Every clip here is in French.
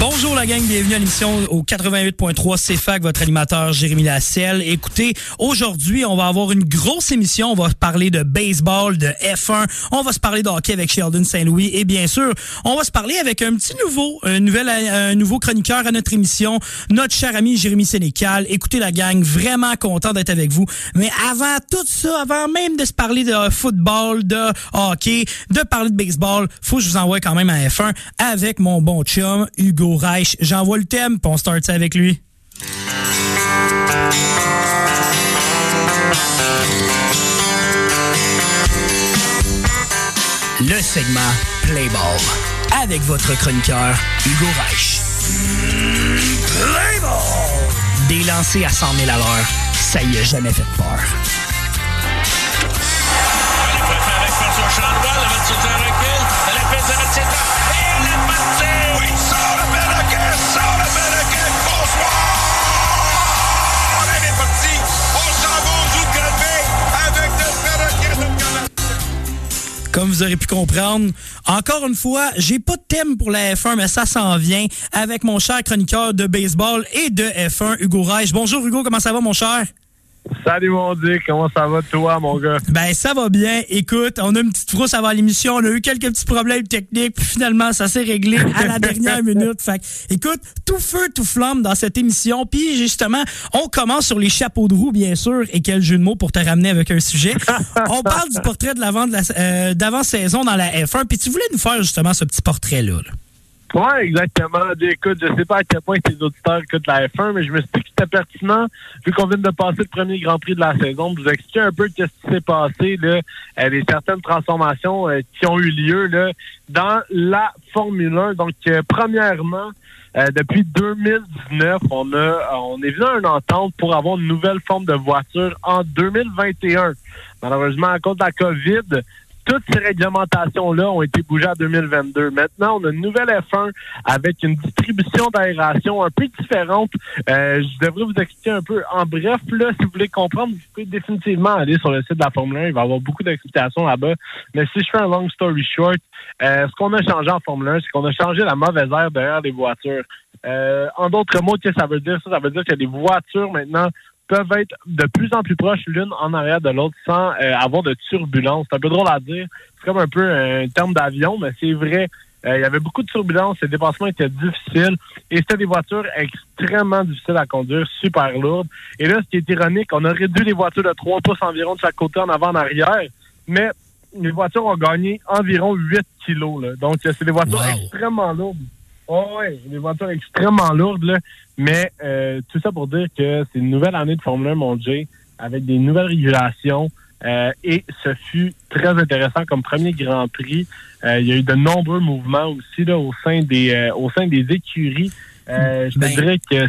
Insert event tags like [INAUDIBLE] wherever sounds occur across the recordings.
Bonjour la gang, bienvenue à l'émission au 88.3 CFAC, votre animateur Jérémy Lasselle. Écoutez, aujourd'hui, on va avoir une grosse émission. On va parler de baseball, de F1. On va se parler de hockey avec Sheldon Saint-Louis. Et bien sûr, on va se parler avec un petit nouveau, un, nouvel, un nouveau chroniqueur à notre émission, notre cher ami Jérémy Sénécal. Écoutez la gang, vraiment content d'être avec vous. Mais avant tout ça, avant même de se parler de football, de hockey, de parler de baseball, faut que je vous envoie quand même à F1 avec mon bon chum, Hugo Reich. J'envoie le thème, puis on start ça avec lui. Le segment Playball avec votre chroniqueur Hugo Reich. Playball! Des lancers à 100 000 à l'heure, ça y a jamais fait peur. avec François Charlois, la Comme vous aurez pu comprendre, encore une fois, j'ai pas de thème pour la F1, mais ça s'en vient avec mon cher chroniqueur de baseball et de F1, Hugo Reich. Bonjour Hugo, comment ça va mon cher? Salut mon Dick, comment ça va toi mon gars? Ben ça va bien. Écoute, on a une petite frousse avant l'émission, on a eu quelques petits problèmes techniques, puis finalement ça s'est réglé à la dernière [LAUGHS] minute. Fait que, écoute, tout feu, tout flamme dans cette émission. Puis justement, on commence sur les chapeaux de roue bien sûr. Et quel jeu de mots pour te ramener avec un sujet. [LAUGHS] on parle du portrait de l'avant de la euh, d'avant saison dans la F1. Puis tu voulais nous faire justement ce petit portrait là. Ouais, exactement. Écoute, je sais pas à quel point tes auditeurs écoutent la F1, mais je me suis dit que c'était pertinent, vu qu'on vient de passer le premier Grand Prix de la saison, de vous expliquer un peu ce qui s'est passé, là, euh, les certaines transformations euh, qui ont eu lieu là, dans la Formule 1. Donc, euh, premièrement, euh, depuis 2019, on a on est venu à une entente pour avoir une nouvelle forme de voiture en 2021. Malheureusement, à cause de la COVID, toutes ces réglementations-là ont été bougées en 2022. Maintenant, on a une nouvelle F1 avec une distribution d'aération un peu différente. Euh, je devrais vous expliquer un peu. En bref, là, si vous voulez comprendre, vous pouvez définitivement aller sur le site de la Formule 1. Il va y avoir beaucoup d'explications là-bas. Mais si je fais un long story short, euh, ce qu'on a changé en Formule 1, c'est qu'on a changé la mauvaise air derrière les voitures. Euh, en d'autres mots, qu'est-ce que ça veut dire? Ça, ça veut dire que les voitures, maintenant, peuvent être de plus en plus proches l'une en arrière de l'autre sans euh, avoir de turbulence. C'est un peu drôle à dire. C'est comme un peu un terme d'avion, mais c'est vrai. Euh, il y avait beaucoup de turbulences, les dépassements étaient difficiles et c'était des voitures extrêmement difficiles à conduire, super lourdes. Et là, ce qui est ironique, on a réduit les voitures de 3 pouces environ de chaque côté en avant en arrière, mais les voitures ont gagné environ 8 kilos. Là. Donc, c'est des voitures Wow. extrêmement lourdes. Oh, ouais, des voitures extrêmement lourdes, là. Mais euh, tout ça pour dire que c'est une nouvelle année de Formule 1, mon Jay, avec des nouvelles régulations. euh, et ce fut très intéressant comme premier Grand Prix. Euh, il y a eu de nombreux mouvements aussi là, au sein des euh, au sein des écuries. Euh, je Ben, te dirais que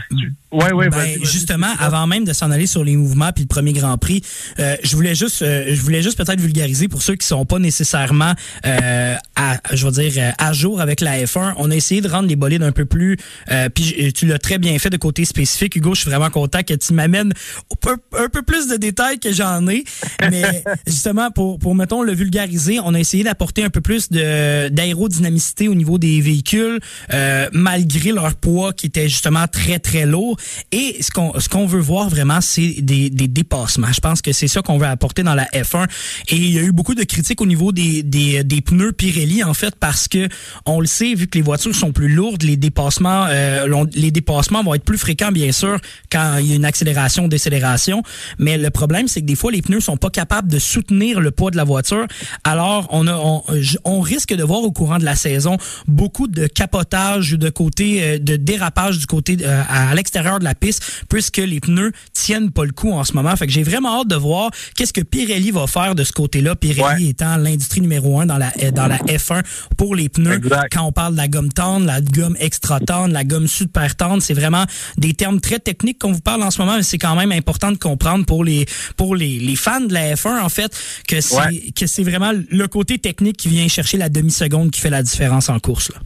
ouais ouais Ben, justement, avant même de s'en aller sur les mouvements puis le premier Grand Prix, euh, je voulais juste, euh, je voulais juste peut-être vulgariser pour ceux qui sont pas nécessairement, euh, à, je veux dire, à jour avec la F1. On a essayé de rendre les bolides un peu plus, euh, puis tu l'as très bien fait de côté spécifique, Hugo. Je suis vraiment content que tu m'amènes un peu, un peu plus de détails que j'en ai. Mais [LAUGHS] justement, pour, pour mettons le vulgariser, on a essayé d'apporter un peu plus de d'aérodynamicité au niveau des véhicules, euh, malgré leur poids qui était justement très très lourd. Et ce qu'on ce qu'on veut voir vraiment, c'est des, des dépassements. Je pense que c'est ça qu'on veut apporter dans la F1. Et il y a eu beaucoup de critiques au niveau des, des, des pneus Pirelli en fait parce que on le sait vu que les voitures sont plus lourdes, les dépassements euh, les dépassements vont être plus fréquents bien sûr quand il y a une accélération décélération. Mais le problème c'est que des fois les pneus sont pas capables de soutenir le poids de la voiture. Alors on a on, on risque de voir au courant de la saison beaucoup de capotage de côté euh, de dérapage du côté euh, à l'extérieur de la piste puisque les pneus tiennent pas le coup en ce moment. Fait que j'ai vraiment hâte de voir qu'est-ce que Pirelli va faire de ce côté-là. Pirelli étant l'industrie numéro un dans la dans la F1 pour les pneus. Quand on parle de la gomme tendre, la gomme extra tendre, la gomme super tendre, c'est vraiment des termes très techniques qu'on vous parle en ce moment, mais c'est quand même important de comprendre pour les pour les, les fans de la F1 en fait que c'est que c'est vraiment le côté technique qui vient chercher la demi-seconde qui fait la différence en course là.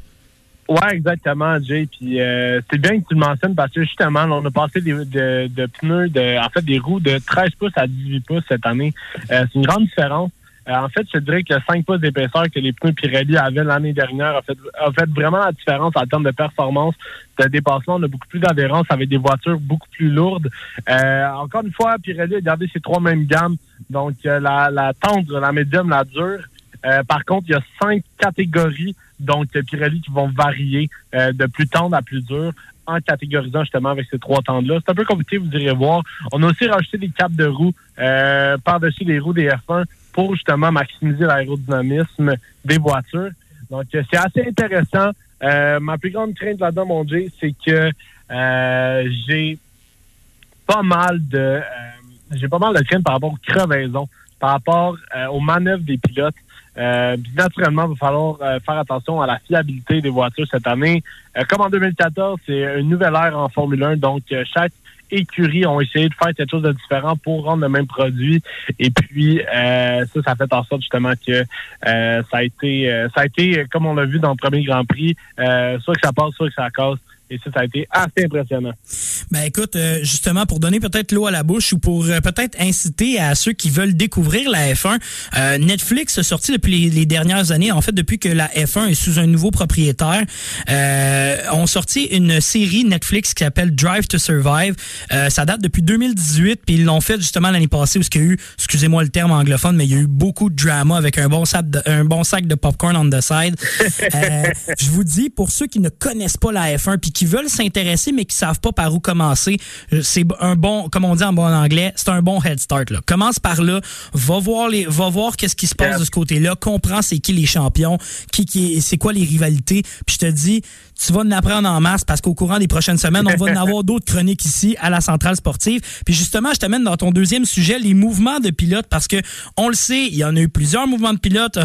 Ouais, exactement, Jay. Puis euh, c'est bien que tu le mentionnes parce que justement, on a passé des, de, de, pneus, de, en fait, des roues de 13 pouces à 18 pouces cette année. Euh, c'est une grande différence. Euh, en fait, je dirais que 5 pouces d'épaisseur que les pneus Pirelli avaient l'année dernière a fait, a fait vraiment la différence en termes de performance, de dépassement. On a beaucoup plus d'adhérence avec des voitures beaucoup plus lourdes. Euh, encore une fois, Pirelli a gardé ses trois mêmes gammes. Donc, la, la tendre, la médium, la dure. Euh, par contre, il y a cinq catégories, donc Pirelli, qui vont varier euh, de plus tendre à plus dur en catégorisant justement avec ces trois tendres-là. C'est un peu compliqué, vous irez voir. On a aussi rajouté des capes de roues euh, par-dessus les roues des F1 pour justement maximiser l'aérodynamisme des voitures. Donc, c'est assez intéressant. ma plus grande crainte là-dedans, mon Dieu, c'est que j'ai pas mal de j'ai pas mal de crainte par rapport aux crevaisons, par rapport aux manœuvres des pilotes. Euh, naturellement, il va falloir euh, faire attention à la fiabilité des voitures cette année. Euh, comme en 2014, c'est une nouvelle ère en Formule 1, donc chaque écurie ont essayé de faire quelque chose de différent pour rendre le même produit. Et puis ça, ça fait en sorte justement que ça a été, ça a été, comme on l'a vu dans le premier Grand Prix, soit que ça passe, soit que ça casse. Et ça, ça a été assez impressionnant. Ben écoute, euh, justement, pour donner peut-être l'eau à la bouche ou pour euh, peut-être inciter à ceux qui veulent découvrir la F1, euh, Netflix a sorti depuis les, dernières années, en fait, depuis que la F1 est sous un nouveau propriétaire, euh, ont sorti une série Netflix qui s'appelle Drive to Survive. ça date depuis 2018, puis ils l'ont fait justement l'année passée où il y a eu, excusez-moi le terme anglophone, mais il y a eu beaucoup de drama avec un bon sac de, un bon sac de popcorn on the side. [LAUGHS] je vous dis, pour ceux qui ne connaissent pas la F1 puis qui veulent s'intéresser mais qui savent pas par où commencer, euh, c'est un bon, comme on dit en bon anglais, c'est un bon head start. Là. Commence par là, va voir les, va voir qu'est-ce qui se passe de ce côté-là, comprends c'est qui les champions, qui, qui c'est quoi les rivalités, puis je te dis, tu vas en apprendre en masse parce qu'au courant des prochaines semaines, on va en avoir d'autres chroniques ici à la centrale sportive. Puis justement, je t'amène dans ton deuxième sujet, les mouvements de pilotes, parce que on le sait, il y en a eu plusieurs mouvements de pilotes.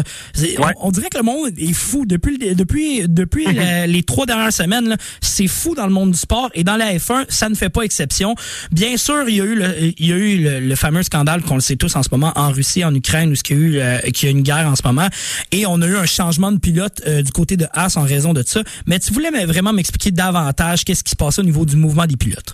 On, dirait que le monde est fou depuis depuis depuis les trois dernières semaines. C'est fou dans le monde du sport et dans la F1, ça ne fait pas exception. Bien sûr, il y a eu le, il y a eu le, fameux scandale qu'on le sait tous en ce moment en Russie, en Ukraine, où il y a eu euh, qu'il y a une guerre en ce moment, et on a eu un changement de pilote euh, du côté de Haas en raison de ça. Mais tu voulais vraiment m'expliquer davantage qu'est-ce qui se passe au niveau du mouvement des pilotes.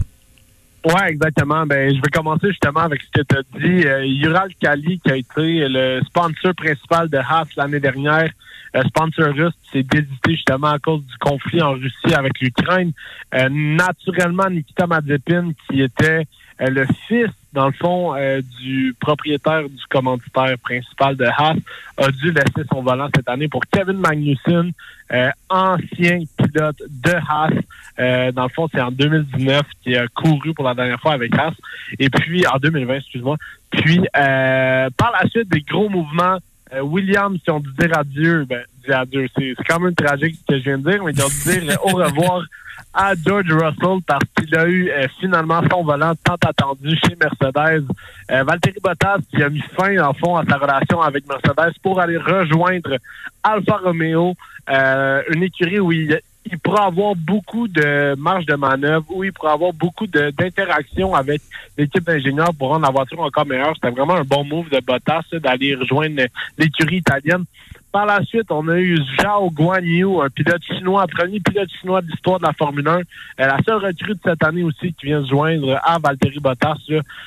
Oui, exactement. Ben, je vais commencer justement avec ce que tu as dit. Euh, Ural Kali, qui a été le sponsor principal de Haas l'année dernière, euh, sponsor russe, s'est désisté justement à cause du conflit en Russie avec l'Ukraine. Euh, naturellement, Nikita Mazepin, qui était le fils, dans le fond, euh, du propriétaire du commanditaire principal de Haas, a dû laisser son volant cette année pour Kevin Magnussen, euh, ancien pilote de Haas. dans le fond, c'est en 2019 qui a couru pour la dernière fois avec Haas. Et puis, en 2020, excuse-moi. Puis, par la suite, des gros mouvements. Williams, si on dit dire adieu, ben, dire adieu, c'est quand même tragique ce que je viens de dire, mais ils ont dû dire au revoir [LAUGHS] à George Russell parce qu'il a eu euh, finalement son volant tant attendu chez Mercedes. Euh, Valtteri Bottas qui a mis fin en fond à sa relation avec Mercedes pour aller rejoindre Alfa Romeo, euh, une écurie où il, il pourra avoir beaucoup de marge de manœuvre, où il pourra avoir beaucoup d'interaction avec l'équipe d'ingénieurs pour rendre la voiture encore meilleure. C'était vraiment un bon move de Bottas d'aller rejoindre l'écurie italienne. Par la suite, on a eu Zhao Guanyu, un pilote chinois, premier pilote chinois de l'histoire de la Formule 1. Euh, la seule recrue de cette année aussi qui vient se joindre à Valtteri Bottas,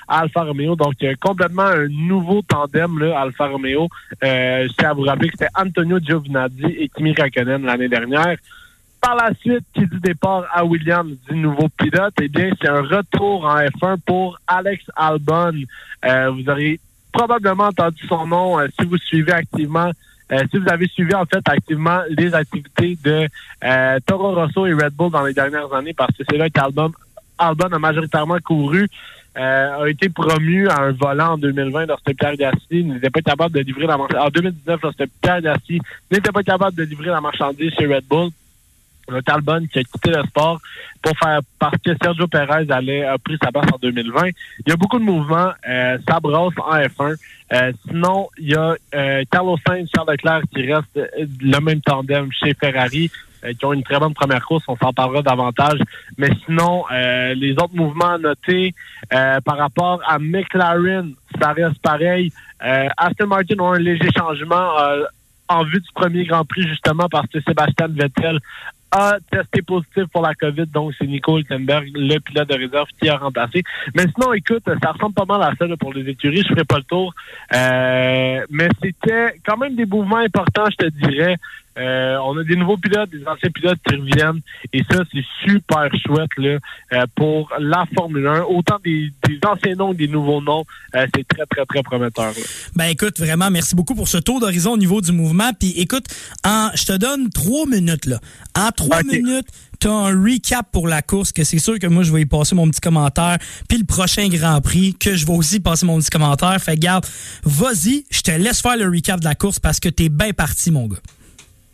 à Alfa Romeo. Donc, euh, complètement un nouveau tandem, là, Alfa Romeo. Euh, je tiens à vous rappeler que c'était Antonio Giovinazzi et Kimi Raikkonen l'année dernière. Par la suite, qui dit départ à Williams du nouveau pilote, eh bien, c'est un retour en F1 pour Alex Albon. vous aurez probablement entendu son nom si vous suivez activement euh, si vous avez suivi en fait activement les activités de euh, Toro Rosso et Red Bull dans les dernières années, parce que c'est là qu'Albon Albon a majoritairement couru, euh, a été promu à un volant en 2020 lorsque Pierre Gasly n'était pas capable de livrer la marchandise. En 2019, lorsque Pierre Gasly n'était pas capable de livrer la marchandise chez Red Bull. Talbot qui a quitté le sport pour faire parce que Sergio Perez allait, a pris sa place en 2020. Il y a beaucoup de mouvements. Euh, ça en F1. Euh, sinon, il y a euh, Carlos Sainz, Charles Leclerc qui reste euh, le même tandem chez Ferrari, qui ont une très bonne première course. On s'en parlera davantage. Mais sinon, les autres mouvements à noter euh, par rapport à McLaren, ça reste pareil. Aston Martin ont un léger changement en vue du premier Grand Prix, justement, parce que Sébastien Vettel a testé positif pour la COVID, donc c'est Nico Hülkenberg, le pilote de réserve, qui a remplacé. Mais sinon, écoute, ça ressemble pas mal à ça là, pour les écuries. Je ferai pas le tour. Euh, mais c'était quand même des mouvements importants, je te dirais. Euh, on a des nouveaux pilotes, des anciens pilotes qui reviennent. Et ça, c'est super chouette là, euh, pour la Formule 1. Autant des, des anciens noms que des nouveaux noms. Euh, c'est très, très, très prometteur. là. Ben écoute, vraiment, merci beaucoup pour ce tour d'horizon au niveau du mouvement. Puis écoute, en, je te donne trois minutes là. En trois minutes, tu as un recap pour la course, que c'est sûr que moi, je vais y passer mon petit commentaire. Puis le prochain Grand Prix, que je vais aussi passer mon petit commentaire. Fait garde, vas-y, je te laisse faire le recap de la course parce que t'es bien parti, mon gars.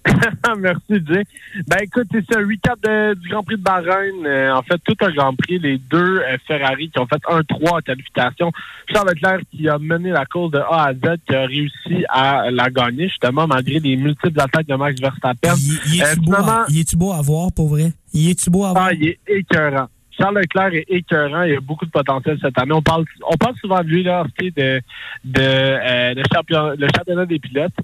[LAUGHS] Merci, Jay. Ben écoute, c'est ça, recap de- du Grand Prix de Bahreïn. Euh, en fait, tout un Grand Prix, les deux euh, Ferrari qui ont fait 1-3 en qualification. Charles Leclerc qui a mené la course de A à Z, qui a réussi à la gagner, justement, malgré les multiples attaques de Max Verstappen. Il, il Euh, est-tu beau, à- il est-tu beau à voir, pour vrai? Il est-tu beau à voir? Ah, il est écœurant. Charles Leclerc est écœurant. Il a beaucoup de potentiel cette année. On parle, on parle souvent de lui, là, est de, de, euh, champion, le championnat des pilotes.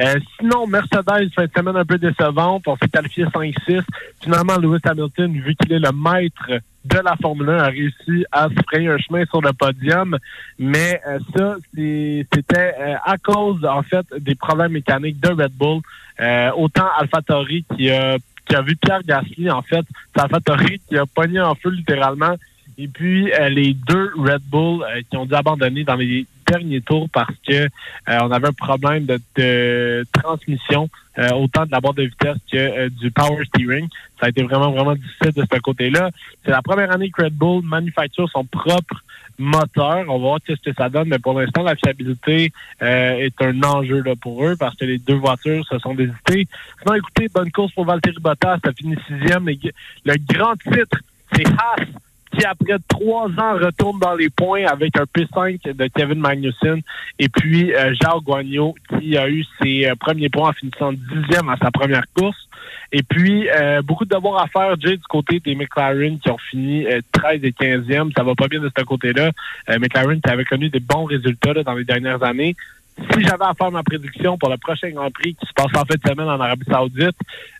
Euh, sinon, Mercedes fait une semaine un peu décevante. On s'est qualifié 5-6. Finalement, Lewis Hamilton, vu qu'il est le maître de la Formule 1, a réussi à se frayer un chemin sur le podium. Mais euh, ça, c'était à cause, en fait, des problèmes mécaniques de Red Bull. Euh, autant AlphaTauri qui a qui a vu Pierre Gasly, en fait, c'est AlphaTauri qui a pogné en feu littéralement. Et puis euh, les deux Red Bull euh, qui ont dû abandonner dans les derniers tours parce que euh, on avait un problème de, transmission, autant de la boîte de vitesse que du power steering. Ça a été vraiment, vraiment difficile de ce côté-là. C'est la première année que Red Bull manufacture son propre moteur. On va voir ce que ça donne, mais pour l'instant, la fiabilité euh, est un enjeu là, pour eux parce que les deux voitures se sont désistées. Sinon, écoutez, bonne course pour Valtteri Bottas. Ça finit sixième. Le, grand titre, c'est Haas qui, après trois ans, retourne dans les points avec un P5 de Kevin Magnussen. Et puis, euh, Jao Guagno, qui a eu ses euh, premiers points en finissant dixième à sa première course. Et puis, euh, beaucoup de devoirs à faire, Jay, du côté des McLaren qui ont fini euh, 13 et 15e. Ça va pas bien de ce côté-là. Euh, McLaren qui avait connu des bons résultats là, dans les dernières années. Si j'avais à faire ma prédiction pour le prochain Grand Prix qui se passe en fin de semaine en Arabie Saoudite,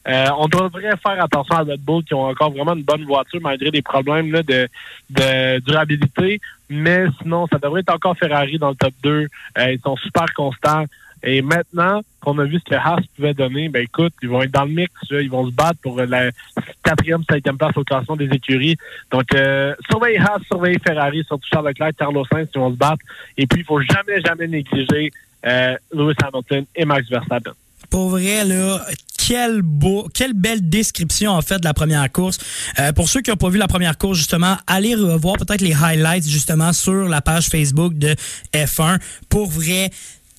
euh, on devrait faire attention à Red Bull qui ont encore vraiment une bonne voiture malgré des problèmes là, de, de durabilité. Mais sinon, ça devrait être encore Ferrari dans le top 2. Euh, ils sont super constants. Et maintenant qu'on a vu ce que Haas pouvait donner, ben écoute, ils vont être dans le mix, ils vont se battre pour la quatrième, cinquième place au classement des écuries. Donc, euh, surveillez Haas, surveillez Ferrari, surtout Charles Leclerc, Carlos Sainz, qui vont se battre. Et puis, il faut jamais, jamais négliger euh, Lewis Hamilton et Max Verstappen. Pour vrai, là, beau, quelle belle description en fait de la première course. Euh, pour ceux qui n'ont pas vu la première course, justement, allez revoir peut-être les highlights justement sur la page Facebook de F1. Pour vrai,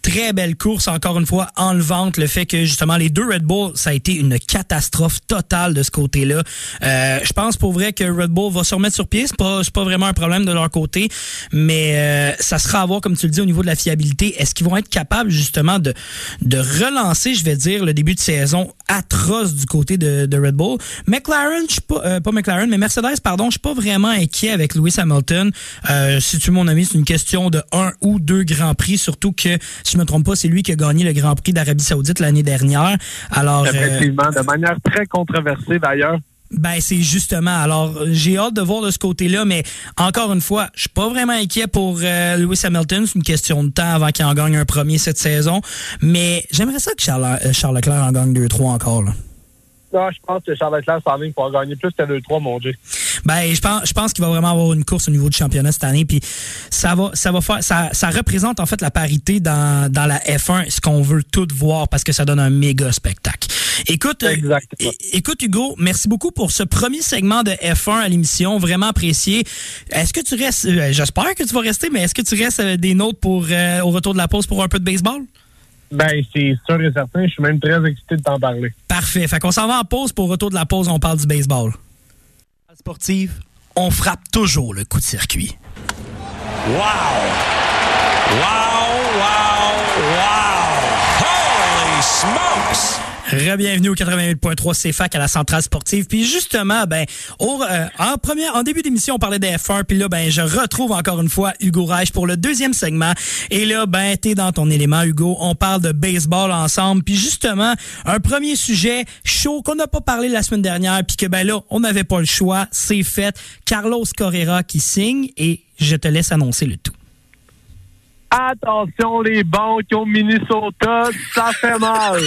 très belle course, encore une fois, enlevante. Le fait que, justement, les deux Red Bull, ça a été une catastrophe totale de ce côté-là. Euh, je pense pour vrai que Red Bull va se remettre sur pied. C'est pas, pas vraiment un problème de leur côté. Mais euh, ça sera à voir, comme tu le dis, au niveau de la fiabilité. Est-ce qu'ils vont être capables, justement, de, de relancer, je vais dire, le début de saison atroce du côté de, de Red Bull? McLaren, je suis pas, euh, pas McLaren, mais Mercedes, pardon, je suis pas vraiment inquiet avec Lewis Hamilton. Euh, si tu mon ami, c'est une question de un ou deux grands prix, surtout que, si je me trompe pas, c'est lui qui a gagné le Grand Prix d'Arabie Saoudite l'année dernière. Alors, euh, Effectivement, de manière très controversée d'ailleurs. ben c'est justement. Alors j'ai hâte de voir de ce côté-là, mais encore une fois, je suis pas vraiment inquiet pour euh, Lewis Hamilton. C'est une question de temps avant qu'il en gagne un premier cette saison. Mais j'aimerais ça que Charles, euh, Charles Leclerc en gagne deux trois encore. Là. Non, je pense que Charles Leclerc s'en ligne pour en gagner plus que 2-3, mon Dieu. Ben, je pense, je pense qu'il va vraiment avoir une course au niveau du championnat cette année. Puis ça va, ça va faire, ça, ça représente en fait la parité dans, dans la F1, ce qu'on veut tout voir parce que ça donne un méga spectacle. Écoute, euh, Exactement. écoute Hugo, merci beaucoup pour ce premier segment de F1 à l'émission, vraiment apprécié. Est-ce que tu restes, euh, j'espère que tu vas rester, mais est-ce que tu restes euh, des notes pour euh, au retour de la pause pour un peu de baseball? Ben, c'est sûr et certain. Je suis même très excité de t'en parler. Parfait. Fait qu'on s'en va en pause. Pour retour de la pause, on parle du baseball. Sportive, on frappe toujours le coup de circuit. Wow! Wow, wow, wow! Holy smokes! Re-bienvenue au 88.3 CFAC à la centrale sportive. Puis justement, ben, au, euh, en première, en début d'émission, on parlait des F1. Puis là, ben, je retrouve encore une fois Hugo Reich pour le deuxième segment. Et là, ben, t'es dans ton élément, Hugo. On parle de baseball ensemble. Puis justement, un premier sujet chaud qu'on n'a pas parlé la semaine dernière. Puis que ben là, on n'avait pas le choix. C'est fait. Carlos Correa qui signe et je te laisse annoncer le tout. Attention, les banques au Minnesota, ça fait mal.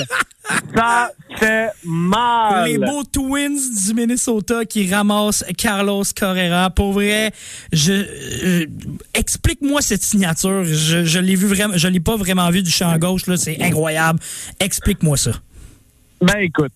Ça fait mal. Les beaux Twins du Minnesota qui ramassent Carlos Correa. Pour vrai, je, euh, explique-moi cette signature. Je, je l'ai vu vraiment, je l'ai pas vraiment vu du champ gauche là. C'est incroyable. Explique-moi ça. Ben écoute,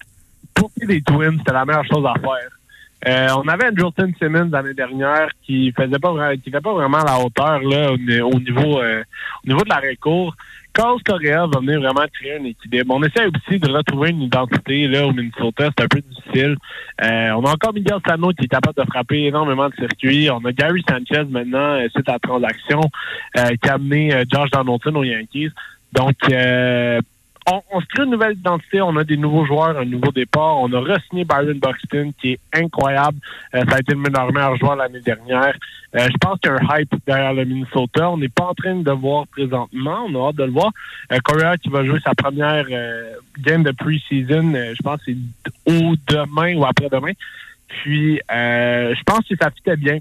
pour les Twins, c'était la meilleure chose à faire. Euh, on avait Andrelton Simmons l'année dernière qui faisait pas qui fait pas vraiment la hauteur là au, ni- au niveau euh, au niveau de la recours. Carlos Correa va venir vraiment créer un équilibre. On essaie aussi de retrouver une identité là au Minnesota, c'est un peu difficile. Euh, on a encore Miguel Sano qui est capable de frapper énormément de circuits. On a Gary Sanchez maintenant euh, suite à la transaction euh, qui a amené euh, Josh Donaldson aux Yankees. Donc on, se crée une nouvelle identité, on a des nouveaux joueurs, un nouveau départ. On a re-signé Byron Buxton, qui est incroyable. Euh, ça a été le meilleur, meilleur joueur l'année dernière. Euh, je pense qu'il y a un hype derrière le Minnesota. On n'est pas en train de voir présentement. On a hâte de le voir. Euh, Correa qui va jouer sa première euh, game de pre-season, je pense que c'est au demain ou après-demain. Puis, je pense que ça fitait bien.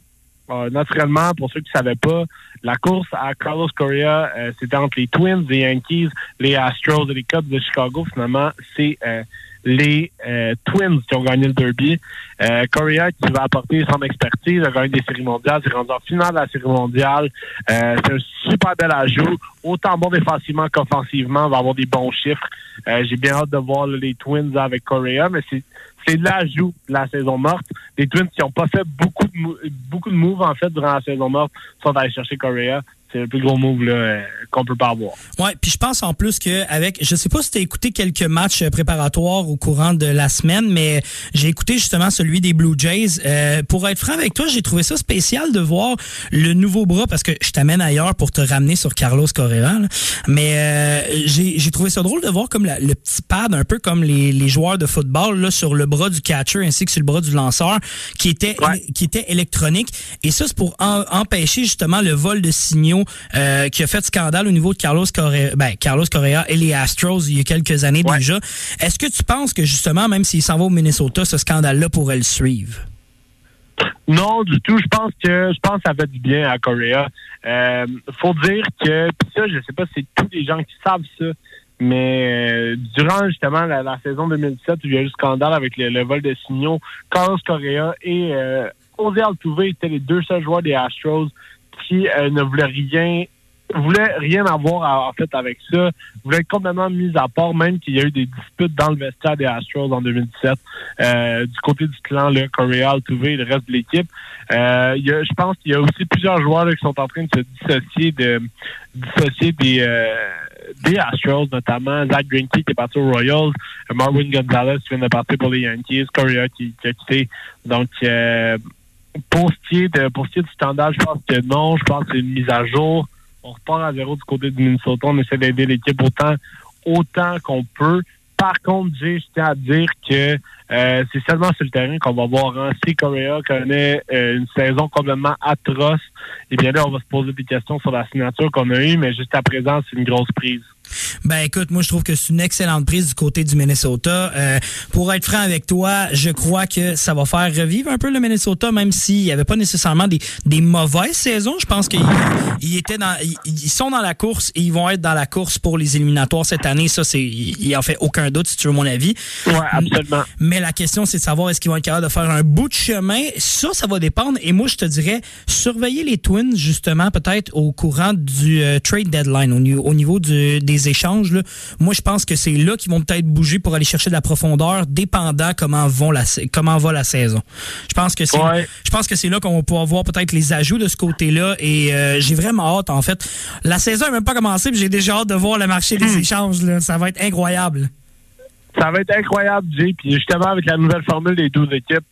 Euh, naturellement, pour ceux qui ne savaient pas, la course à Carlos Correa, euh, c'était entre les Twins, les Yankees, les Astros et les Cubs de Chicago. Finalement, c'est euh, les euh, Twins qui ont gagné le derby. Euh, Correa qui va apporter son expertise, a gagné des séries mondiales, s'est rendu en finale de la série mondiale. C'est un super bel ajout. Autant bon défensivement qu'offensivement, va avoir des bons chiffres. J'ai bien hâte de voir les Twins avec Correa, mais c'est c'est l'ajout de la saison morte. Les Twins qui n'ont pas fait beaucoup de, beaucoup de moves, en fait, durant la saison morte, sont allés chercher Correa. C'est le plus gros move là, euh, qu'on peut pas avoir. Ouais, puis je pense en plus que avec, je sais pas si t'as écouté quelques matchs euh, préparatoires au courant de la semaine, mais j'ai écouté justement celui des Blue Jays. Euh, pour être franc avec toi, j'ai trouvé ça spécial de voir le nouveau bras parce que je t'amène ailleurs pour te ramener sur Carlos Correa. là. Mais euh, j'ai j'ai trouvé ça drôle de voir comme la- le petit pad, un peu comme les, les joueurs de football là sur le bras du catcher ainsi que sur le bras du lanceur, qui était Ouais. qui était électronique. Et ça, c'est pour en- empêcher justement le vol de signaux euh, qui a fait scandale au niveau de Carlos Correa, ben, Carlos Correa et les Astros il y a quelques années Ouais. déjà. Est-ce que tu penses que justement, même s'il s'en va au Minnesota, ce scandale-là pourrait le suivre? Non, du tout. Je pense que je pense que ça fait du bien à Correa. Euh, faut dire que pis ça, je sais pas si c'est tous les gens qui savent ça, mais euh, durant justement la, la saison 2017 où il y a eu le scandale avec le, le vol de signaux, Carlos Correa et euh, José Altuve étaient les deux seuls joueurs des Astros qui euh, ne voulaient rien voulaient rien avoir en fait avec ça, voulaient être complètement mis à part, même qu'il y a eu des disputes dans le vestiaire des Astros en 2017 euh, du côté du clan, là, Correa, Altuve et le reste de l'équipe. Euh, je pense qu'il y a aussi plusieurs joueurs là, qui sont en train de se dissocier de dissocier des euh, des Astros, notamment Zach Greinke qui est parti aux Royals, Marvin Gonzalez qui vient de partir pour les Yankees, Correa qui, qui a quitté. Donc euh, pour ce qui est de pour ce qui est du standard, je pense que non, je pense que c'est une mise à jour. On repart à zéro du côté du Minnesota. On essaie d'aider l'équipe autant autant qu'on peut. Par contre, j'ai je à dire que euh, c'est seulement sur le terrain qu'on va voir. Hein. Si Correa connaît euh, une saison complètement atroce, eh bien là, on va se poser des questions sur la signature qu'on a eue, mais jusqu'à présent, c'est une grosse prise. Ben écoute, moi je trouve que c'est une excellente prise du côté du Minnesota. Euh, pour être franc avec toi, je crois que ça va faire revivre un peu le Minnesota, même s'il n'y avait pas nécessairement des, des mauvaises saisons. Je pense qu'ils ils étaient dans, ils, ils sont dans la course et ils vont être dans la course pour les éliminatoires cette année. Ça, c'est, il il en fait aucun doute si tu veux mon avis. Ouais, absolument. Mais la question, c'est de savoir est-ce qu'ils vont être capables de faire un bout de chemin. Ça, ça va dépendre. Et moi, je te dirais, surveiller les Twins, justement, peut-être au courant du euh, trade deadline, au, niveau- au niveau du- des échanges échanges, là, moi, je pense que c'est là qu'ils vont peut-être bouger pour aller chercher de la profondeur, dépendant comment vont la comment va la saison. Je pense que c'est, Ouais. je pense que c'est là qu'on va pouvoir voir peut-être les ajouts de ce côté-là. Et euh, j'ai vraiment hâte, en fait. La saison n'a même pas commencé, j'ai déjà hâte de voir le marché des Hmm. échanges. Là. Ça va être incroyable. Ça va être incroyable, Jay. Puis justement, avec la nouvelle formule des 12 équipes,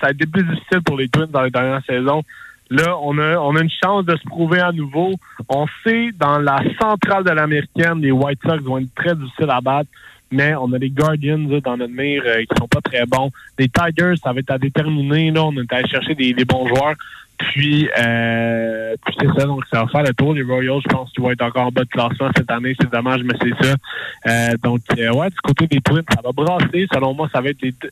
ça a été plus difficile pour les Twins dans les dernières saisons. Là, on a, on a une chance de se prouver à nouveau. On sait, dans la centrale de l'américaine, les White Sox vont être très difficiles à battre. Mais on a les Guardians dans notre mire euh, qui sont pas très bons. Les Tigers, ça va être à déterminer. Là, on est allé chercher des bons joueurs. Puis, euh, puis c'est ça, donc ça va faire le tour. Les Royals, je pense qu'ils vont être encore en bas de classement cette année. C'est dommage, mais c'est ça. Euh, donc, euh, ouais, du côté des Twins, ça va brasser. Selon moi, ça va être les, deux-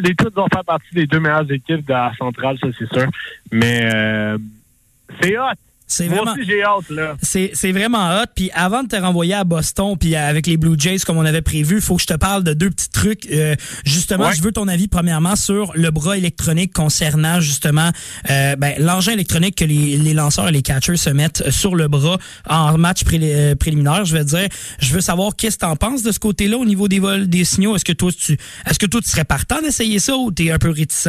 les Twins vont faire partie des deux meilleures équipes de la centrale, ça c'est sûr. Mais euh, c'est hot. C'est vraiment. C'est, c'est vraiment hot. Puis avant de te renvoyer à Boston, puis avec les Blue Jays comme on avait prévu, faut que je te parle de deux petits trucs. Euh, justement, Ouais. je veux ton avis premièrement sur le bras électronique concernant justement euh, ben, l'engin électronique que les, les lanceurs et les catchers se mettent sur le bras en match pré- euh, préliminaire. Je veux dire, je veux savoir qu'est-ce que t'en penses de ce côté-là au niveau des vols, des signaux. Est-ce que toi tu, est-ce que toi tu serais partant d'essayer ça ou t'es un peu réticent?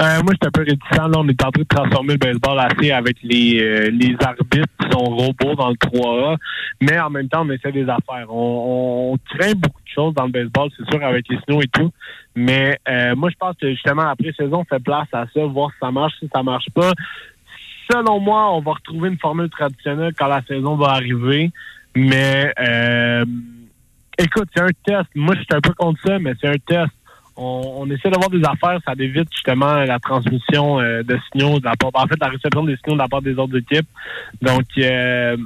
Euh, moi, je suis un peu réticent. Là, on est en train de transformer le baseball assez avec les, euh, les arbitres qui sont robots dans le 3A. Mais en même temps, on essaie des affaires. On, on craint beaucoup de choses dans le baseball, c'est sûr, avec les signaux et tout. Mais euh, moi, je pense que justement, après saison, on fait place à ça, voir si ça marche, si ça marche pas. Selon moi, on va retrouver une formule traditionnelle quand la saison va arriver. Mais euh, écoute, c'est un test. Moi, je suis un peu contre ça, mais c'est un test on, essaie d'avoir des affaires, ça évite justement la transmission euh, de signaux de la part, en fait, la réception des signaux de la part des autres équipes. Donc, euh,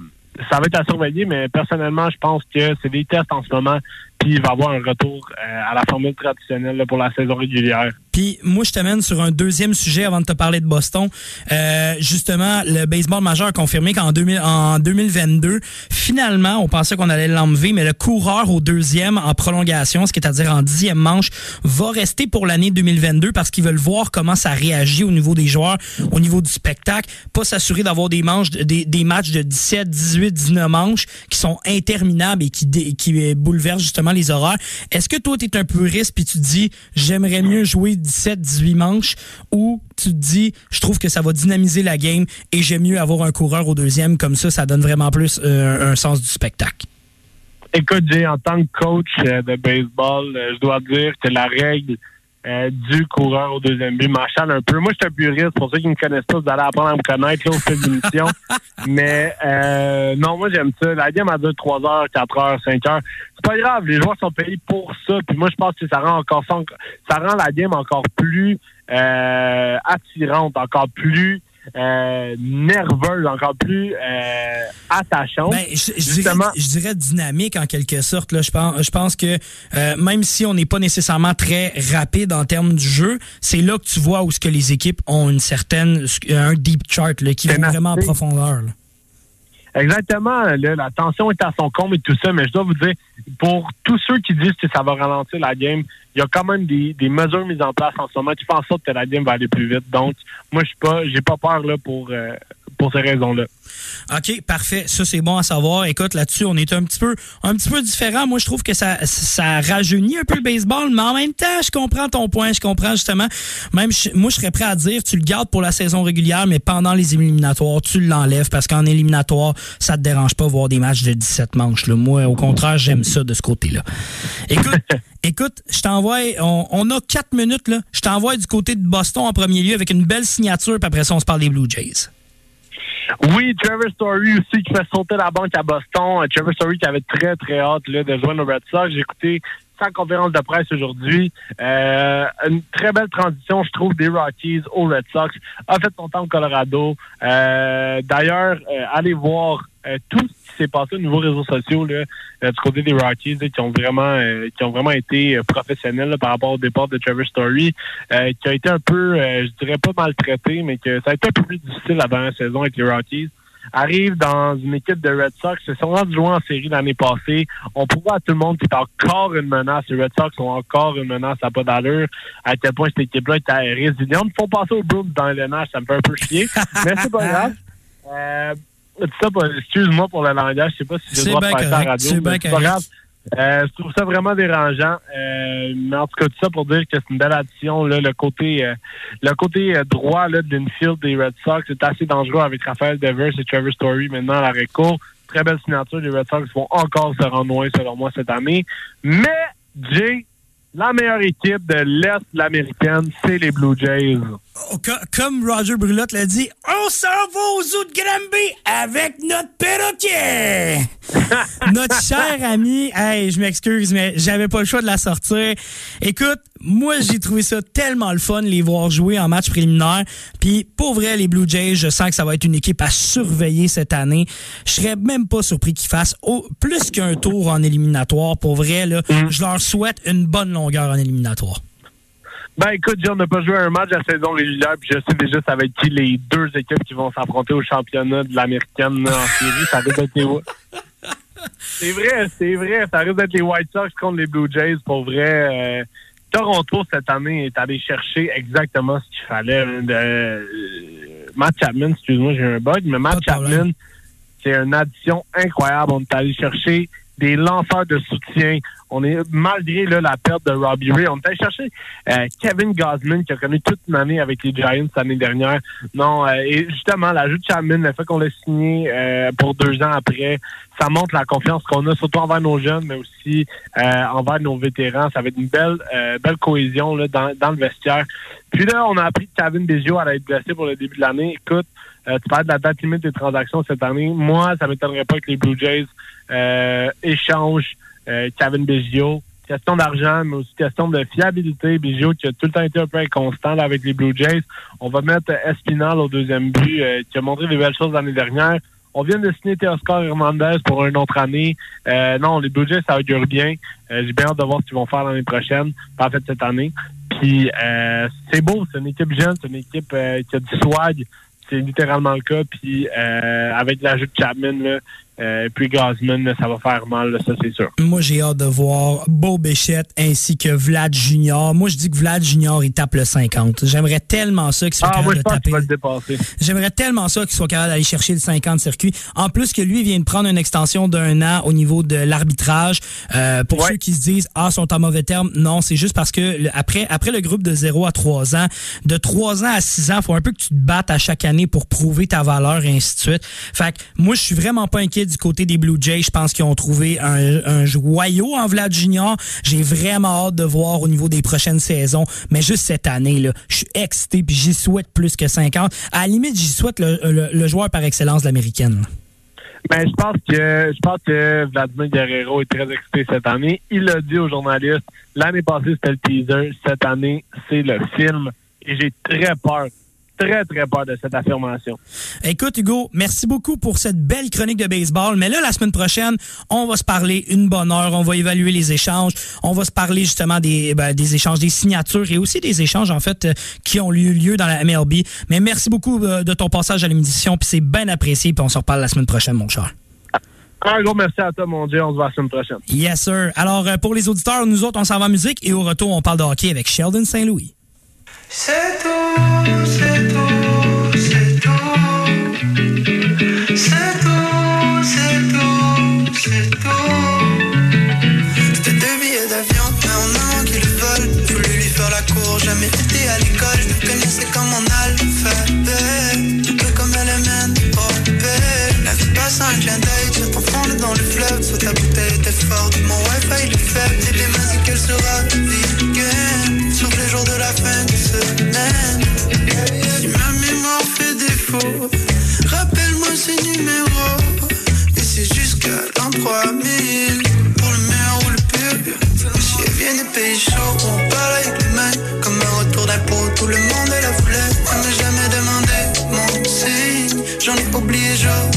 ça va être à surveiller, mais personnellement, je pense que c'est des tests en ce moment, puis il va y avoir un retour euh, à la formule traditionnelle pour la saison régulière. Puis moi, je t'amène sur un deuxième sujet avant de te parler de Boston. Euh, justement, le baseball majeur a confirmé qu'en 2000 en 2022, finalement, on pensait qu'on allait l'enlever, mais le coureur au deuxième en prolongation, ce qui est à dire en dixième manche, va rester pour l'année 2022 parce qu'ils veulent voir comment ça réagit au niveau des joueurs, au niveau du spectacle, pas s'assurer d'avoir des manches, de- des, des matchs de 17, 18, 19 manches qui sont interminables et qui, qui euh, bouleversent justement les horaires. Est-ce que toi, tu es un puriste puis tu te dis, j'aimerais mieux jouer 17, 18 manches ou tu te dis, je trouve que ça va dynamiser la game et j'aime mieux avoir un coureur au deuxième comme ça, ça donne vraiment plus euh, un sens du spectacle. Écoute, Jay, en tant que coach euh, de baseball, euh, je dois dire que la règle euh, du coureur au deuxième but m'achale un peu. Moi, je suis un puriste. Pour ceux qui me connaissent pas, vous allez apprendre à me connaître là, au fil de l'émission. [LAUGHS] Mais euh, non, moi, j'aime ça. La game, elle dure 3 heures, 4 heures, 5 heures. C'est pas grave. Les joueurs sont payés pour ça. Puis moi, je pense que ça rend encore ça, ça rend la game encore plus euh, attirante, encore plus euh, nerveuse, encore plus euh, attachante. Ben, je, je dirais, je dirais dynamique en quelque sorte. Là. Je, pense, je pense que euh, même si on n'est pas nécessairement très rapide en termes du jeu, c'est là que tu vois où ce que les équipes ont une certaine un deep chart là, qui Ténacité. vraiment en profondeur. là. Exactement. Là, la tension est à son comble et tout ça, mais je dois vous dire, pour tous ceux qui disent que ça va ralentir la game, il y a quand même des, des mesures mises en place en ce moment qui font en sorte que la game va aller plus vite. Donc, moi, je suis pas, j'ai pas peur là pour euh, pour ces raisons-là. OK, parfait. Ça, c'est bon à savoir. Écoute, là-dessus, on est un petit peu un petit peu différent. Moi, je trouve que ça, ça rajeunit un peu le baseball, mais en même temps, je comprends ton point. Je comprends justement. Même je- moi, je serais prêt à dire, tu le gardes pour la saison régulière, mais pendant les éliminatoires, tu l'enlèves parce qu'en éliminatoire, ça te dérange pas voir des matchs de 17 manches. Là. Moi, au contraire, j'aime ça de ce côté-là. Écoute, [LAUGHS] écoute, je t'envoie, on, on a quatre minutes, là. Je t'envoie du côté de Boston en premier lieu avec une belle signature, puis après ça, on se parle des Blue Jays. Oui, Trevor Story aussi qui fait sauter la banque à Boston. Euh, Trevor Story qui avait très, très hâte là, de joindre aux Red Sox. J'ai écouté sa conférence de presse aujourd'hui. Euh, une très belle transition, je trouve, des Rockies aux Red Sox. A fait son temps au Colorado. Euh, D'ailleurs, euh, allez voir euh, tout ce qui s'est passé au niveau réseaux sociaux là, euh, du côté des Rockies là, qui ont vraiment euh, qui ont vraiment été euh, professionnels là, par rapport au départ de Trevor Story, euh, qui a été un peu, euh, je dirais pas maltraité, mais que ça a été un peu plus difficile la dernière saison avec les Rockies arrive dans une équipe de Red Sox. Ils sont rendus loin en série l'année passée. On prouve à tout le monde que c'est encore une menace. Les Red Sox sont encore une menace à pas d'allure. À quel point cette équipe-là est résiliente. Ils font passer aux Brooms dans le LNH. Ça me fait un peu chier. mais c'est pas grave. [LAUGHS] Euh, ça, excuse-moi pour le langage, je sais pas si de bien faire ça à la radio, c'est mais bien c'est pas correct. grave. Euh, je trouve ça vraiment dérangeant. Euh, mais en tout cas, tout ça pour dire que c'est une belle addition. Là, le côté euh, le côté euh, droit là, de l'infield des Red Sox est assez dangereux avec Raphaël Devers et Trevor Story maintenant à l'arrêt court. Très belle signature. Les Red Sox vont encore se rendre loin, selon moi, cette année. Mais, Jay, la meilleure équipe de l'Est de l'américaine, c'est les Blue Jays. Oh, co- Comme Roger Brulotte l'a dit, on s'en va aux eaux de Granby avec notre perroquet! [LAUGHS] notre cher ami, hey, je m'excuse, mais j'avais pas le choix de la sortir. Écoute, moi, j'ai trouvé ça tellement le fun, les voir jouer en match préliminaire. Puis, pour vrai, les Blue Jays, je sens que ça va être une équipe à surveiller cette année. Je serais même pas surpris qu'ils fassent au- plus qu'un tour en éliminatoire. Pour vrai, là, je leur souhaite une bonne longueur en éliminatoire. Ben écoute, John, on n'a pas joué un match à saison régulière, puis je sais déjà ça va être qui les deux équipes qui vont s'affronter au championnat de l'américaine en série. Ça risque d'être les [LAUGHS] C'est vrai, c'est vrai. Ça risque d'être les White Sox contre les Blue Jays. Pour vrai, euh, Toronto cette année est allé chercher exactement ce qu'il fallait. De, euh, Matt Chapman, excuse-moi, j'ai un bug, mais Matt. Chapman, c'est une addition incroyable. On est allé chercher des lanceurs de soutien. On est malgré là, la perte de Robbie Ray, on est allé chercher euh, Kevin Gosman qui a connu toute une année avec les Giants l'année dernière. Non, euh, et justement l'ajout de Chapman, le fait qu'on l'a signé euh, pour deux ans après, ça montre la confiance qu'on a surtout envers nos jeunes, mais aussi euh, envers nos vétérans. Ça va être une belle euh, belle cohésion là, dans, dans le vestiaire. Puis là, on a appris que Kevin Biggio allait être blessé pour le début de l'année. Écoute, euh, tu parles de la date limite des transactions cette année. Moi, ça m'étonnerait pas que les Blue Jays euh, échangent euh, Kevin Biggio. Question d'argent, mais aussi question de fiabilité. Biggio qui a tout le temps été un peu inconstant là, avec les Blue Jays. On va mettre Espinal au deuxième but, euh, qui a montré des belles choses l'année dernière. On vient de signer Teoscar Hernandez pour une autre année. Euh, non, les Blue Jays, ça augure bien. Euh, J'ai bien hâte de voir ce qu'ils vont faire l'année prochaine, en fait cette année. Puis euh, c'est beau, c'est une équipe jeune, c'est une équipe euh, qui a du swag. C'est littéralement le cas. Puis euh, avec l'ajout de Chapman, là, euh, puis Gosman, ça va faire mal, ça c'est sûr. Moi, j'ai hâte de voir Beau Béchette ainsi que Vlad Junior. Moi, je dis que Vlad Junior, il tape le 50. J'aimerais tellement ça qu'il soit Ah, capable de taper. le. J'aimerais tellement ça qu'il soit capable d'aller chercher le 50 circuit. En plus que lui il vient de prendre une extension d'un an au niveau de l'arbitrage. Euh, pour Ouais. ceux qui se disent ah sont en mauvais terme, non, c'est juste parce que le- après après le groupe de 0 à 3 ans, de 3 ans à 6 ans, faut un peu que tu te battes à chaque année pour prouver ta valeur et ainsi de suite. Fait que moi je suis vraiment pas inquiet du côté des Blue Jays. Je pense qu'ils ont trouvé un, joyau en Vlad Junior. J'ai vraiment hâte de voir au niveau des prochaines saisons. Mais juste cette année, là, je suis excité puis j'y souhaite plus que 50. À la limite, j'y souhaite le joueur par excellence de l'américaine. Ben, je pense que je pense que Vladimir Guerrero est très excité cette année. Il l'a dit aux journalistes. L'année passée, c'était le teaser. Cette année, c'est le film. Et j'ai très peur, très, très peur de cette affirmation. Écoute, Hugo, merci beaucoup pour cette belle chronique de baseball. Mais là, la semaine prochaine, on va se parler une bonne heure. On va évaluer les échanges. On va se parler justement des, ben, des échanges, des signatures et aussi des échanges, en fait, euh, qui ont eu lieu dans la MLB. Mais merci beaucoup euh, de ton passage à l'émission. Puis c'est bien apprécié. Puis on se reparle la semaine prochaine, mon cher. Un gros merci à toi, mon Dieu. On se voit la semaine prochaine. Yes, sir. Alors, euh, pour les auditeurs, nous autres, on s'en va en musique. Et au retour, on parle de hockey avec Sheldon Saint-Louis. Σε του, σε του, σε rappelle-moi ces numéros. Et c'est jusqu'à l'an 3000. Pour le meilleur ou le pire. Elle vient des pays chauds, on parle avec les mains. Comme un retour d'impôt, tout le monde la voulait. Elle m'a jamais demandé mon signe. J'en ai pas oublié Joséphine.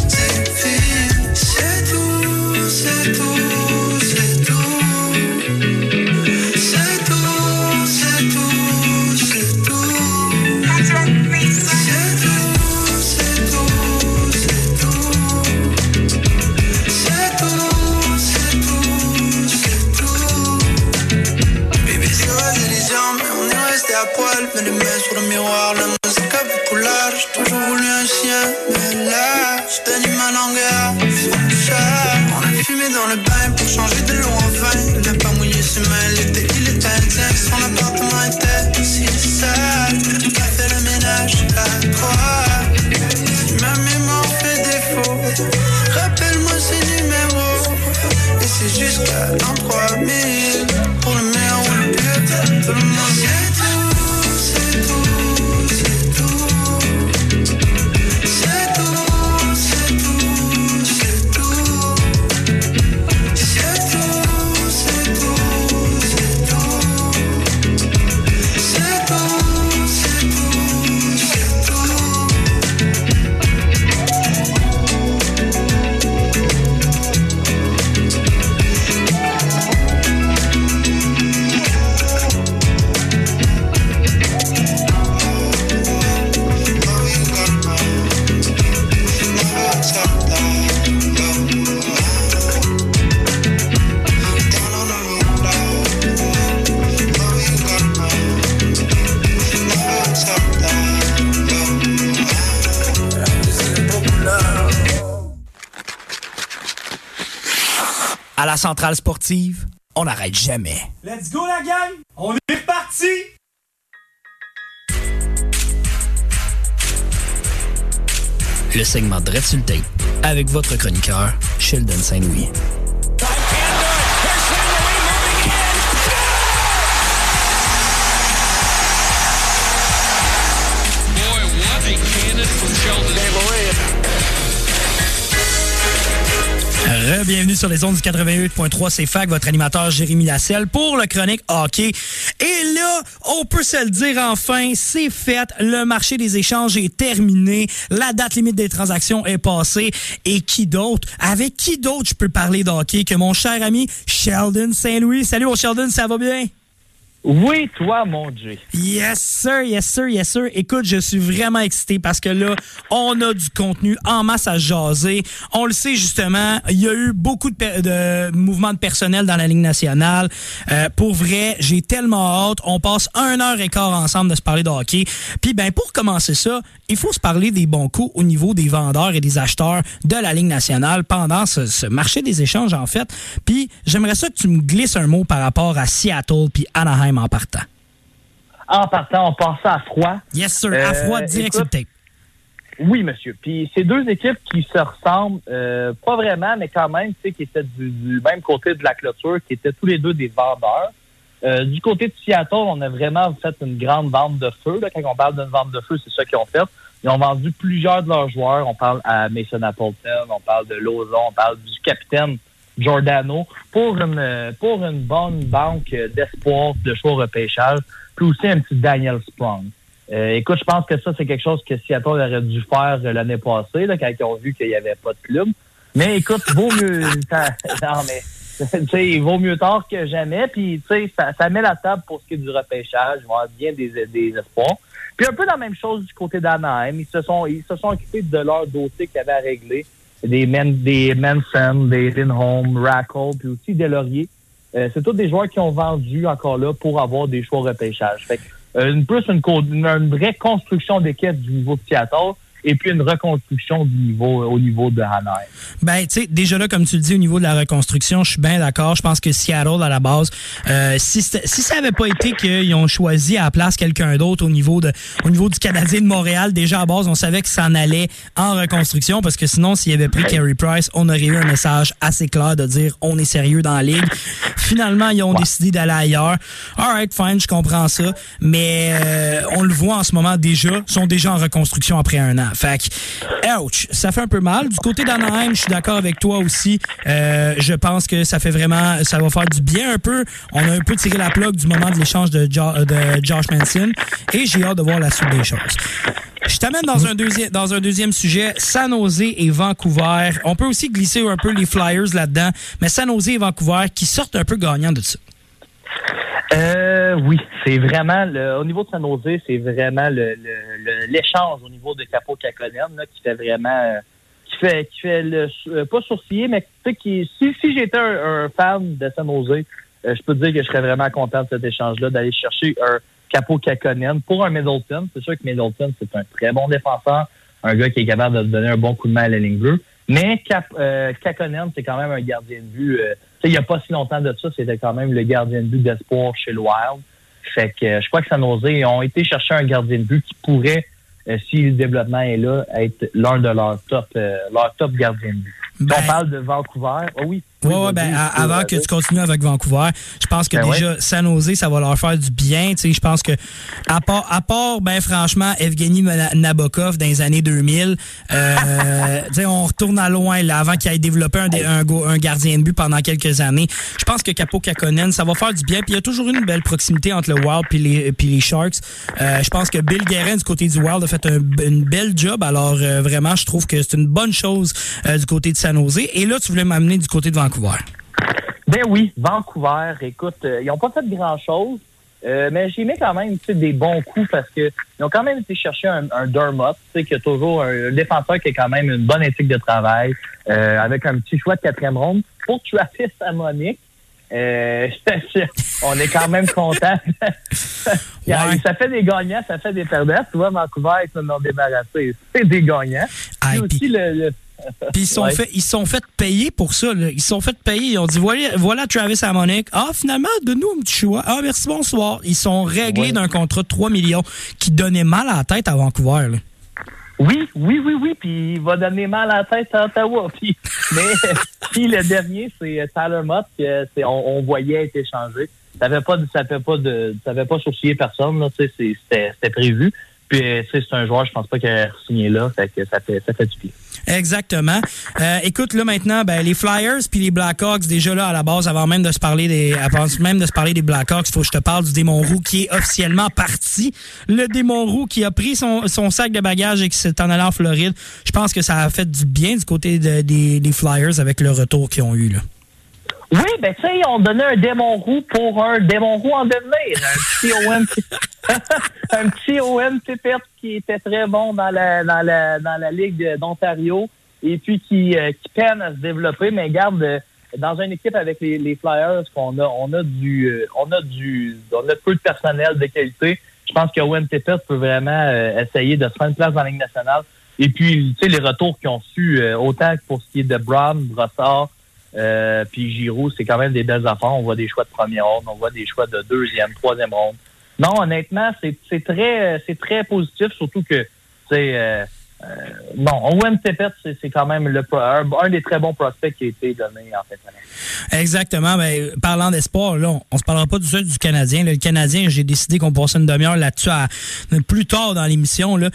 Mets les mains sur le miroir, la musique a beaucoup large. Toujours voulu un chien, mais là, je t'anime à longueur. On a fumé dans le bain pour changer de l'eau en vin. Il n'a pas mouillé ses mains, l'été il était intense. Son appartement était si sale. J'ai pas fait le ménage à. Si ma mémoire fait défaut, rappelle-moi ces numéros. Et c'est jusqu'à l'an 3000. À la centrale sportive, on n'arrête jamais. Let's go la gang! On est reparti! Le segment tape avec votre chroniqueur, Sheldon Saint-Louis. Bienvenue sur les ondes du 88.3 CFAC, votre animateur Jérémy Lasselle pour le chronique hockey. Et là, on peut se le dire enfin, c'est fait. Le marché des échanges est terminé. La date limite des transactions est passée. Et qui d'autre? Avec qui d'autre je peux parler d'hockey que mon cher ami Sheldon Saint-Louis? Salut mon Sheldon, ça va bien? Oui, toi, mon Dieu. Yes, sir, yes, sir, yes, sir. Écoute, je suis vraiment excité parce que là, on a du contenu en masse à jaser. On le sait justement, il y a eu beaucoup de, de mouvements de personnel dans la Ligue nationale. Euh, pour vrai, j'ai tellement hâte. On passe un heure et quart ensemble de se parler de hockey. Puis, ben, pour commencer ça, il faut se parler des bons coups au niveau des vendeurs et des acheteurs de la Ligue nationale pendant ce, ce marché des échanges, en fait. Puis, j'aimerais ça que tu me glisses un mot par rapport à Seattle puis Anaheim en partant. En partant, on passe à froid. Yes, sir. À Euh, froid, direct sur le tape. Oui, monsieur. Puis c'est deux équipes qui se ressemblent, euh, pas vraiment, mais quand même, tu sais, qui étaient du, du même côté de la clôture, qui étaient tous les deux des vendeurs. Euh, du côté de Seattle, on a vraiment fait une grande vente de feu. Là. Quand on parle d'une vente de feu, c'est ça qu'ils ont fait. Ils ont vendu plusieurs de leurs joueurs. On parle à Mason Appleton, on parle de Lozon, on parle du capitaine Giordano pour une euh, pour une bonne banque d'espoir de choix repêchage, puis aussi un petit Daniel Sprong. Euh, écoute, je pense que ça, c'est quelque chose que Seattle aurait dû faire euh, l'année passée, là, quand ils ont vu qu'il n'y avait pas de club. Mais écoute, vaut mieux. [LAUGHS] non, mais [LAUGHS] il vaut mieux tard que jamais. Puis, tu sais, ça, ça met la table pour ce qui est du repêchage. Ils vont avoir bien des, des espoirs. Puis un peu la même chose du côté d'Anaheim. Ils se sont ils se sont occupés de leur dossier qu'ils avaient à régler. Des, Men, des Manson, des Lindholm, Rackle, puis aussi des Lauriers. Euh, c'est tous des joueurs qui ont vendu encore là pour avoir des choix repêchage. Fait que, euh, plus une, une, une vraie construction d'équipe du niveau de Seattle et puis une reconstruction du niveau au niveau de Anaheim. Ben, tu sais, déjà là, comme tu le dis, au niveau de la reconstruction, je suis bien d'accord. Je pense que Seattle, à la base, euh, si, ça avait pas été qu'ils ont choisi à la place quelqu'un d'autre au niveau de, au niveau du Canadien de Montréal, déjà à base, on savait que ça en allait en reconstruction parce que sinon, s'il avait pris Carey Price, on aurait eu un message assez clair de dire on est sérieux dans la ligue. Finalement, ils ont décidé d'aller ailleurs. Alright, fine, je comprends ça. Mais euh, on le voit en ce moment déjà, ils sont déjà en reconstruction après un an. Fait que, ouch, ça fait un peu mal. Du côté d'Anaheim, je suis d'accord avec toi aussi. Euh, je pense que ça fait vraiment, ça va faire du bien un peu. On a un peu tiré la plug du moment de l'échange de, Jo- de Josh Manson et j'ai hâte de voir la suite des choses. Je t'amène dans un deuxième dans un deuxième sujet, San Jose et Vancouver. On peut aussi glisser un peu les Flyers là-dedans, mais San Jose et Vancouver qui sortent un peu gagnants de ça. Euh, oui, c'est vraiment le, au niveau de San Jose, c'est vraiment le, l'échange au niveau de Capo Kakonen là, qui fait vraiment euh, qui fait qui fait le euh, pas sourciller, mais qui si, si j'étais un, un fan de San Jose, euh, je peux te dire que je serais vraiment content de cet échange-là, d'aller chercher un Capo Kakonen pour un Middleton. C'est sûr que Middleton, c'est un très bon défenseur, un gars qui est capable de donner un bon coup de main à la ligne bleue. Mais Cap, euh, Kakonen, c'est quand même un gardien de but. euh, il n'y a pas si longtemps de ça, c'était quand même le gardien de but d'espoir chez le Wild. Fait que euh, je crois que San Jose ils ont été chercher un gardien de but qui pourrait, euh, si le développement est là, être l'un de leurs top, euh, leurs top gardiens de but. Ben- on parle de Vancouver, ah oui. Ouais, oui, ouais, ben, avant que tu continues avec Vancouver, je pense que Ben déjà, San Jose, ça va leur faire du bien. Je pense que, à part, à part ben, franchement, Evgeny Na- Nabokov dans les années 2000, euh, [LAUGHS] on retourne à loin, là, avant qu'il ait développé un, gardien de but pendant quelques années. Je pense que Capo Kakonen, ça va faire du bien. Puis il y a toujours une belle proximité entre le Wild puis les, les Sharks. Euh, je pense que Bill Guerin, du côté du Wild, a fait un, une belle job. Alors, euh, vraiment, je trouve que c'est une bonne chose euh, du côté de San Jose. Et là, tu voulais m'amener du côté de Vancouver. Ben oui, Vancouver, écoute, euh, ils n'ont pas fait grand-chose, euh, mais j'ai mis quand même des bons coups parce que ils ont quand même été chercher un, un sais, qui a toujours un, un défenseur qui a quand même une bonne éthique de travail, euh, avec un petit choix de quatrième ronde. Pour Travis Monique, euh, [LAUGHS] on est quand même content. [LAUGHS] Ouais. Ça fait des gagnants, ça fait des perdants. Tu vois, Vancouver, ils s'en ont débarrassé. C'est des gagnants. Puis aussi le- Puis ils sont Ouais. fait, ils sont fait payer pour ça. Là. Ils sont fait payer. Ils ont dit voilà, voilà Travis Harmonic. Ah finalement, donne-nous un petit choix. Ah merci bonsoir. Ils sont réglés Ouais. d'un contrat de 3 millions qui donnait mal à la tête à Vancouver. là. Oui, oui, oui, oui, puis il va donner mal à la tête à Ottawa. [LAUGHS] Puis, mais puis le dernier, c'est euh, Tyler Mott, que c'est, on, on voyait être échangé. Ça fait pas, ça fait pas de, ça pas sourciller personne. Là, c'était, c'était prévu. Puis euh, c'est un joueur, je pense pas qu'il a signé là, fait que ça fait, ça fait du bien. Exactement. Euh, écoute, là maintenant, ben, les Flyers puis les Blackhawks, déjà là à la base, avant même de se parler des, avant même de se parler des Blackhawks, faut que je te parle du démon roux qui est officiellement parti. Le démon roux qui a pris son, son sac de bagages et qui s'est en allé en Floride. Je pense que ça a fait du bien du côté de- des, des Flyers avec le retour qu'ils ont eu là. Oui, ben tu sais, on donnait un démon roux pour un démon roux en devenir. Un petit OM, [LAUGHS] un petit OM qui était très bon dans la dans la dans la ligue d'Ontario et puis qui euh, qui peine à se développer, mais garde euh, dans une équipe avec les, les Flyers qu'on a on a du euh, on a du on a peu de personnel de qualité. Je pense que Owen peut vraiment euh, essayer de se faire une place dans la Ligue nationale. Et puis, tu sais, les retours qu'ils ont su, euh, autant pour ce qui est de Brown, Brossard, euh, puis Giroud, c'est quand même des belles affaires. On voit des choix de première ronde, on voit des choix de deuxième, troisième ronde. Non, honnêtement, c'est très c'est très positif, surtout que c'est euh, euh, non, Owen Tippett, c'est quand même le un, un des très bons prospects qui a été donné en fait. Exactement. Ben, parlant d'espoir, là, on, on se parlera pas du seul du Canadien. là. Le Canadien, j'ai décidé qu'on passait une demi-heure là-dessus plus tard dans l'émission. Euh,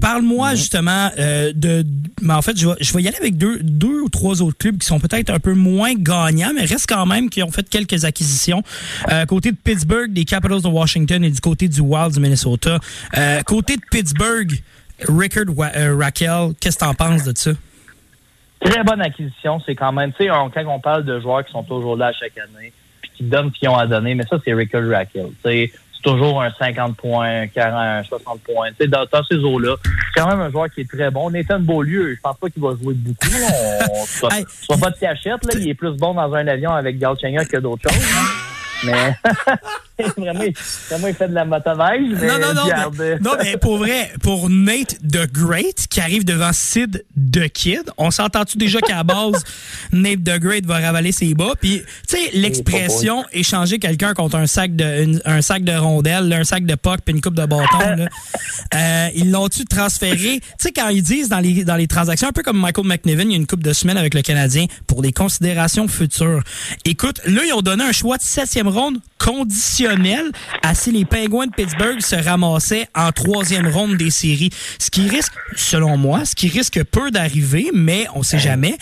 Parle-moi justement euh, de. Mais en fait, je vais, je vais y aller avec deux, deux ou trois autres clubs qui sont peut-être un peu moins gagnants, mais restent quand même qui ont fait quelques acquisitions. Euh, côté de Pittsburgh, des Capitals de Washington et du côté du Wild du Minnesota. Côté de Pittsburgh, Rickard euh, Raquel, qu'est-ce que t'en penses de ça? Très bonne acquisition, c'est quand même, tu sais, quand on parle de joueurs qui sont toujours là chaque année, puis qui donnent ce qu'ils ont à donner, mais ça, c'est Rickard Raquel. Tu c'est toujours un 50 points, 40, un 60 points. Tu sais, dans, dans ces eaux-là, c'est quand même un joueur qui est très bon. Nathan Beaulieu, je pense pas qu'il va jouer beaucoup. On, [LAUGHS] soit, Hey. soit pas de cachette, là. Il est plus bon dans un avion avec Galchenyuk que d'autres choses. hein. Mais [LAUGHS] [LAUGHS] vraiment, il, vraiment, il fait de la motoneige. Non, non, non. Mais, non, mais pour vrai, pour Nate the Great, qui arrive devant Sid the Kid, on s'entend-tu déjà qu'à la base, [LAUGHS] Nate the Great va ravaler ses bas? Puis, tu sais, l'expression échanger quelqu'un contre un sac de une- un sac de rondelles, un sac de puck puis une coupe de bâton, là, [LAUGHS] euh, ils l'ont-tu transféré? Tu sais, quand ils disent dans les, dans les transactions, un peu comme Michael McNiven, il y a une coupe de semaine avec le Canadien pour des considérations futures. Écoute, là, ils ont donné un choix de septième ronde à si les Pingouins de Pittsburgh se ramassaient en troisième ronde des séries. Ce qui risque, selon moi, ce qui risque peu d'arriver, mais on sait jamais.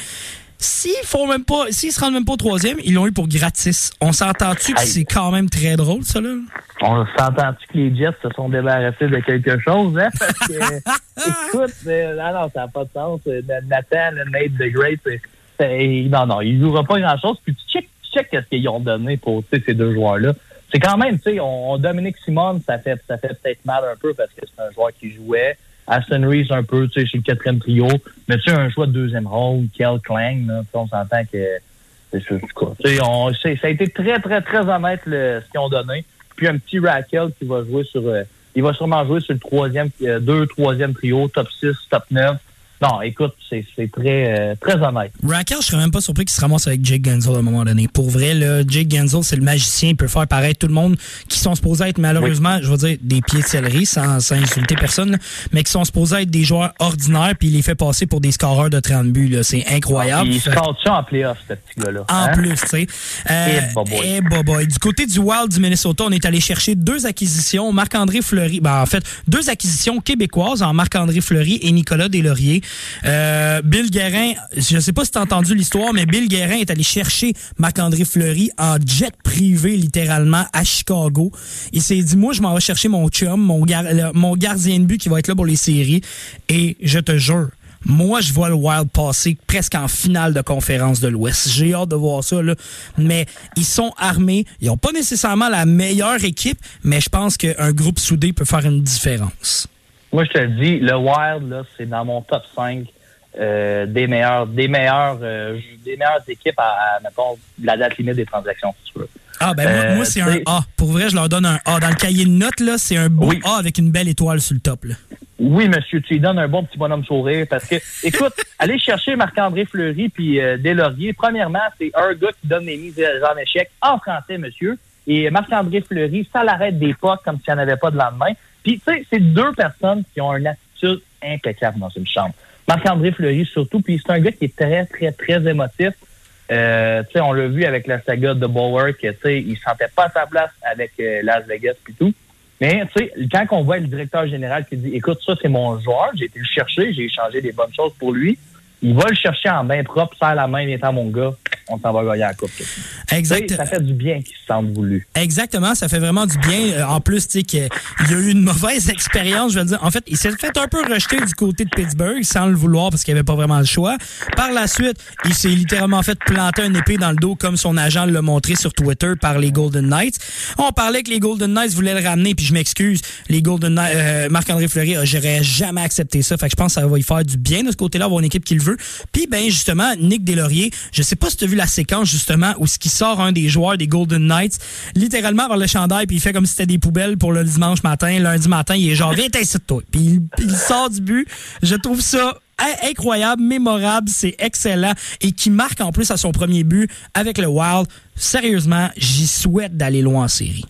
S'ils font même pas, s'ils se rendent même pas au troisième, ils l'ont eu pour gratis. On s'entend-tu que c'est quand même très drôle, ça, là? On s'entend-tu que les Jets se sont débarrassés de quelque chose, hein? Parce que, [LAUGHS] écoute, euh, non, non, ça n'a pas de sens. Euh, Nathan, Nate the Great, c'est- non, non, il jouera pas grand-chose. Puis tu check, check qu'est-ce qu'ils ont donné pour ces deux joueurs-là. C'est quand même, tu sais, on, Dominique Simon, ça fait, ça fait peut-être mal un peu parce que c'est un joueur qui jouait. Aston Reeves un peu, tu sais, sur le quatrième trio. Mais tu sais, un choix de deuxième ronde, Kel Klang, là, on s'entend que c'est. Tu sais, on- ça a été très, très, très honnête le, ce qu'ils ont donné. Puis un petit Raquel qui va jouer sur. euh, il va sûrement jouer sur le troisième, euh, deux, troisième trio, top 6, top 9. Non, écoute, c'est très, euh, très honnête. Raquel, je serais même pas surpris qu'il se ramasse avec Jake Genzel à un moment donné. Pour vrai, là, Jake Genzel, c'est le magicien, il peut faire paraître tout le monde qui sont supposés être malheureusement, je veux dire, des pieds de céleri, sans, sans insulter personne, là, mais qui sont supposés être des joueurs ordinaires, puis il les fait passer pour des scoreurs de 30 buts. C'est incroyable. Il Fait- score ça en playoff, ce petit gars-là. en hein? plus, tu sais. Euh, eh, boboy. Du côté du Wild du Minnesota, on est allé chercher deux acquisitions. Marc-André Fleury, ben, en fait, deux acquisitions québécoises en Marc-André Fleury et Nicolas Deslauriers. Euh, Bill Guérin, je sais pas si t'as entendu l'histoire, mais Bill Guérin est allé chercher Marc-André Fleury en jet privé, littéralement, à Chicago. Il s'est dit, moi, je m'en vais chercher mon chum, mon, gar- mon gardien de but qui va être là pour les séries. Et je te jure, moi, je vois le Wild passer presque en finale de conférence de l'Ouest. J'ai hâte de voir ça, là. Mais ils sont armés. Ils n'ont pas nécessairement la meilleure équipe, mais je pense qu'un groupe soudé peut faire une différence. Moi, je te le dis, le Wild, là, c'est dans mon top 5 euh, des meilleurs, des meilleurs, euh, des meilleures équipes à, à, mettons, la date limite des transactions, si tu veux. Ah, ben moi, Euh, moi, c'est un t'sais- A. Pour vrai, je leur donne un A. Dans le cahier de notes, là, c'est un beau Oui. A avec une belle étoile sur le top, là. Oui, monsieur, tu lui donnes un bon petit bonhomme sourire parce que, [LAUGHS] écoute, aller chercher Marc-André Fleury puis euh, Deslauriers, premièrement, c'est un gars qui donne les mises en échec en français, monsieur. Et Marc-André Fleury, ça l'arrête des pas comme s'il n'y en avait pas de lendemain. C'est deux personnes qui ont une attitude impeccable dans une chambre. Marc-André Fleury, surtout, puis c'est un gars qui est très, très, très émotif. Euh, tu sais, on l'a vu avec la saga de Bauer, que, tu sais, il sentait pas sa place avec euh, Las Vegas puis tout. Mais, tu sais, quand on voit le directeur général qui dit, écoute, ça, c'est mon joueur, j'ai été le chercher, j'ai échangé des bonnes choses pour lui. Il va le chercher en main propre, serre la main, étant mon gars, on s'en va gagner la coupe. Tu sais, Exact. Ça fait du bien qu'il se sente voulu. Exactement, ça fait vraiment du bien. Euh, en plus, tu sais qu'il y a eu une mauvaise [LAUGHS] expérience, je veux dire. En fait, il s'est fait un peu rejeter du côté de Pittsburgh sans le vouloir parce qu'il avait pas vraiment le choix. Par la suite, il s'est littéralement fait planter une épée dans le dos comme son agent l'a montré sur Twitter par les Golden Knights. On parlait que les Golden Knights voulaient le ramener, puis je m'excuse, les Golden Knights, euh, Marc-André Fleury, j'aurais jamais accepté ça. Fait que je pense que ça va y faire du bien de ce côté-là, avoir une équipe qui le veut. Puis ben justement, Nick Deslauriers, je sais pas si tu as vu la séquence justement où ce qui sort un des joueurs des Golden Knights, littéralement vers le chandail, puis il fait comme si c'était des poubelles pour le dimanche matin, lundi matin, il est genre viens de toi. Puis il, sort du but. Je trouve ça in- incroyable, mémorable, c'est excellent et qui marque en plus à son premier but avec le Wild. Sérieusement, j'y souhaite d'aller loin en série.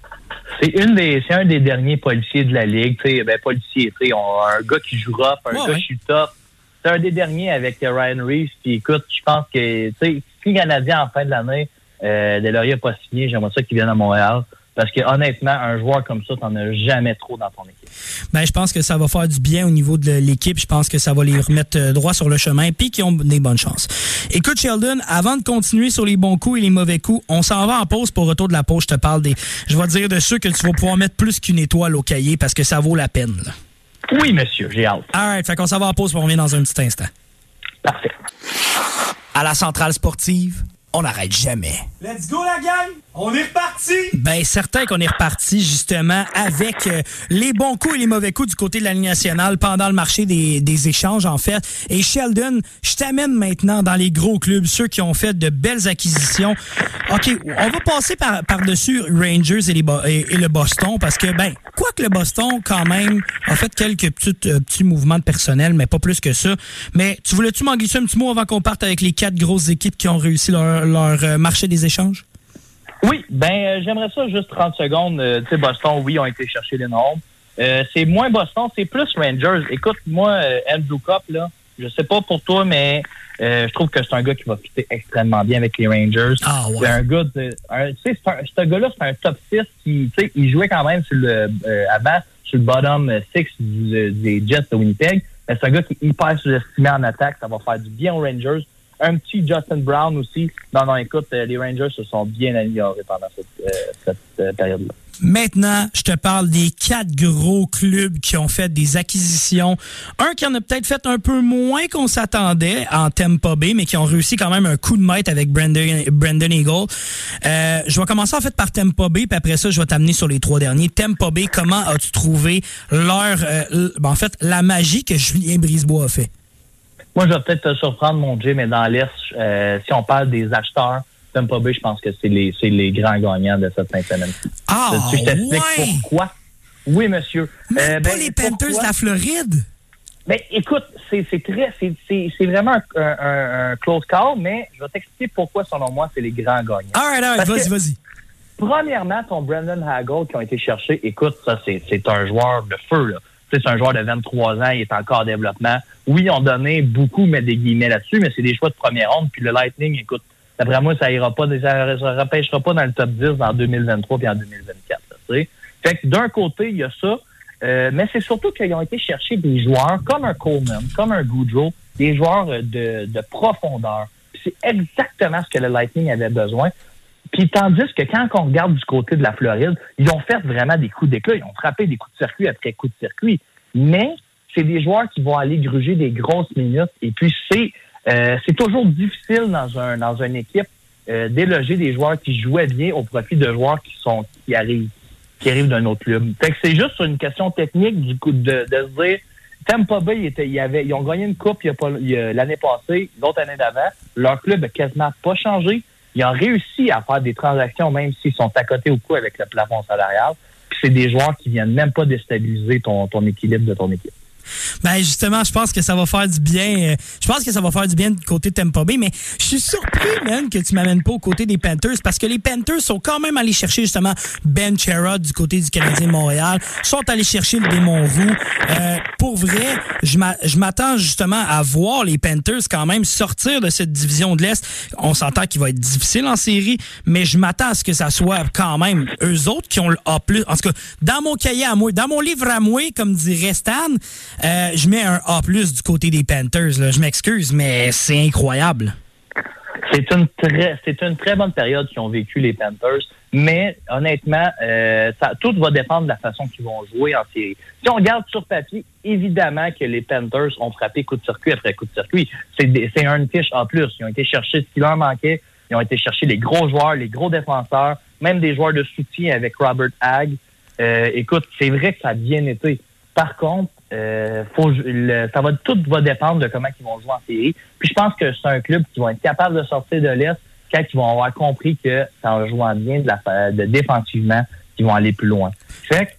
C'est une des, c'est un des derniers policiers de la ligue, tu sais, ben policier, tu sais, un gars qui joue rough, un Ouais, gars ouais. qui tough. C'est un des derniers avec euh, Ryan Reeves. Puis écoute, je pense que, tu sais, si Canadien en fin de l'année, euh, Delaurier n'a pas signé, j'aimerais ça qu'il vienne à Montréal. Parce que honnêtement, un joueur comme ça, t'en as jamais trop dans ton équipe. Ben, je pense que ça va faire du bien au niveau de l'équipe. Je pense que ça va les remettre euh, droit sur le chemin puis qu'ils ont des bonnes chances. Écoute, Sheldon, avant de continuer sur les bons coups et les mauvais coups, on s'en va en pause pour retour de la pause. Je te parle des, je vais dire de ceux que tu vas pouvoir mettre plus qu'une étoile au cahier parce que ça vaut la peine. Oui, monsieur, j'ai hâte. Alright, fait qu'on s'en va en pause pour on revient dans un petit instant. Parfait. À la centrale sportive, on n'arrête jamais. Let's go, la gang! On est reparti! Ben, certain qu'on est reparti justement avec euh, les bons coups et les mauvais coups du côté de la Ligue nationale pendant le marché des, des échanges, en fait. Et Sheldon, je t'amène maintenant dans les gros clubs, ceux qui ont fait de belles acquisitions. OK, on va passer par- par-dessus Rangers et, les et, et le Boston parce que, ben, quoique le Boston, quand même, a fait quelques petites, euh, petits mouvements de personnel, mais pas plus que ça. Mais tu voulais-tu m'en glisser un petit mot avant qu'on parte avec les quatre grosses équipes qui ont réussi leur, leur euh, marché des échanges? Oui, ben euh, j'aimerais ça juste 30 secondes. Euh, tu sais, Boston, oui, ont été chercher les nombres. Euh, c'est moins Boston, c'est plus Rangers. Écoute, moi, euh, Andrew Cup, là, je sais pas pour toi, mais euh, je trouve que c'est un gars qui va fitter extrêmement bien avec les Rangers. Ah ouais. C'est un gars Tu sais, c'est un- ce gars-là, c'est un top 6 qui, tu sais, il jouait quand même sur le, euh, avant sur le bottom 6 du- des Jets de Winnipeg. Mais c'est un gars qui est hyper sous-estimé en attaque. Ça va faire du bien aux Rangers. Un petit Justin Brown aussi. Non, non, écoute, euh, les Rangers se sont bien améliorés pendant cette, euh, euh, période-là. Maintenant, je te parle des quatre gros clubs qui ont fait des acquisitions. Un qui en a peut-être fait un peu moins qu'on s'attendait en Tampa Bay, mais qui ont réussi quand même un coup de maître avec Brandon, Brandon Eagle. Euh, je vais commencer en fait par Tampa Bay, puis après ça, je vais t'amener sur les trois derniers. Tampa Bay, comment as-tu trouvé leur, euh, ben, en fait, la magie que Julien Brisebois a fait? Moi, je vais peut-être te surprendre, mon Jay, mais dans l'Est, euh, si on parle des acheteurs, Tampa Bay, je pense que c'est les, les grands gagnants de cette fin de semaine. Ah, je t'explique ouais! pourquoi? Oui, monsieur. Même Euh, pas ben, les Panthers de la Floride? Mais écoute, c'est très, c'est- vraiment un, un- un close call, mais je vais t'expliquer pourquoi, selon moi, c'est les grands gagnants. Alright, alright, Parce vas-y, que- vas-y. Premièrement, ton Brandon Hagel qui ont été cherchés, écoute, ça, c'est c'est un joueur de feu, là. C'est un joueur de 23 ans, il est encore en développement. Oui, ils ont donné beaucoup, mais des guillemets là-dessus, mais c'est des choix de première ronde. Puis le Lightning, écoute, d'après moi, ça ira pas, ça, ça repêchera pas dans le top 10 en 2023 puis en 2024. là. Fait que d'un côté, il y a ça, euh, mais c'est surtout qu'ils ont été chercher des joueurs comme un Coleman, comme un Goudreau, des joueurs euh, de, de profondeur. C'est exactement ce que le Lightning avait besoin. Puis tandis que quand on regarde du côté de la Floride, ils ont fait vraiment des coups d'éclat, ils ont frappé des coups de circuit après coups de circuit. Mais c'est des joueurs qui vont aller gruger des grosses minutes. Et puis c'est euh, c'est toujours difficile dans un dans une équipe euh, d'éloger des joueurs qui jouaient bien au profit de joueurs qui sont qui arrivent qui arrivent d'un autre club. Fait que c'est juste une question technique du coup de, de se dire Tampa Bay, était, il avait, ils ont gagné une coupe l'année passée, l'autre année d'avant. Leur club a quasiment pas changé. Ils ont réussi à faire des transactions, même s'ils sont à côté au coup avec le plafond salarial. Puis c'est des joueurs qui viennent même pas déstabiliser ton, ton équilibre de ton équipe. Ben justement, je pense que ça va faire du bien. euh, Je pense que ça va faire du bien du côté de Tampa Bay, mais je suis surpris, man, que tu m'amènes pas au côté des Panthers parce que les Panthers sont quand même allés chercher justement Ben Chera du côté du Canadien de Montréal, sont allés chercher le démon roux. Euh, pour vrai, je m'attends justement à voir les Panthers quand même sortir de cette division de l'Est. On s'entend qu'il va être difficile en série, mais je m'attends à ce que ça soit quand même eux autres qui ont le A+. En tout cas, dans mon cahier à moi, dans mon livre à moi, comme dirait Stan, euh, je mets un A+, du côté des Panthers. Là. Je m'excuse, mais c'est incroyable. C'est une très, c'est une très bonne période qu'ils ont vécu les Panthers, mais honnêtement, euh, tout va dépendre de la façon qu'ils vont jouer en série. Si on regarde sur papier, évidemment que les Panthers ont frappé coup de circuit après coup de circuit. C'est un fiche en plus. Ils ont été chercher ce qui leur manquait. Ils ont été chercher les gros joueurs, les gros défenseurs, même des joueurs de soutien avec Robert Hagg. Euh, écoute, c'est vrai que ça a bien été. Par contre, euh, faut, le- ça va tout va dépendre de comment ils vont jouer en série. Puis je pense que c'est un club qui va être capable de sortir de l'Est quand ils vont avoir compris que c'est en jouant bien de, la, de défensivement qu'ils vont aller plus loin. Fait que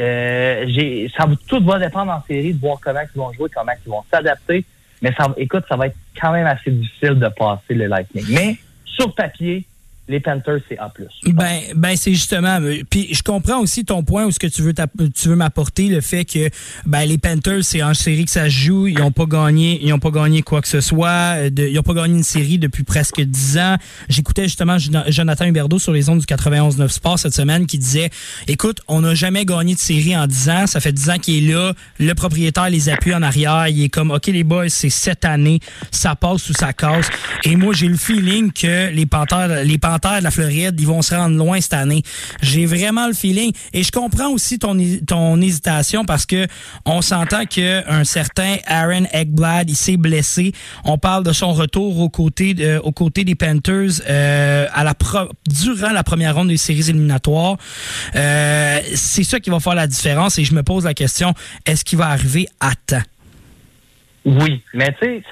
euh, j'ai, ça va, tout va dépendre en série de voir comment ils vont jouer, comment ils vont s'adapter. Mais ça, écoute, ça va être quand même assez difficile de passer le Lightning. Mais sur papier, les Panthers, c'est A+. Ben, ben c'est justement. Puis je comprends aussi ton point où ce que tu veux tu veux m'apporter le fait que ben les Panthers c'est en série que ça se joue, ils ont pas gagné, ils ont pas gagné quoi que ce soit, ils ont pas gagné une série depuis presque 10 ans. J'écoutais justement Jon- Jonathan Huberdeau sur les ondes du 91.9 Sport cette semaine qui disait écoute, on n'a jamais gagné de série en 10 ans, ça fait 10 ans qu'il est là, le propriétaire les appuie en arrière, il est comme OK les boys, c'est cette année, ça passe ou ça casse. Et moi j'ai le feeling que les Panthers les Panthers de la Floride, ils vont se rendre loin cette année. J'ai vraiment le feeling et je comprends aussi ton ton hésitation parce que on s'entend que un certain Aaron Eggblad, il s'est blessé. On parle de son retour aux côtés de, aux côtés des Panthers euh, à la durant la première ronde des séries éliminatoires. Euh, c'est ça qui va faire la différence et je me pose la question est-ce qu'il va arriver à temps? Oui, mais tu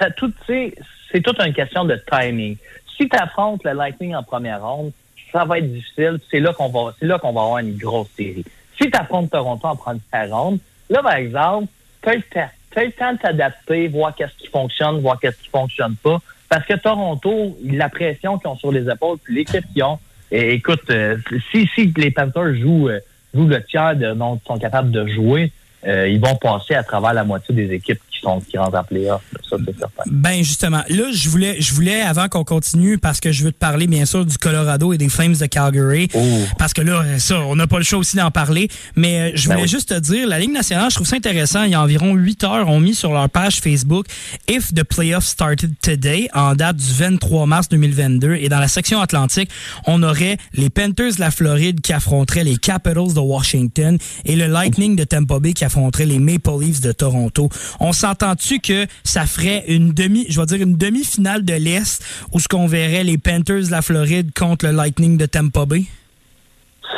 sais, c'est toute une question de timing. Si tu affrontes le Lightning en première ronde, ça va être difficile. C'est là qu'on va, c'est là qu'on va avoir une grosse série. Si tu affrontes Toronto en première ronde, là, par exemple, tu as le temps. De t'adapter, voir qu'est-ce qui fonctionne, voir qu'est-ce qui fonctionne pas. Parce que Toronto, la pression qu'ils ont sur les épaules, puis l'équipe qu'ils ont, écoute, euh, si, si les Panthers jouent, euh, jouent le tiers dont ils sont capables de jouer, euh, ils vont passer à travers la moitié des équipes qui sont qui rentrent en playoff. Ça, c'est certain. Ben justement, là je voulais je voulais avant qu'on continue parce que je veux te parler bien sûr du Colorado et des Flames de Calgary Oh. parce que là ça on n'a pas le choix aussi d'en parler mais euh, je Ben voulais oui. juste te dire la Ligue nationale, je trouve ça intéressant, il y a environ 8 heures ont mis sur leur page Facebook if the playoffs started today en date du 23 mars 2022 et dans la section Atlantique, on aurait les Panthers de la Floride qui affronteraient les Capitals de Washington et le Lightning de Tampa Bay qui affronterait les Maple Leafs de Toronto. On s'entend-tu que ça ferait une demi, je vais dire une demi-finale de l'Est où ce qu'on verrait les Panthers de la Floride contre le Lightning de Tampa Bay?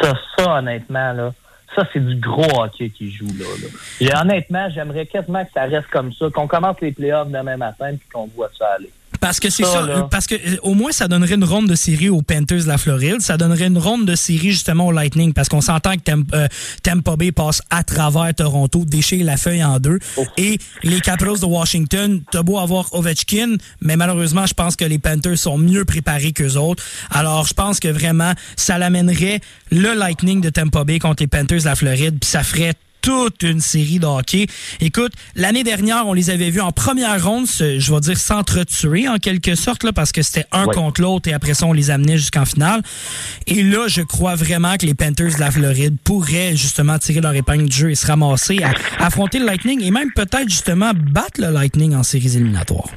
Ça, ça, honnêtement, là, ça, c'est du gros hockey qui joue là. là. J'ai- honnêtement, j'aimerais quasiment que ça reste comme ça, qu'on commence les playoffs demain matin puis qu'on voit ça aller. Parce que c'est Ça, ça, parce que euh, au moins ça donnerait une ronde de série aux Panthers de la Floride, ça donnerait une ronde de série justement au Lightning parce qu'on s'entend que Tam- euh, Tampa Bay passe à travers Toronto, déchire la feuille en deux. Et les Capitals de Washington, t'as beau avoir Ovechkin, mais malheureusement je pense que les Panthers sont mieux préparés qu'eux autres. Alors je pense que vraiment ça l'amènerait le Lightning de Tampa Bay contre les Panthers de la Floride, puis ça ferait toute une série de hockey. Écoute, l'année dernière, on les avait vus en première ronde, je vais dire s'entretuer en quelque sorte, là, parce que c'était un Ouais. contre l'autre et après ça, on les amenait jusqu'en finale. Et là, je crois vraiment que les Panthers de la Floride pourraient justement tirer leur épingle du jeu et se ramasser à affronter le Lightning et même peut-être justement battre le Lightning en séries éliminatoires.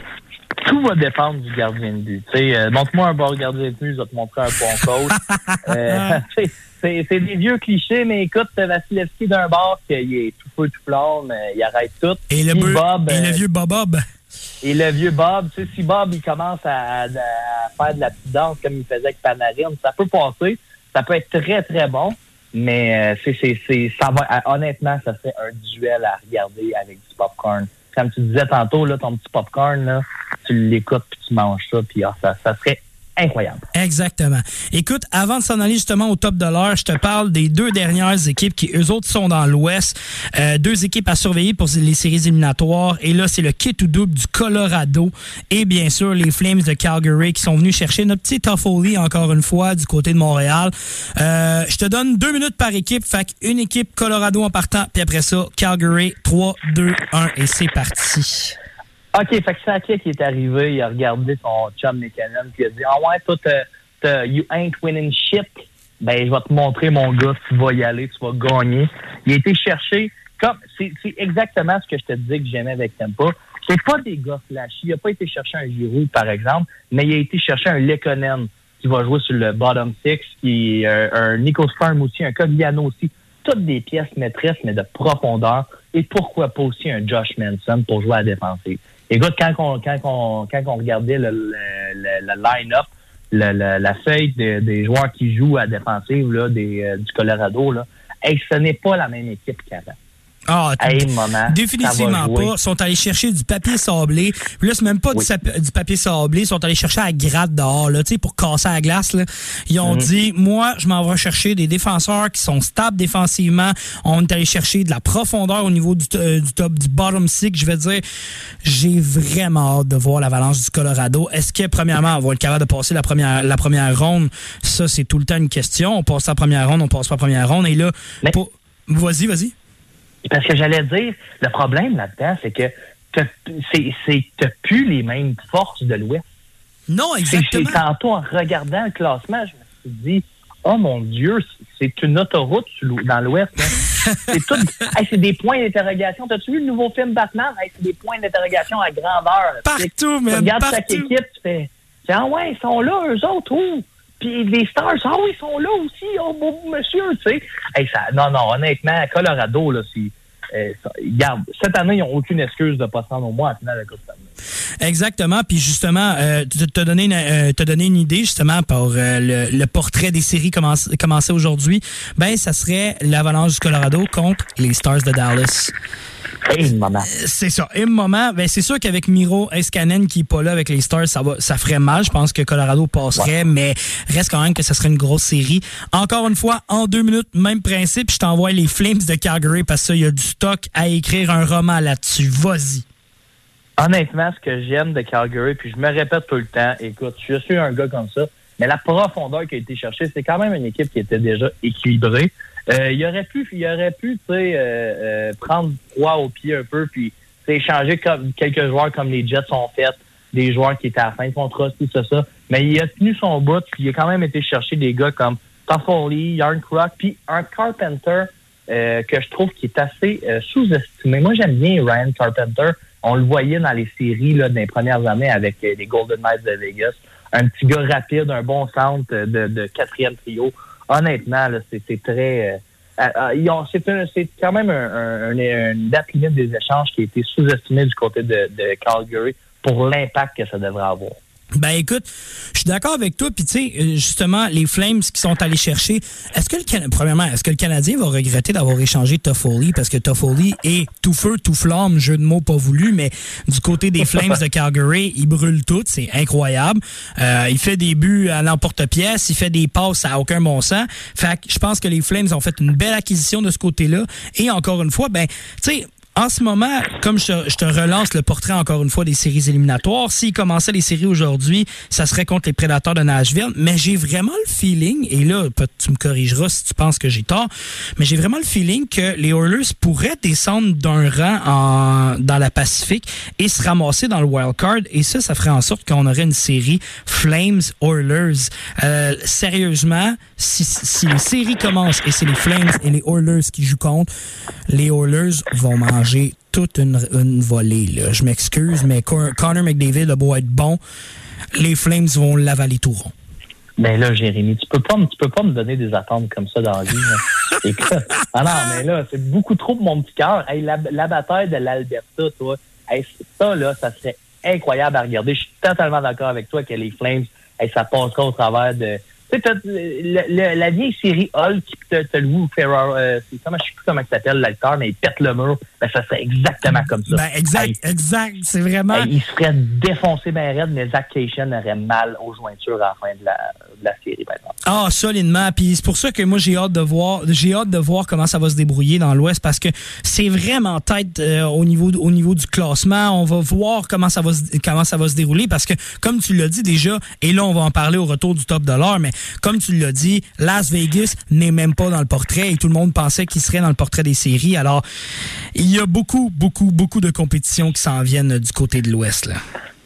tout va dépendre du gardien de but. Euh, montre-moi un bon gardien de but, je vais te montrer un bon coach. [LAUGHS] Euh, [LAUGHS] c'est c'est des vieux clichés, mais écoute, Vasilevski d'un bord, qu'il est tout feu, tout flamme, euh, il arrête tout. Et le, beu- Bob, et le euh, vieux Bob Bob. Et le vieux Bob, tu sais, si Bob, il commence à, faire de la petite danse comme il faisait avec Panarin, ça peut passer. Ça peut être très, très bon. Mais euh, c'est, c'est, c'est, ça va, honnêtement, ça serait un duel à regarder avec du popcorn. Comme tu disais tantôt, là, ton petit popcorn, là, tu l'écoutes puis tu manges ça, puis ah, ça, ça serait incroyable. Exactement. Écoute, avant de s'en aller justement au top de l'heure, je te parle des deux dernières équipes qui, eux autres, sont dans l'Ouest. Euh, deux équipes à surveiller pour les séries éliminatoires. Et là, c'est le kit ou double du Colorado et bien sûr les Flames de Calgary qui sont venus chercher notre petit Toffoli encore une fois du côté de Montréal. Euh, je te donne deux minutes par équipe. Fait une équipe Colorado en partant, puis après ça, Calgary 3, 2, 1 et c'est parti. OK, fait que Sakic qui est arrivé, il a regardé son chum McKinnon, puis il a dit Ah ouais, toi, t'as- t'as- you ain't winning shit. Ben, je vais te montrer, mon gars, tu vas y aller, tu vas gagner. Il a été chercher, comme, c'est exactement ce que je te disais que j'aimais avec Tempa. C'est pas des gars flashy. Il a pas été chercher un Giroud, par exemple, mais il a été chercher un Lekonen qui va jouer sur le bottom six, qui est euh, un Nico aussi, un Cogliano aussi. Toutes des pièces maîtresses, mais de profondeur. Et pourquoi pas aussi un Josh Manson pour jouer à la défensive. Écoute, quand on, quand on, quand on regardait le, line-up, la feuille de- des joueurs qui jouent à défensive là, euh, du Colorado, là, ce n'est pas la même équipe qu'avant. Ah, Hey, Définitivement pas. Ils sont allés chercher du papier sablé. Puis là, c'est même pas du, Oui. sap- du papier sablé. Ils sont allés chercher à la gratte dehors, là, tu sais, pour casser la glace, là. Ils ont Mhm. dit, moi, je m'en vais chercher des défenseurs qui sont stables défensivement. On est allé chercher de la profondeur au niveau du, euh, du top, du bottom six. Je vais dire, j'ai vraiment hâte de voir l'avalanche du Colorado. Est-ce que, premièrement, on va être capable de passer la première, la première ronde? Ça, c'est tout le temps une question. On passe la première ronde, on passe pas la première ronde. Et là, Mais- pour- vas-y, vas-y. Parce que j'allais dire, le problème là-dedans, c'est que t'as- plus les mêmes forces de l'Ouest. Non, c'est exactement. tantôt en regardant le classement, je me suis dit, oh mon Dieu, c'est une autoroute dans l'Ouest. hein. [LAUGHS] c'est tout. Hey, c'est des points d'interrogation. T'as-tu vu le nouveau film Batman? Hey, c'est des points d'interrogation à grandeur. Partout, Tu man, regardes chaque équipe, tu fais, tu ah ouais, ils sont là, eux autres, oh. Puis les Stars, ah oui, ils sont là aussi, oh beau monsieur, tu sais. Hey, ça, non, non, honnêtement, Colorado, là, c'est. euh, regarde, cette année, ils n'ont aucune excuse de pas se rendre au moins en finale de la Coupe. Exactement. Puis justement, euh, tu t'as donné, une- euh, donné une idée justement pour euh, le, le portrait des séries commence- commencé aujourd'hui. Ben, ça serait l'Avalanche du Colorado contre les Stars de Dallas. Maman. C'est ça. Et moment, ben c'est sûr qu'avec Miro Escanen qui est pas là avec les Stars, ça va, ça ferait mal. Je pense que Colorado passerait, mais reste quand même que ça serait une grosse série. Encore une fois, en deux minutes, même principe. Je t'envoie les Flames de Calgary parce qu'il y a du stock à écrire un roman là-dessus. Vas-y. Honnêtement, ce que j'aime de Calgary, puis je me répète tout le temps, écoute, je suis un gars comme ça, mais la profondeur qui a été cherchée, c'est quand même une équipe qui était déjà équilibrée. Euh, il aurait pu, il aurait pu, tu sais, euh, euh, prendre froid au pied un peu, puis échanger comme quelques joueurs comme les Jets ont fait, des joueurs qui étaient à la fin de contrat, tout ça, ça. Mais il a tenu son bout, puis il a quand même été chercher des gars comme Toffoli, Yarn Croc, puis un Carpenter euh, que je trouve qui est assez euh, sous-estimé. Moi, j'aime bien Ryan Carpenter. On le voyait dans les séries là, des premières années avec euh, les Golden Knights de Vegas. Un petit gars rapide, un bon centre de, de quatrième trio. Honnêtement, c'est très... euh, euh, euh, c'est quand même un, un- un- une date limite des échanges qui a été sous-estimée du côté de, de Calgary pour l'impact que ça devrait avoir. Ben écoute, je suis d'accord avec toi. Puis tu sais, euh, justement, les Flames qui sont allés chercher, est-ce que le Can- premièrement, est-ce que le Canadien va regretter d'avoir échangé Toffoli? Parce que Toffoli est tout feu, tout flamme, jeu de mots pas voulu, mais du côté des [LAUGHS] Flames de Calgary, il brûle tout, c'est incroyable. Euh, il fait des buts à l'emporte-pièce, il fait des passes à aucun bon sens. Fait que je pense que les Flames ont fait une belle acquisition de ce côté-là. Et encore une fois, ben, tu sais. En ce moment, comme je te, relance le portrait encore une fois des séries éliminatoires, s'ils commençaient les séries aujourd'hui, ça serait contre les Prédateurs de Nashville. Mais j'ai vraiment le feeling, et là, tu me corrigeras si tu penses que j'ai tort, mais j'ai vraiment le feeling que les Oilers pourraient descendre d'un rang en, dans la Pacifique et se ramasser dans le wild card. Et ça, ça ferait en sorte qu'on aurait une série Flames-Oilers. Euh, sérieusement, si, si les séries commencent et c'est les Flames et les Oilers qui jouent contre, les Oilers vont manger toute une, une volée. Là. Je m'excuse, mais Cor- Connor McDavid a beau être bon, les Flames vont l'avaler tout rond. Mais là, Jérémy, tu peux pas, tu peux pas me donner des attentes comme ça dans la vie. là. [LAUGHS] Ah non, mais là, c'est beaucoup trop pour mon petit cœur. Hey, la, la bataille de l'Alberta, toi, hey, ça, là, ça serait incroyable à regarder. Je suis totalement d'accord avec toi que les Flames, hey, ça passera au travers de. Tu sais, t'as- le- le- la vieille série Hulk, qui te, te loue Ferraro, euh, comment, je sais plus comment il s'appelle l'acteur, mais il pète le mur. Ben, ça serait exactement comme ça. Ben, exact, Hey, exact. C'est vraiment. hey, il se ferait défoncer ben raide, mais Zach Cation aurait mal aux jointures à la fin de la, de la série, par exemple. Ah, solidement. Puis c'est pour ça que moi j'ai hâte de voir, j'ai hâte de voir comment ça va se débrouiller dans l'Ouest parce que c'est vraiment tête euh, au niveau au niveau du classement. On va voir comment ça va se, comment ça va se dérouler parce que comme tu l'as dit déjà, et là on va en parler au retour du top de l'heure, mais comme tu l'as dit, Las Vegas n'est même pas dans le portrait et tout le monde pensait qu'il serait dans le portrait des séries. Alors il y a beaucoup, beaucoup, beaucoup de compétitions qui s'en viennent du côté de l'Ouest là.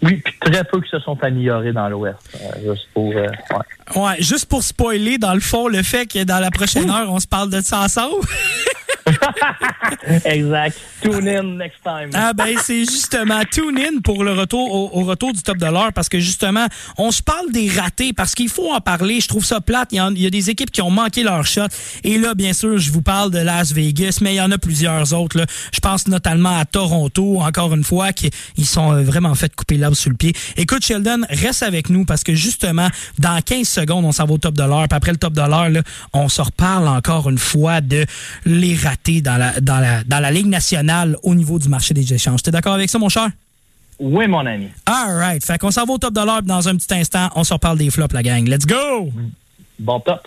Oui, puis très peu qui se sont améliorés dans l'Ouest. euh, juste pour. euh, ouais. Ouais, juste pour spoiler, dans le fond, le fait que dans la prochaine heure, on se parle de ça ensemble. [LAUGHS] [LAUGHS] exact. Tune in next time. Ah ben c'est justement tune in pour le retour au, retour du top l'heure parce que justement on se parle des ratés parce qu'il faut en parler. Je trouve ça plate. Il y, a des équipes qui ont manqué leur shot et là bien sûr je vous parle de Las Vegas mais il y en a plusieurs autres. Là. Je pense notamment à Toronto encore une fois qui ils sont euh, vraiment fait couper l'arbre sur le pied. Écoute Sheldon reste avec nous parce que justement dans 15 secondes on s'en va au top l'heure puis après le top l'heure là, on se reparle encore une fois de les ratés dans la dans la dans la ligue nationale au niveau du marché des échanges. T'es d'accord avec ça mon cher? Oui, mon ami. All right. Fait qu'on s'en va au top de l'heure dans un petit instant. On se reparle des flops, la gang. Let's go! Bon top.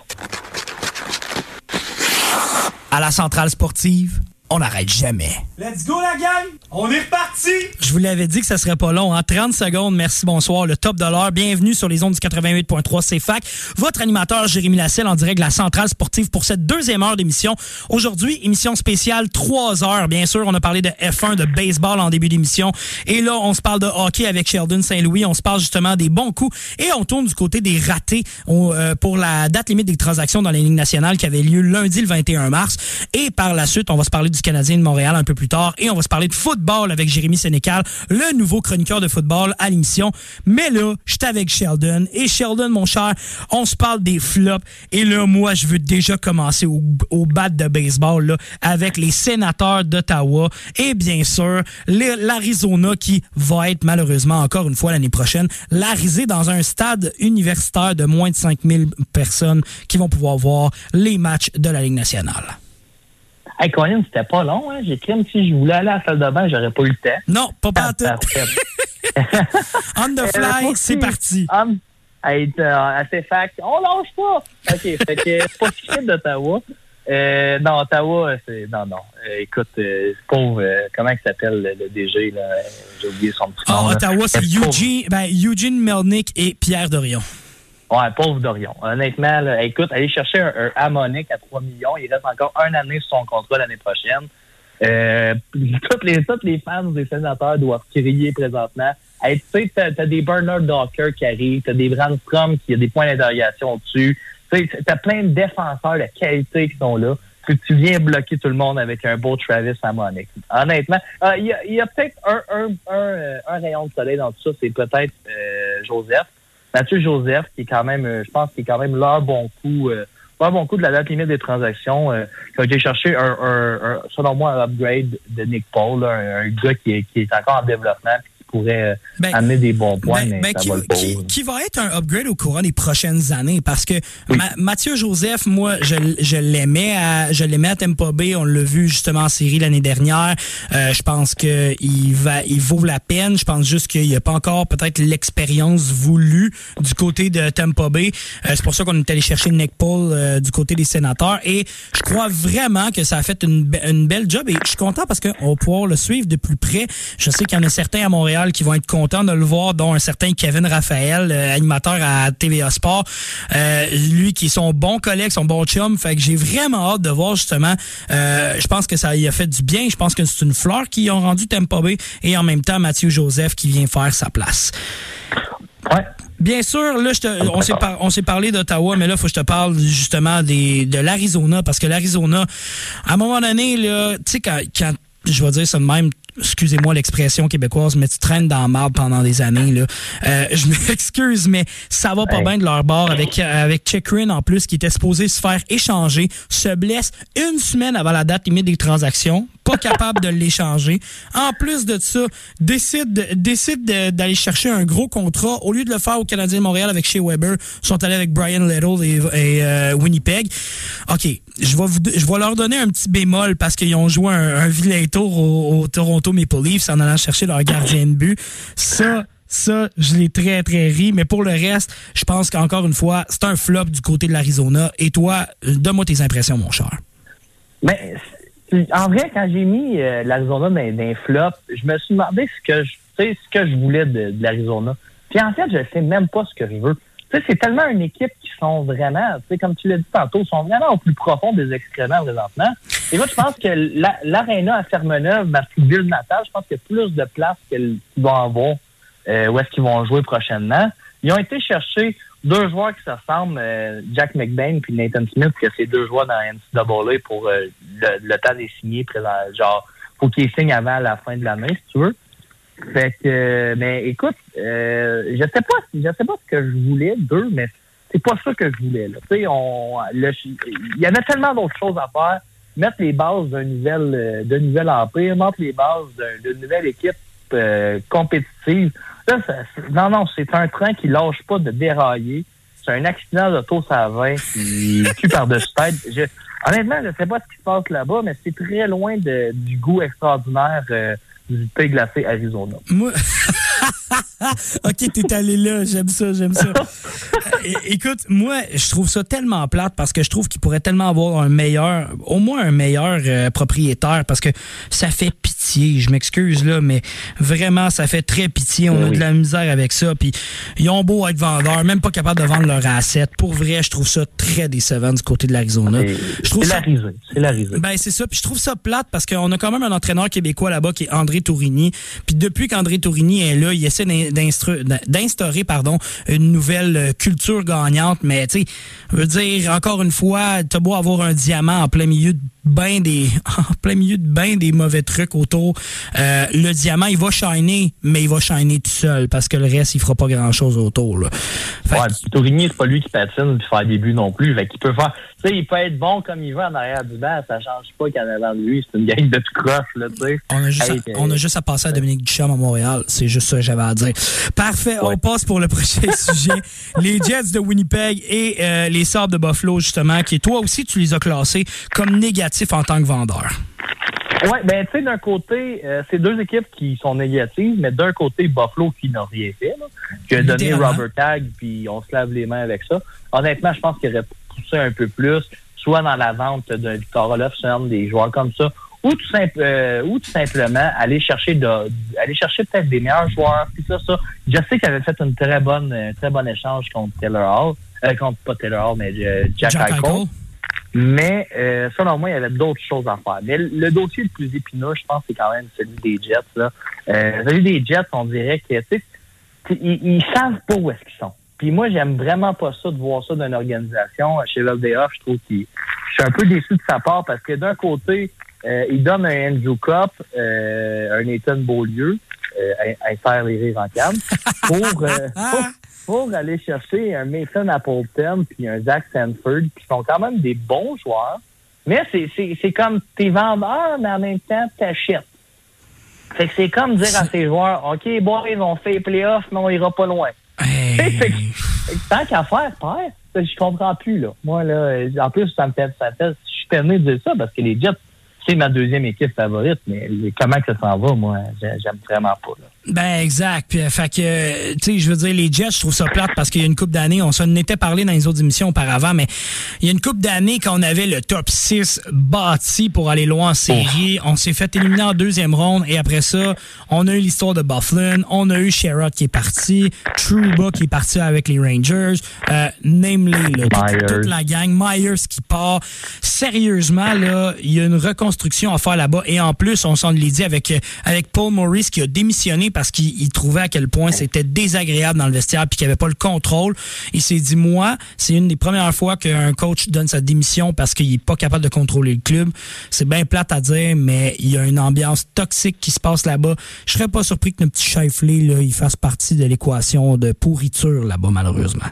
À la centrale sportive, on n'arrête jamais. Let's go, la gang! On est reparti! Je vous l'avais dit que ça serait pas long. En 30 secondes, merci, bonsoir. Le top de l'heure. Bienvenue sur les ondes du 88.3 CFAC. Votre animateur, Jérémy Lasselle, en direct de la centrale sportive pour cette deuxième heure d'émission. Aujourd'hui, émission spéciale 3 heures. Bien sûr, on a parlé de F1, de baseball en début d'émission. Et là, on se parle de hockey avec Sheldon Saint-Louis. On se parle justement des bons coups. Et on tourne du côté des ratés euh, pour la date limite des transactions dans les lignes nationales qui avait lieu lundi le 21 mars. Et par la suite, on va se parler du Canadien de Montréal un peu plus tard. Et on va se parler de football avec Jérémy Sénécal, le nouveau chroniqueur de football à l'émission. Mais là, je suis avec Sheldon. Et Sheldon, mon cher, on se parle des flops. Et là, moi, je veux déjà commencer au, au bat de baseball là, avec les sénateurs d'Ottawa. Et bien sûr, l'Arizona qui va être malheureusement encore une fois l'année prochaine, la risée dans un stade universitaire de moins de 5000 personnes qui vont pouvoir voir les matchs de la Ligue nationale. Hey, Colin, c'était pas long, hein? J'ai cru que si je voulais aller à la salle de bain, j'aurais pas eu le temps. Non, pas Ah, partout. [LAUGHS] On the fly, c'est parti. Hey, t'as- assez fact. On lâche pas. OK, fait que c'est pas si d'Ottawa. Euh, non, Ottawa, c'est. Non, non. Euh, écoute, euh, pauvre. euh, comment il s'appelle le, le DG, là? Euh, J'ai oublié son petit nom. Ah, là. Ottawa, c'est Euh, Eugene, ben, Eugene Melnick et Pierre Dorion. Ouais, pauvre Dorion. Honnêtement, là, écoute, aller chercher un, un Harmonic à 3 millions, il reste encore un année sur son contrat l'année prochaine. Euh, [LAUGHS] toutes, les, toutes les fans des sénateurs doivent crier présentement. Hey, tu sais, t'as, des Bernard Docker qui arrivent, t'as des Brandstrom qui a des points d'interrogation dessus. Tu t'as plein de défenseurs de qualité qui sont là. Puis tu viens bloquer tout le monde avec un beau Travis Harmonic. Honnêtement, euh, il y a, y a peut-être un, un, un, euh, un rayon de soleil dans tout ça, c'est peut-être euh, Joseph. Mathieu Joseph, qui est quand même, euh, je pense, qui est quand même leur bon coup, euh, leur bon coup de la date limite des transactions, euh, qui a été chercher un, un, un- selon moi, un upgrade de Nick Paul, là, un, gars qui est, qui est encore en développement, pourrait euh, Ben, amener des bons points, Ben, mais ben, ça qui, va le qui- qui va être un upgrade au courant des prochaines années? Parce que Ma- Mathieu Joseph, moi, je, je l'aimais à je l'aimais à Tampa Bay, on l'a vu justement en série l'année dernière. Euh, je pense que il va il vaut la peine. Je pense juste qu'il n'y a pas encore peut-être l'expérience voulue du côté de Tampa Bay. Euh, c'est pour ça qu'on est allé chercher Nick Paul euh, du côté des sénateurs et je crois vraiment que ça a fait une, une belle job et je suis content parce qu'on va pouvoir le suivre de plus près. Je sais qu'il y en a certains à Montréal qui vont être contents de le voir, dont un certain Kevin Raphaël, euh, animateur à TVA Sport. Euh, lui qui est son bon collègue, son bon chum. Fait que j'ai vraiment hâte de voir justement. euh, je pense que ça y a fait du bien. Je pense que c'est une fleur qui ont rendu Tampa Bay et en même temps Mathieu Joseph qui vient faire sa place. Ouais. Bien sûr, là, je te- on s'est par- on s'est parlé d'Ottawa, mais là, il faut que je te parle justement des, de l'Arizona, parce que l'Arizona, à un moment donné, là, tu sais, quand, quand, je vais dire ça de même, excusez-moi l'expression québécoise, mais tu traînes dans la marde pendant des années, là. Euh, je [LAUGHS] m'excuse, mais ça va pas bien de leur bord avec, avec Chikrin, en plus, qui était supposé se faire échanger, se blesse une semaine avant la date limite des transactions, pas capable de l'échanger. En plus de ça, décide, de- décide de- d'aller chercher un gros contrat. Au lieu de le faire au Canadien de Montréal avec Shea Weber, ils sont allés avec Brian Little et, euh, Winnipeg. OK, je vais, je vais leur donner un petit bémol parce qu'ils ont joué un, un vilain tour au, Toronto Maple Leafs en allant chercher leur gardien de but. Ça... Ça, je l'ai très, très ri. Mais pour le reste, je pense qu'encore une fois, c'est un flop du côté de l'Arizona. Et toi, donne-moi tes impressions, mon cher. Mais c'est- en vrai, quand j'ai mis euh, l'Arizona dans, dans les flops, je me suis demandé ce que je, ce que je voulais de, l'Arizona. Puis en fait, je sais même pas ce que je veux. C'est tellement une équipe qui sont vraiment, comme tu l'as dit tantôt, sont vraiment au plus profond des excréments présentement. Et moi, je pense que la- l'aréna à Fermeneuve, ma ville natale, je pense qu'il y a plus de place qu'ils vont avoir euh, où est-ce qu'ils vont jouer prochainement. Ils ont été chercher deux joueurs qui se ressemblent, euh, Jack McBain puis Nathan Smith, que c'est deux joueurs dans la NCAA pour euh, le, temps des signés. Genre, faut qu'ils signent avant la fin de l'année, si tu veux. Fait que, mais écoute, euh, je sais pas, je sais pas ce que je voulais d'eux, mais c'est pas ça que je voulais. Tu sais, on, il y avait tellement d'autres choses à faire. Mettre les bases d'un nouvel, euh, d'un nouvel empire, mettre les bases d'un- d'une nouvelle équipe compétitive. Ça- c'est- non, non, c'est un train qui lâche pas de dérailler. C'est un accident d'auto 20 qui tue par-dessus tête. Je, honnêtement, je sais pas ce qui se passe là-bas, mais c'est très loin du goût extraordinaire euh, du thé glacé Arizona. [LAUGHS] [LAUGHS] ok, t'es allé là, j'aime ça, j'aime ça. [LAUGHS] Écoute, moi, je trouve ça tellement plate parce que je trouve qu'il pourrait tellement avoir un meilleur, au moins un meilleur euh, propriétaire parce que ça fait pitié. Je m'excuse là, mais vraiment, ça fait très pitié. On a Oui. de la misère avec ça. Puis ils ont beau être vendeurs, même pas capables de vendre leur asset. Pour vrai, je trouve ça très décevant du côté de l'Arizona. Trouve c'est ça la risée. C'est la risée. ben c'est ça, puis je trouve ça plate parce qu'on a quand même un entraîneur québécois là-bas qui est André Tourigny. Puis depuis qu'André Tourigny est là, il essaie d'instaurer pardon une nouvelle euh, culture gagnante. Mais tu sais, je veux dire encore une fois, t'as beau avoir un diamant en plein milieu de ben des [LAUGHS] en plein milieu de ben des mauvais trucs autour. Euh, le diamant, il va shiner, mais il va shiner tout seul parce que le reste, il fera pas grand-chose autour. Là. Fait Ouais, que- c'est pas lui qui patine puis faire des buts non plus. Fait qu'il peut faire. Tu sais, il peut être bon comme il veut en arrière du banc, ça change pas qu'en avant de lui, c'est une gang de tout croche, là, tu sais. On a, juste Hey, à, euh, on a juste à passer à Dominique Duchamp à Montréal. C'est juste ça que j'avais à dire. Parfait. On passe pour le [LAUGHS] prochain sujet. Les Jets de Winnipeg et euh, les Sabres de Buffalo, justement, qui toi aussi, tu les as classés comme négatifs en tant que vendeur. Ouais, ben tu sais, d'un côté, euh, c'est deux équipes qui sont négatives, mais d'un côté, Buffalo qui n'a rien fait, là, qui a donné. Robert Tag, puis on se lave les mains avec ça. Honnêtement, je pense qu'il aurait poussé un peu plus, soit dans la vente d'un Victor Olofsson, des joueurs comme ça, ou tout, simple, euh, ou tout simplement aller chercher de, aller chercher peut-être des meilleurs joueurs, puis ça, ça. Je sais qu'il avait fait une très bonne, un très bon échange contre Taylor Hall, euh, contre pas Taylor Hall, mais euh, Jack, Jack Eichel. Mais euh, selon moi, il y avait d'autres choses à faire. Mais le, le dossier le plus épineux, je pense, c'est quand même celui des Jets. Là. Euh, celui des Jets, on dirait que tu sais, ils, ils savent pas où est-ce qu'ils sont. Puis moi, j'aime vraiment pas ça de voir ça d'une organisation. Chez LDA, je trouve qu'il. Je suis un peu déçu de sa part parce que d'un côté, euh, il donne un Andrew Cup, euh, un Nathan Beaulieu, euh, insère les rires en canne, pour, euh, pour, pour aller chercher un Mason Appleton puis un Zach Sanford, qui sont quand même des bons joueurs. Mais c'est, c'est, c'est comme t'es vendeur, mais en même temps, t'achètes. Fait que c'est comme dire à ses joueurs, OK, boys, on fait les playoffs, mais on ira pas loin. Tant qu'à faire, père, je comprends plus, là. Moi, là, en plus, ça me fait, ça me fait, je suis permis de dire ça parce que les Jets, c'est ma deuxième équipe favorite, mais comment que ça s'en va, moi, j'ai- j'aime vraiment pas, là. Ben exact. Puis, euh, fait que, euh, tu sais, je veux dire, les Jets, je trouve ça plate parce qu'il y a une coupe d'années, on s'en était parlé dans les autres émissions auparavant, mais il y a une coupe d'années quand on avait le top 6 bâti pour aller loin en série, on s'est fait éliminer en deuxième ronde et après ça, on a eu l'histoire de Bufflin, on a eu Sherrod qui est parti, Trouba qui est parti avec les Rangers, euh, namely, là, toute- toute la gang, Myers qui part. Sérieusement, là, il y a une reconstruction à faire là-bas. Et en plus, on s'en l'est dit avec, euh, avec Paul Maurice qui a démissionné parce qu'il il trouvait à quel point c'était désagréable dans le vestiaire puis qu'il avait pas le contrôle. Il s'est dit, moi, c'est une des premières fois qu'un coach donne sa démission parce qu'il est pas capable de contrôler le club. C'est bien plate à dire, mais il y a une ambiance toxique qui se passe là-bas. Je serais pas surpris que notre petit Shifley, il fasse partie de l'équation de pourriture là-bas, malheureusement.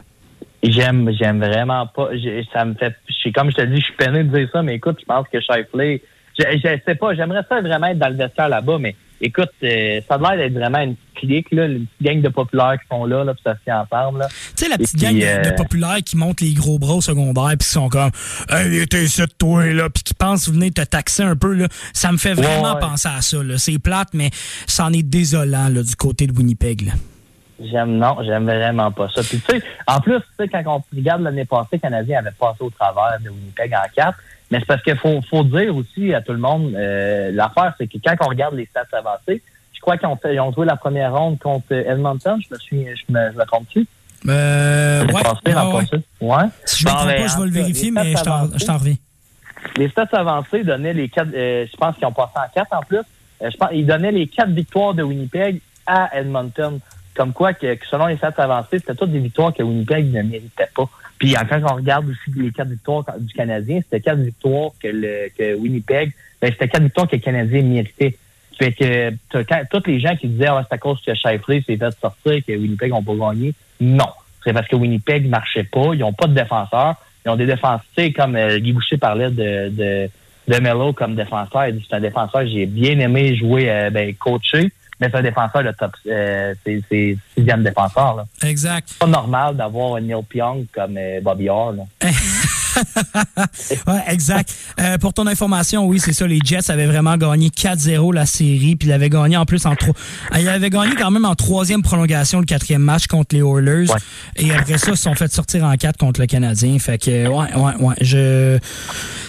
J'aime, j'aime vraiment pas. Ça me fait. Comme je te dis, je suis peiné de dire ça, mais écoute, je pense que Shifley. Je, je sais pas, j'aimerais ça vraiment être dans le vestiaire là-bas, mais écoute, euh, ça a l'air d'être vraiment une clique, là, une petite gang de populaires qui sont là, là, puis ça se fait ensemble. Là. Tu sais, la petite Et gang de, de euh, populaires qui montent les gros bras au secondaire puis qui sont comme Hey, t'es ici de toi, là, puis qui pensent venir te taxer un peu, là. Ça me fait vraiment ouais. penser à ça, là. C'est plate, mais c'en est désolant, là, du côté de Winnipeg, là. J'aime, non, j'aime vraiment pas ça. Puis, tu sais, en plus, tu sais, quand on regarde l'année passée, le Canadien avait passé au travers de Winnipeg en 4. Mais c'est parce qu'il faut, faut dire aussi à tout le monde, euh, l'affaire, c'est que quand on regarde les stats avancées, je crois qu'ils ont, fait- ils ont joué la première ronde contre Edmonton, je me suis, je me, je me trompe-tu? Euh, ouais, ouais. passé? Ouais. Si je me trompe ben, pas, je vais le vérifier, les mais je t'en reviens. Les stats avancées donnaient les quatre, euh, je pense qu'ils ont passé en quatre en plus. Euh, je pense, ils donnaient les quatre victoires de Winnipeg à Edmonton. Comme quoi, que, selon les stats avancées, c'était toutes des victoires que Winnipeg ne méritait pas. Puis quand on regarde aussi les quatre victoires du Canadien, c'était quatre victoires que, le, que Winnipeg, ben, c'était quatre victoires que le Canadien méritait. Fait que quand, tous les gens qui disaient ah, c'est à cause que Shifley s'est fait sortir que Winnipeg n'ont pas gagné, non. C'est parce que Winnipeg marchait pas, ils ont pas de défenseurs. Ils ont des défenseurs, comme euh, Guy Boucher parlait de, de, de Mello comme défenseur. Il dit c'est un défenseur, j'ai bien aimé jouer, euh, ben, coacher, mais c'est un défenseur de top, euh, c'est c'est sixième défenseur. là. Exact. C'est pas normal d'avoir un Neil Pionk comme euh, Bobby Orr. [LAUGHS] [LAUGHS] Ouais, exact. Euh, pour ton information, oui, c'est ça. Les Jets avaient vraiment gagné 4-0 la série, puis ils avaient gagné en plus en trois. euh, Ils avaient gagné quand même en troisième prolongation le quatrième match contre les Oilers. Ouais. Et après ça, ils se sont fait sortir en quatre contre le Canadien. Fait que, ouais, ouais, ouais. Je.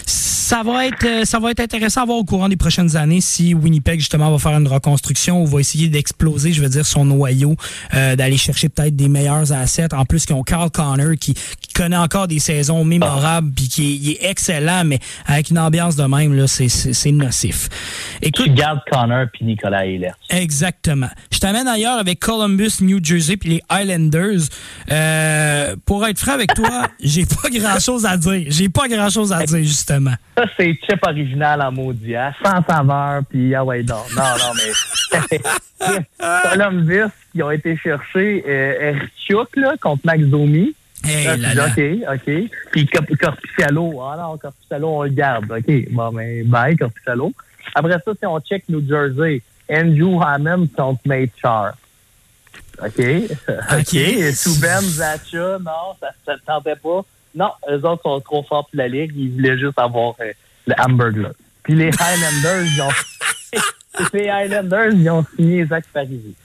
Ça va être, euh, ça va être intéressant à voir au courant des prochaines années si Winnipeg justement va faire une reconstruction ou va essayer d'exploser, je veux dire, son noyau, euh, d'aller chercher peut-être des meilleurs assets. En plus, qu'ils ont Carl Connor qui, qui connaît encore des saisons mémorables puis qui est, excellent, mais avec une ambiance de même là, c'est c'est nocif. Écoute, Tu gardes Connor puis Nicolas Hiller. Exactement. Je t'amène ailleurs avec Columbus, New Jersey puis les Islanders. Euh, pour être franc avec toi, [LAUGHS] j'ai pas grand chose à dire. J'ai pas grand chose à dire justement. Ça, c'est chip original en maudit, hein? Sans saveur, puis ah ouais, non, non, non, mais... [LAUGHS] Columbus, qui ont été chercher euh, Erchuk, là, contre Max Domi. Hey Là, là dis, OK, OK. Puis Corp- Corpicialo, ah non, Corpicialo, on le garde. OK, bon, ben, bye, Corpicialo. Après ça, si on check New Jersey, Andrew Hammond contre Nate Char. OK. OK. [LAUGHS] Souben, Zacha, non, ça ne tentait pas. Non, eux autres sont trop forts pour la Ligue. Ils voulaient juste avoir euh, le hamburger. Puis les [LAUGHS] Highlanders, ils ont... [LAUGHS] les Highlanders, ils ont signé Zach Parisi.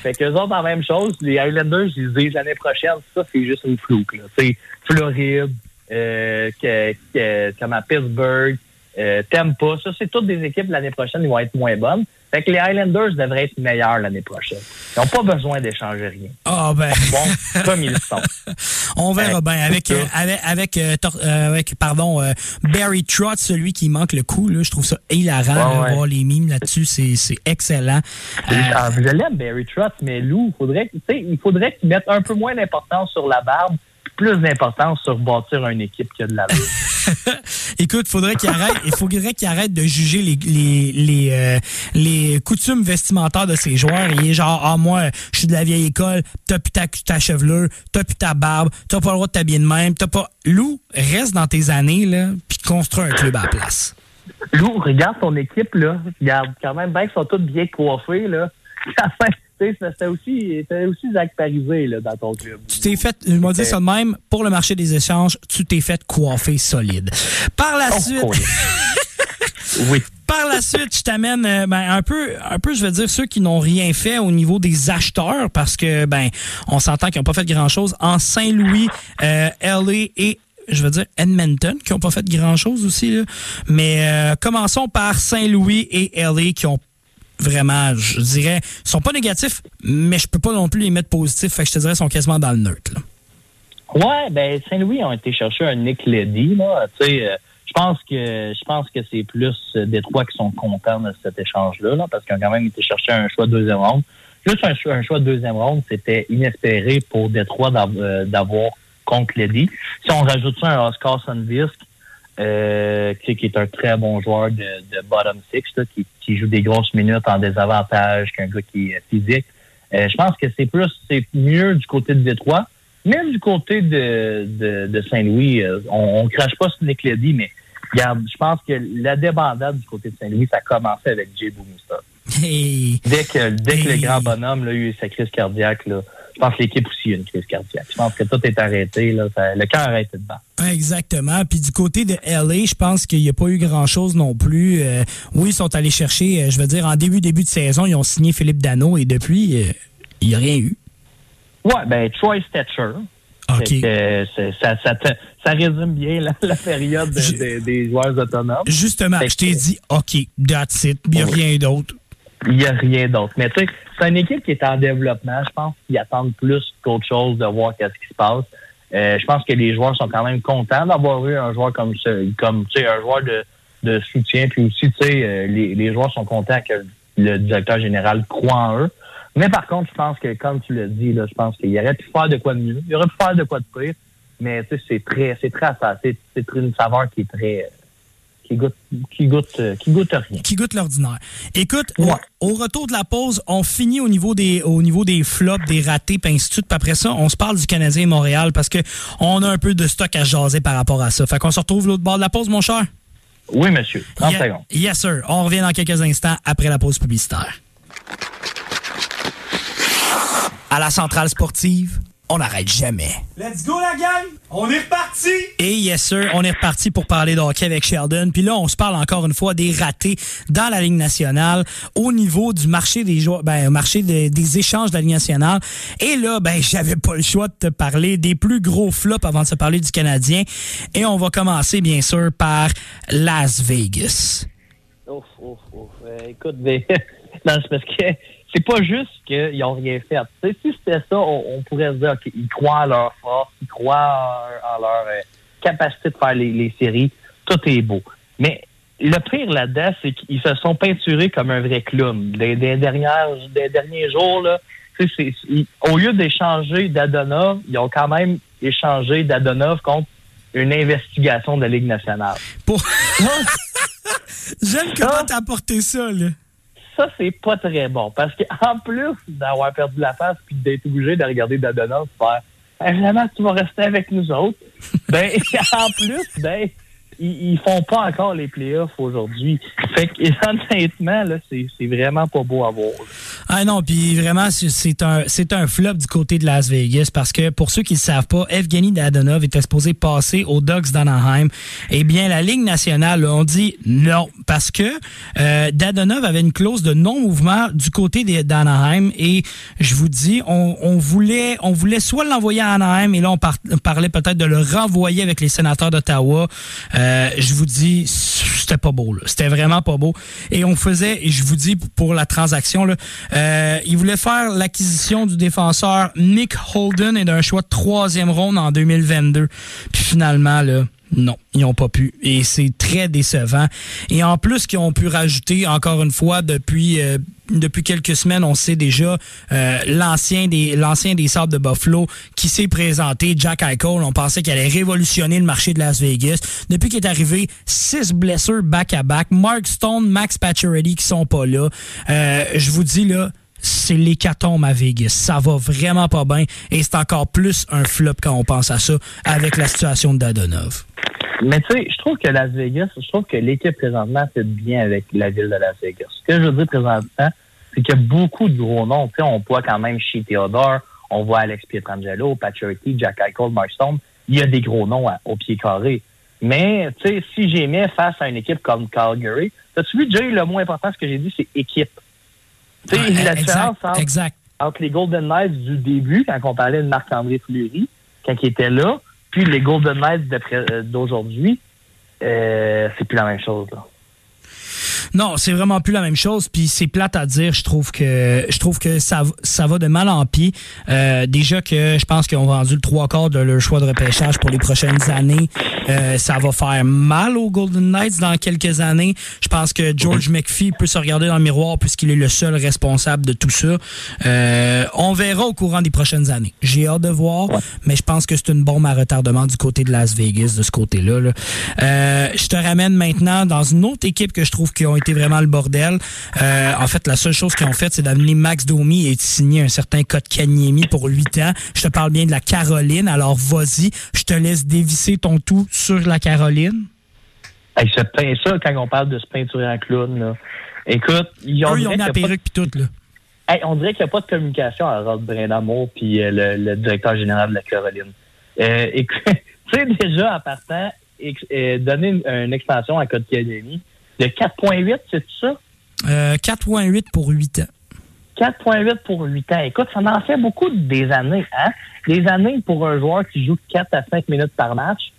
Fait qu'eux autres, la même chose. Les Highlanders, ils disent l'année prochaine, ça, c'est juste une flouque. C'est Floride, euh, que, que, comme à Pittsburgh, euh, Tampa. Ça, c'est toutes des équipes l'année prochaine, ils vont être moins bonnes. Fait que les Highlanders devraient être meilleurs l'année prochaine. Ils n'ont pas besoin d'échanger rien. Ah ben, Bon, comme ils sont. [LAUGHS] on verra bien avec euh, avec avec, euh, euh, avec pardon Barry Trotz, celui qui manque le coup là. Je trouve ça hilarant Ouais, voir les mimes là-dessus. C'est c'est excellent. Ah, je l'aime, Barry Trotz, mais Lou, faudrait, il faudrait qu'il mette un peu moins d'importance sur la barbe, plus d'importance sur bâtir une équipe qui a de la. [LAUGHS] Écoute, faudrait qu'il arrête, il faudrait qu'il arrête de juger les les les, euh, les coutumes vestimentaires de ses joueurs. Il est genre ah moi, je suis de la vieille école, t'as plus ta, ta chevelure, t'as plus ta barbe, t'as pas le droit de t'habiller de même, t'as pas. Lou, reste dans tes années là, puis construis un club à la place. Lou, regarde ton équipe, là. Regarde, quand même, bien qu'ils sont tous bien coiffés, là. [LAUGHS] C'était aussi, aussi Zach Parisé, là, dans ton club. Tu t'es fait, je vais dire ça de même, pour le marché des échanges, tu t'es fait coiffer solide. Par la Oh, suite, oui. [LAUGHS] par la suite, je t'amène euh, ben, un peu, un peu, je veux dire ceux qui n'ont rien fait au niveau des acheteurs, parce que ben, on s'entend qu'ils n'ont pas fait grand chose en Saint-Louis, euh, LA et je veux dire Edmonton qui n'ont pas fait grand chose aussi. là. Mais euh, commençons par Saint-Louis et LA qui ont vraiment, je dirais, sont pas négatifs, mais je peux pas non plus les mettre positifs. Fait que je te dirais, ils sont quasiment dans le neutre. là. Ouais, ben Saint-Louis ont été chercher un Nick Leddy, là. Tu sais, euh, je pense que je pense que c'est plus euh, Détroit qui sont contents de cet échange-là, là, parce qu'ils ont quand même été chercher un choix de deuxième ronde. Juste un, choix- un choix de deuxième ronde, c'était inespéré pour Détroit euh, d'avoir contre Leddy. Si on rajoute ça un Oscar Sandvisk, euh, qui est un très bon joueur de, de bottom six, là, qui, qui joue des grosses minutes en désavantage qu'un gars qui est physique. Euh, je pense que c'est plus, c'est mieux du côté de Détroit. Même du côté de, de, de Saint-Louis, euh, on, on crache pas sur Nick Leddy, mais regarde, je pense que la débandade du côté de Saint-Louis, ça a commencé avec Jay. Hey. Dès que, dès que le grand bonhomme là, a eu sa crise cardiaque, là, pense que l'équipe aussi a une crise cardiaque. Je pense que tout est arrêté. Là, ça- le cœur a arrêté de battre. Exactement. Puis du côté de LA, je pense qu'il n'y a pas eu grand-chose non plus. Euh, oui, ils sont allés chercher, euh, je veux dire, en début, début de saison, ils ont signé Philippe Dano et depuis, euh, il n'y a rien eu. Ouais, ben Troy Stetcher. OK. Fait que, ça, ça, te- ça résume bien la, la période de- Je- de- des joueurs autonomes. Justement, je t'ai dit, OK, that's it. Il n'y a rien d'autre. Il n'y a rien d'autre. Mais tu sais, c'est une équipe qui est en développement. Je pense qu'ils attendent plus qu'autre chose de voir qu'est-ce qui se passe. Euh, je pense que les joueurs sont quand même contents d'avoir eu un joueur comme ce, comme tu sais, un joueur de, de soutien. Puis aussi, tu sais, euh, les, les joueurs sont contents que le directeur général croit en eux. Mais par contre, je pense que, comme tu l'as dit, là, je pense qu'il aurait pu faire de quoi de mieux. Il aurait pu faire de quoi de pire. Mais tu sais, c'est très, c'est très C'est une saveur qui est très, qui goûte, qui goûte, euh, qui goûte rien. Qui goûte l'ordinaire. Écoute, Ouais. au, au retour de la pause, on finit au niveau des au niveau des flops, des ratés, puis ainsi de suite. Puis après ça, on se parle du Canadien et Montréal parce que on a un peu de stock à jaser par rapport à ça. Fait qu'on se retrouve l'autre bord de la pause, mon cher? Oui, monsieur. 30 Ye- secondes. Yes, sir. On revient dans quelques instants après la pause publicitaire. À la centrale sportive, on n'arrête jamais. Let's go, la gang! On est reparti! Et yes, sir, on est reparti pour parler de hockey avec Sheldon. Puis là, on se parle encore une fois des ratés dans la Ligue nationale au niveau du marché des joueurs, ben, marché de- des échanges de la Ligue nationale. Et là, ben, j'avais pas le choix de te parler des plus gros flops avant de se parler du Canadien. Et on va commencer, bien sûr, par Las Vegas. Ouf, ouf, ouf. Euh, écoute, mais, [LAUGHS] non, c'est parce que c'est pas juste qu'ils n'ont rien fait. Si c'était ça, on, on pourrait se dire qu'ils croient en leur force, ils croient en, en leur euh, capacité de faire les, les séries. Tout est beau. Mais le pire là-dedans, c'est qu'ils se sont peinturés comme un vrai clown. Des, des dernières, des derniers jours, là, au lieu d'échanger d'Adonov, ils ont quand même échangé d'Adonov contre une investigation de la Ligue nationale. Pour... [LAUGHS] J'aime comment t'as apporté ça, là. Ça, c'est pas très bon. Parce qu'en plus d'avoir perdu la face puis d'être obligé de regarder Dadonov faire Évidemment, tu vas rester avec nous autres. ben, [LAUGHS] en plus, ben, ils, font pas encore les playoffs aujourd'hui. Fait que, [LAUGHS] honnêtement, là, c'est vraiment pas beau à voir. Ah non, puis vraiment, c'est- un, un flop du côté de Las Vegas parce que pour ceux qui ne savent pas, Evgeny Dadonov était supposé passer aux Ducks d'Anaheim. Eh bien, la Ligue nationale, on dit non parce que euh, Dadonov avait une clause de non-mouvement du côté d'Anaheim et je vous dis, on, voulait, on voulait soit l'envoyer à Anaheim et là, on par- parlait peut-être de le renvoyer avec les sénateurs d'Ottawa. Euh, je vous dis, c'était pas beau. C'était vraiment pas beau. Et on faisait, et je vous dis pour la transaction, euh, il voulait faire l'acquisition du défenseur Nick Holden et d'un choix de troisième ronde en 2022. Puis finalement, là, non, ils n'ont pas pu. Et c'est très décevant. Et en plus qu'ils ont pu rajouter, encore une fois, depuis euh, depuis quelques semaines, on sait déjà euh, l'ancien des l'ancien des Sables de Buffalo qui s'est présenté, Jack Eichel. On pensait qu'il allait révolutionner le marché de Las Vegas. Depuis qu'il est arrivé, six blessures back-à-back. Mark Stone, Max Pacioretty qui sont pas là. Euh, je vous dis là, c'est l'hécatombe à Vegas. Ça va vraiment pas bien et c'est encore plus un flop quand on pense à ça avec la situation de Dadonov. Mais tu sais, je trouve que Las Vegas, je trouve que l'équipe présentement fait bien avec la ville de Las Vegas. Ce que je veux dire présentement, c'est qu'il y a beaucoup de gros noms. Tu sais, on voit quand même chez Theodore, on voit Alex Pietrangelo, Patrick Jack Eichel, Mark Stone. Il y a des gros noms au pied carré. Mais, tu sais, si j'aimais face à une équipe comme Calgary, t'as-tu vu, Jay, le mot important, ce que j'ai dit, c'est équipe. Tu sais, Ouais, la différence entre, exact. entre les Golden Knights du début, quand on parlait de Marc-André Fleury, quand il était là, puis les Golden Knights d'après- euh, d'aujourd'hui, euh, c'est plus la même chose. Là. Non, c'est vraiment plus la même chose. Puis c'est plate à dire. Je trouve que je trouve que ça, ça va de mal en pis. Euh, déjà que je pense qu'ils ont vendu le trois quarts de leur choix de repêchage pour les prochaines années. Euh, ça va faire mal aux Golden Knights dans quelques années. Je pense que George McPhee peut se regarder dans le miroir puisqu'il est le seul responsable de tout ça. Euh, on verra au courant des prochaines années. J'ai hâte de voir, mais je pense que c'est une bombe à retardement du côté de Las Vegas, de ce côté-là. là. Euh, je te ramène maintenant dans une autre équipe que je trouve qui ont été vraiment le bordel. Euh, en fait, la seule chose qu'ils ont fait, c'est d'amener Max Domi et de signer un certain Kotkaniemi pour 8 ans. Je te parle bien de la Caroline. Alors, vas-y, je te laisse dévisser ton tout sur la Caroline. Hey, se peint ça quand on parle de se peinturer en clown. Là. Écoute, ils ont Eux, ils ont mis la perruque puis tout, là. Hey, on dirait qu'il n'y a pas de communication à Rod Brindamour puis euh, le, le directeur général de la Caroline. Euh, écoute, [LAUGHS] tu sais, déjà, en partant, euh, donner une, une extension à Code Academy de 4.8, c'est ça? Euh, 4.8 pour 8 ans. 4.8 pour 8 ans. Écoute, ça en fait beaucoup des années, hein? Des années pour un joueur qui joue 4 à 5 minutes par match.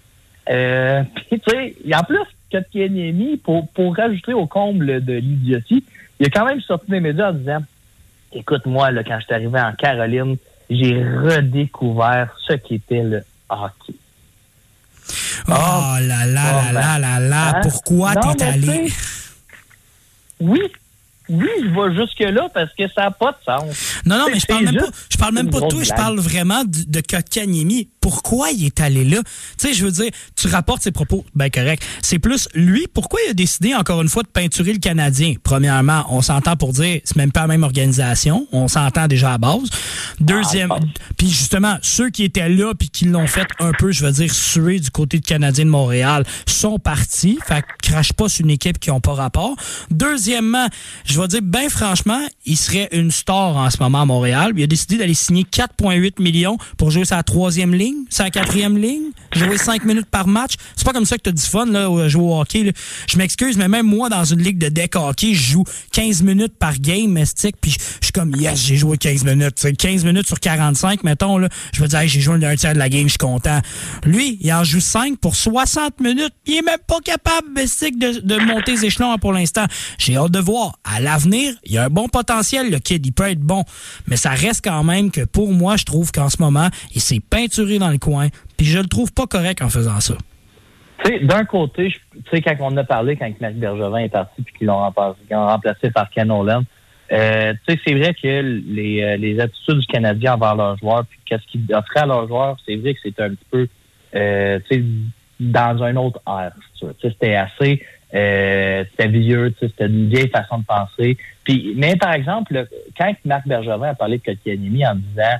Euh, [LAUGHS] puis, tu sais, en plus, Kotkaniemi, pour, pour rajouter au comble de l'idiotie, il a quand même sorti des médias en disant Écoute, moi, là, quand je suis arrivé en Caroline, j'ai redécouvert ce qu'était le hockey. Oh là là là ben, là là là. hein? Pourquoi Non, t'es allé? Oui, oui, je vais jusque-là parce que ça n'a pas de sens. Non, non, mais je parle même pas, je parle même pas de toi, je parle vraiment de, de Kotkaniemi. Pourquoi il est allé là? Tu sais, je veux dire, tu rapportes ses propos, ben correct. C'est plus lui, pourquoi il a décidé encore une fois de peinturer le Canadien? Premièrement, on s'entend pour dire, c'est même pas la même organisation. On s'entend déjà à base. Deuxième, Ah, puis justement, ceux qui étaient là puis qui l'ont fait un peu, je veux dire, suer du côté de Canadien de Montréal, sont partis. Fait crache pas sur une équipe qui ont pas rapport. Deuxièmement, je vais dire, ben franchement, il serait une star en ce moment à Montréal. Il a décidé d'aller signer 4,8 millions pour jouer sa troisième ligne, sa quatrième ligne, jouer 5 minutes par match. C'est pas comme ça que t'as du fun, là, jouer au hockey. Je m'excuse, mais même moi, dans une ligue de deck hockey, je joue 15 minutes par game, mestique, puis je suis comme, yes, j'ai joué 15 minutes. C'est 15 minutes sur 45, mettons, là. Je veux dire, hey, j'ai joué un tiers de la game, je suis content. Lui, il en joue 5 pour 60 minutes. Il est même pas capable, mestique, de, monter les échelons hein, pour l'instant. J'ai hâte de voir. L'avenir, il y a un bon potentiel, le kid. Il peut être bon. Mais ça reste quand même que pour moi, je trouve qu'en ce moment, il s'est peinturé dans le coin. Puis je le trouve pas correct en faisant ça. Tu sais, d'un côté, tu sais, quand on a parlé, quand Marc Bergevin est parti puis qu'ils l'ont remplacé, remplacé par Ken euh, tu sais, c'est vrai que les, euh, les attitudes du Canadien envers leurs joueurs, puis qu'est-ce qu'ils offraient à leurs joueurs, c'est vrai que c'était un petit peu, euh, dans un autre air. c'était assez, euh, c'était vieux, c'était une vieille façon de penser. Puis, mais par exemple, le- quand Marc Bergevin a parlé de Kotkaniemi en disant,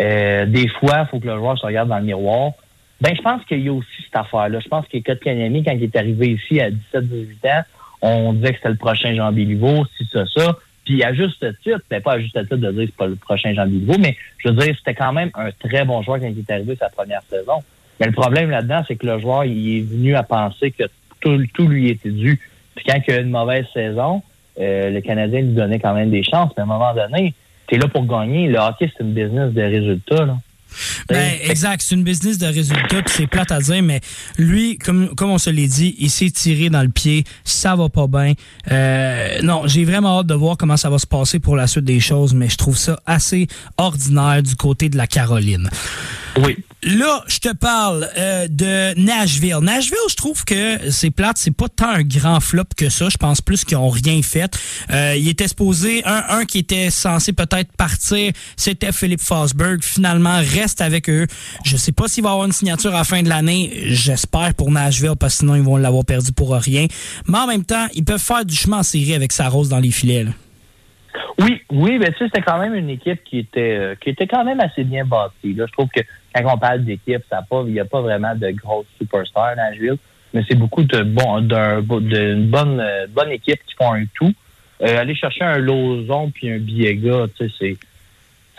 euh, des fois, il faut que le joueur se regarde dans le miroir. Ben, je pense qu'il y a aussi cette affaire-là. Je pense que Kotkaniemi, quand il est arrivé ici à 17-18 ans, on disait que c'était le prochain Jean Béliveau, si ça, ça. Puis à juste titre, c'était pas à juste titre de dire que c'est pas le prochain Jean Béliveau, mais je veux dire, c'était quand même un très bon joueur quand il est arrivé sa première saison. Mais le problème là-dedans, c'est que le joueur, il est venu à penser que tout, tout lui était dû. Puis quand il y a une mauvaise saison, euh, le Canadien lui donnait quand même des chances. Mais à un moment donné, t'es là pour gagner. Le hockey, c'est une business de résultats. Ben, Fait- exact, c'est une business de résultats, puis c'est plate à dire, mais lui, comme, comme on se l'est dit, il s'est tiré dans le pied, ça va pas bien. Euh, non, j'ai vraiment hâte de voir comment ça va se passer pour la suite des choses, mais je trouve ça assez ordinaire du côté de la Caroline. Oui. Là, je te parle euh, de Nashville. Nashville, je trouve que c'est plate, c'est pas tant un grand flop que ça. Je pense plus qu'ils ont rien fait. Euh, il était supposé, un, un qui était censé peut-être partir, c'était Philippe Fosberg. Finalement, reste avec eux. Je sais pas s'il va avoir une signature à la fin de l'année. J'espère pour Nashville, parce que sinon ils vont l'avoir perdu pour rien. Mais en même temps, ils peuvent faire du chemin en série avec sa rose dans les filets. Oui, oui, mais tu sais, c'était quand même une équipe qui était euh, qui était quand même assez bien bâtie. Là. Je trouve que quand on parle d'équipe, il n'y a pas vraiment de grosses superstars à Nashville. mais c'est beaucoup de bon, d'un, d'une bonne, euh, bonne équipe qui font un tout. Euh, aller chercher un Lozon puis un Biega, tu sais,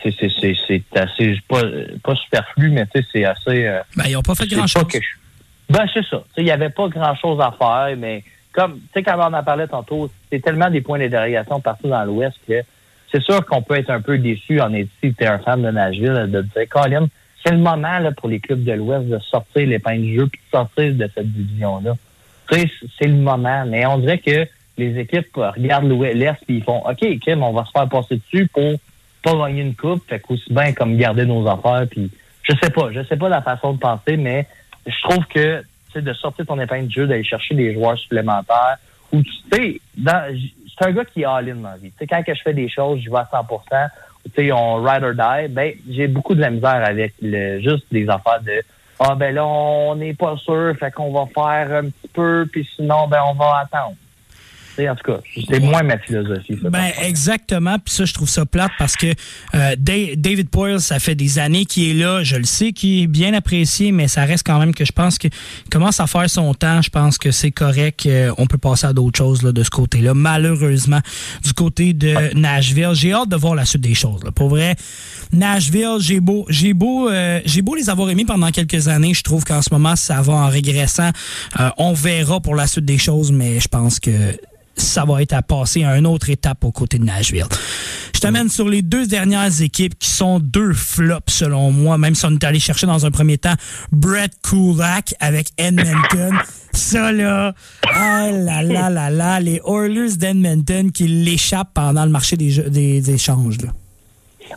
c'est assez pas pas superflu, mais tu sais, c'est assez. euh, Ben, ils n'ont pas fait pas que je- Ben, c'est ça. Il n'y avait pas grand-chose à faire, mais comme, tu sais, quand on en parlait tantôt, c'est tellement des points d'interrogation partout dans l'Ouest que c'est sûr qu'on peut être un peu déçu en étant si tu es un fan de Nashville, de dire, Colin, c'est le moment là, pour les clubs de l'Ouest de sortir les pains de jeu puis de sortir de cette division-là. Tu sais, c'est le moment, mais on dirait que les équipes regardent l'Ouest l'Est puis ils font, OK, Kim, on va se faire passer dessus pour pas gagner une coupe, fait qu'aussi bien comme garder nos affaires, puis je sais pas, je sais pas la façon de penser, mais je trouve que sais, de sortir ton épingle de jeu, d'aller chercher des joueurs supplémentaires, ou tu sais, c'est un gars qui est all-in dans la vie. Quand que je fais des choses, je vais à 100% tu sais, on ride or die, ben, j'ai beaucoup de la misère avec le, juste des affaires de Ah ben là, on n'est pas sûr, fait qu'on va faire un petit peu, puis sinon, ben on va attendre. En tout cas, c'est moins ma philosophie. ça, Ben exactement, puis ça je trouve ça plate parce que euh, Da- David Poyle, ça fait des années qu'il est là, je le sais qu'il est bien apprécié, mais ça reste quand même que je pense qu'il commence à faire son temps, je pense que c'est correct, euh, on peut passer à d'autres choses là, de ce côté-là. Malheureusement, du côté de Nashville, j'ai hâte de voir la suite des choses. Là. Pour vrai, Nashville, j'ai beau, j'ai beau, euh, j'ai beau les avoir aimés pendant quelques années, je trouve qu'en ce moment ça va en régressant. Euh, on verra pour la suite des choses, mais je pense que ça va être à passer à une autre étape aux côtés de Nashville. Je t'amène sur les deux dernières équipes qui sont deux flops selon moi, même si on est allé chercher dans un premier temps Brett Kulak avec Edmonton. Ça là, ah là là là là, les Oilers d'Edmonton qui l'échappent pendant le marché des, des, échanges.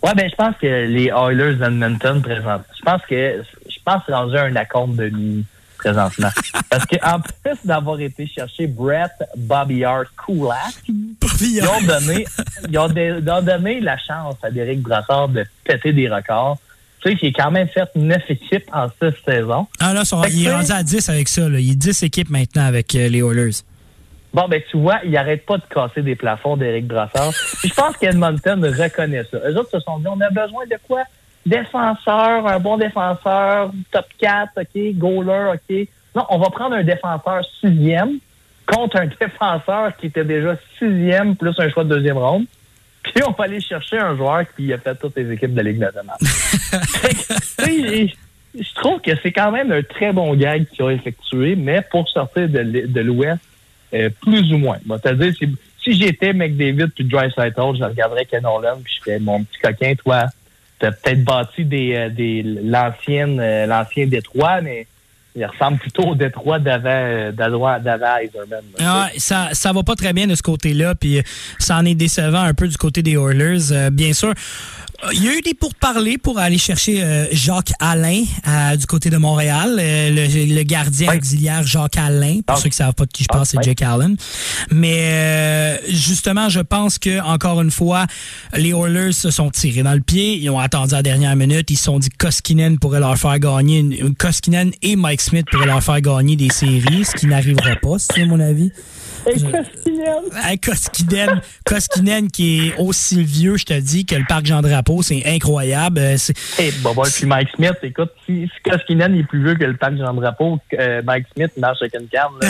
Ouais, ben je pense que les Oilers d'Edmonton présent. Je pense que je pense rendu un acompte de nuit présentement. [LAUGHS] Parce que en plus d'avoir été chercher Brett Bobby Hart Kulak, ils ont donné ils ont, dé- ils ont donné la chance à Derek Brassard de péter des records. Tu sais, qui est quand même fait neuf équipes en six saisons. Ah là, il est rendu à 10 avec ça. Là. Il est 10 équipes maintenant avec euh, les Oilers. Bon, ben tu vois, ils arrêtent pas de casser des plafonds d'Éric Brassard. Puis je pense qu'Edmonton reconnaît ça. Eux autres se sont dit, on a besoin de quoi? Défenseur, un bon défenseur, top 4, OK, goaler, OK. Non, on va prendre un défenseur sixième contre un [LAUGHS] défenseur qui était déjà sixième plus un choix de deuxième ronde. Puis on va aller chercher un joueur qui a fait toutes les équipes de la Ligue nationale. [LAUGHS] Je trouve que c'est quand même un très bon gag qu'ils ont effectué, mais pour sortir de l'Ouest, euh, plus ou moins. Moi, dire si, j'étais McDavid puis Dry je regarderais Ken Nolan puis je ferais mon petit coquin, toi, t'as peut-être bâti des, euh, des l'ancienne euh, l'ancien Détroit, mais il ressemble plutôt au Détroit d'avant euh, là. Ah, ça, ça va pas très bien de ce côté-là, puis euh, ça en est décevant un peu du côté des Oilers. Euh, bien sûr, il y a eu des pourparlers pour aller chercher euh, Jacques Alain euh, du côté de Montréal, le, le gardien Oui. auxiliaire Jacques Alain, pour Ah. ceux qui savent pas de qui je parle, Ah, c'est oui. Jake Allen. Mais justement, je pense que encore une fois, les Oilers se sont tirés dans le pied. Ils ont attendu à la dernière minute. Ils se sont dit que Koskinen pourrait leur faire gagner. Une, une- Koskinen et Mike Smith pourraient leur faire gagner des séries, ce qui n'arrivera pas, c'est mon avis. Et Koskinen, Hey, Koskinen, Koskinen qui est aussi vieux, je te dis, que le parc Jean-Drapeau, c'est incroyable. Euh, c'est- Hey, Boba, puis Mike Smith, écoute, si, si Koskinen est plus vieux que le parc Jean-Drapeau, euh, Mike Smith marche avec une canne, là.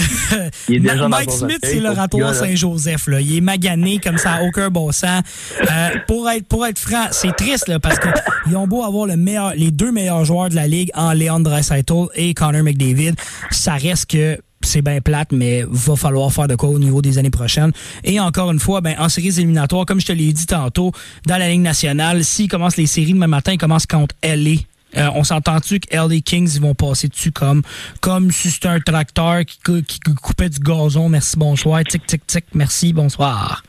[LAUGHS] Il est déjà dans Mike Smith, c'est le gars-là. Saint-Joseph. Là. Il est magané comme ça, aucun bon sens. Euh, pour être pour être franc, c'est triste là, parce qu'ils ont beau avoir le meilleur, les deux meilleurs joueurs de la ligue en Leon Draisaitl et Connor McDavid, ça reste que c'est bien plate, mais va falloir faire de quoi au niveau des années prochaines. Et encore une fois, ben, en séries éliminatoires, comme je te l'ai dit tantôt, dans la Ligue nationale, s'ils commencent les séries demain matin, ils commencent contre LA. Euh, on s'entend-tu que LA Kings ils vont passer dessus comme comme si c'était un tracteur qui, qui coupait du gazon? Merci, bonsoir. Tic, tic, tic. Merci, bonsoir.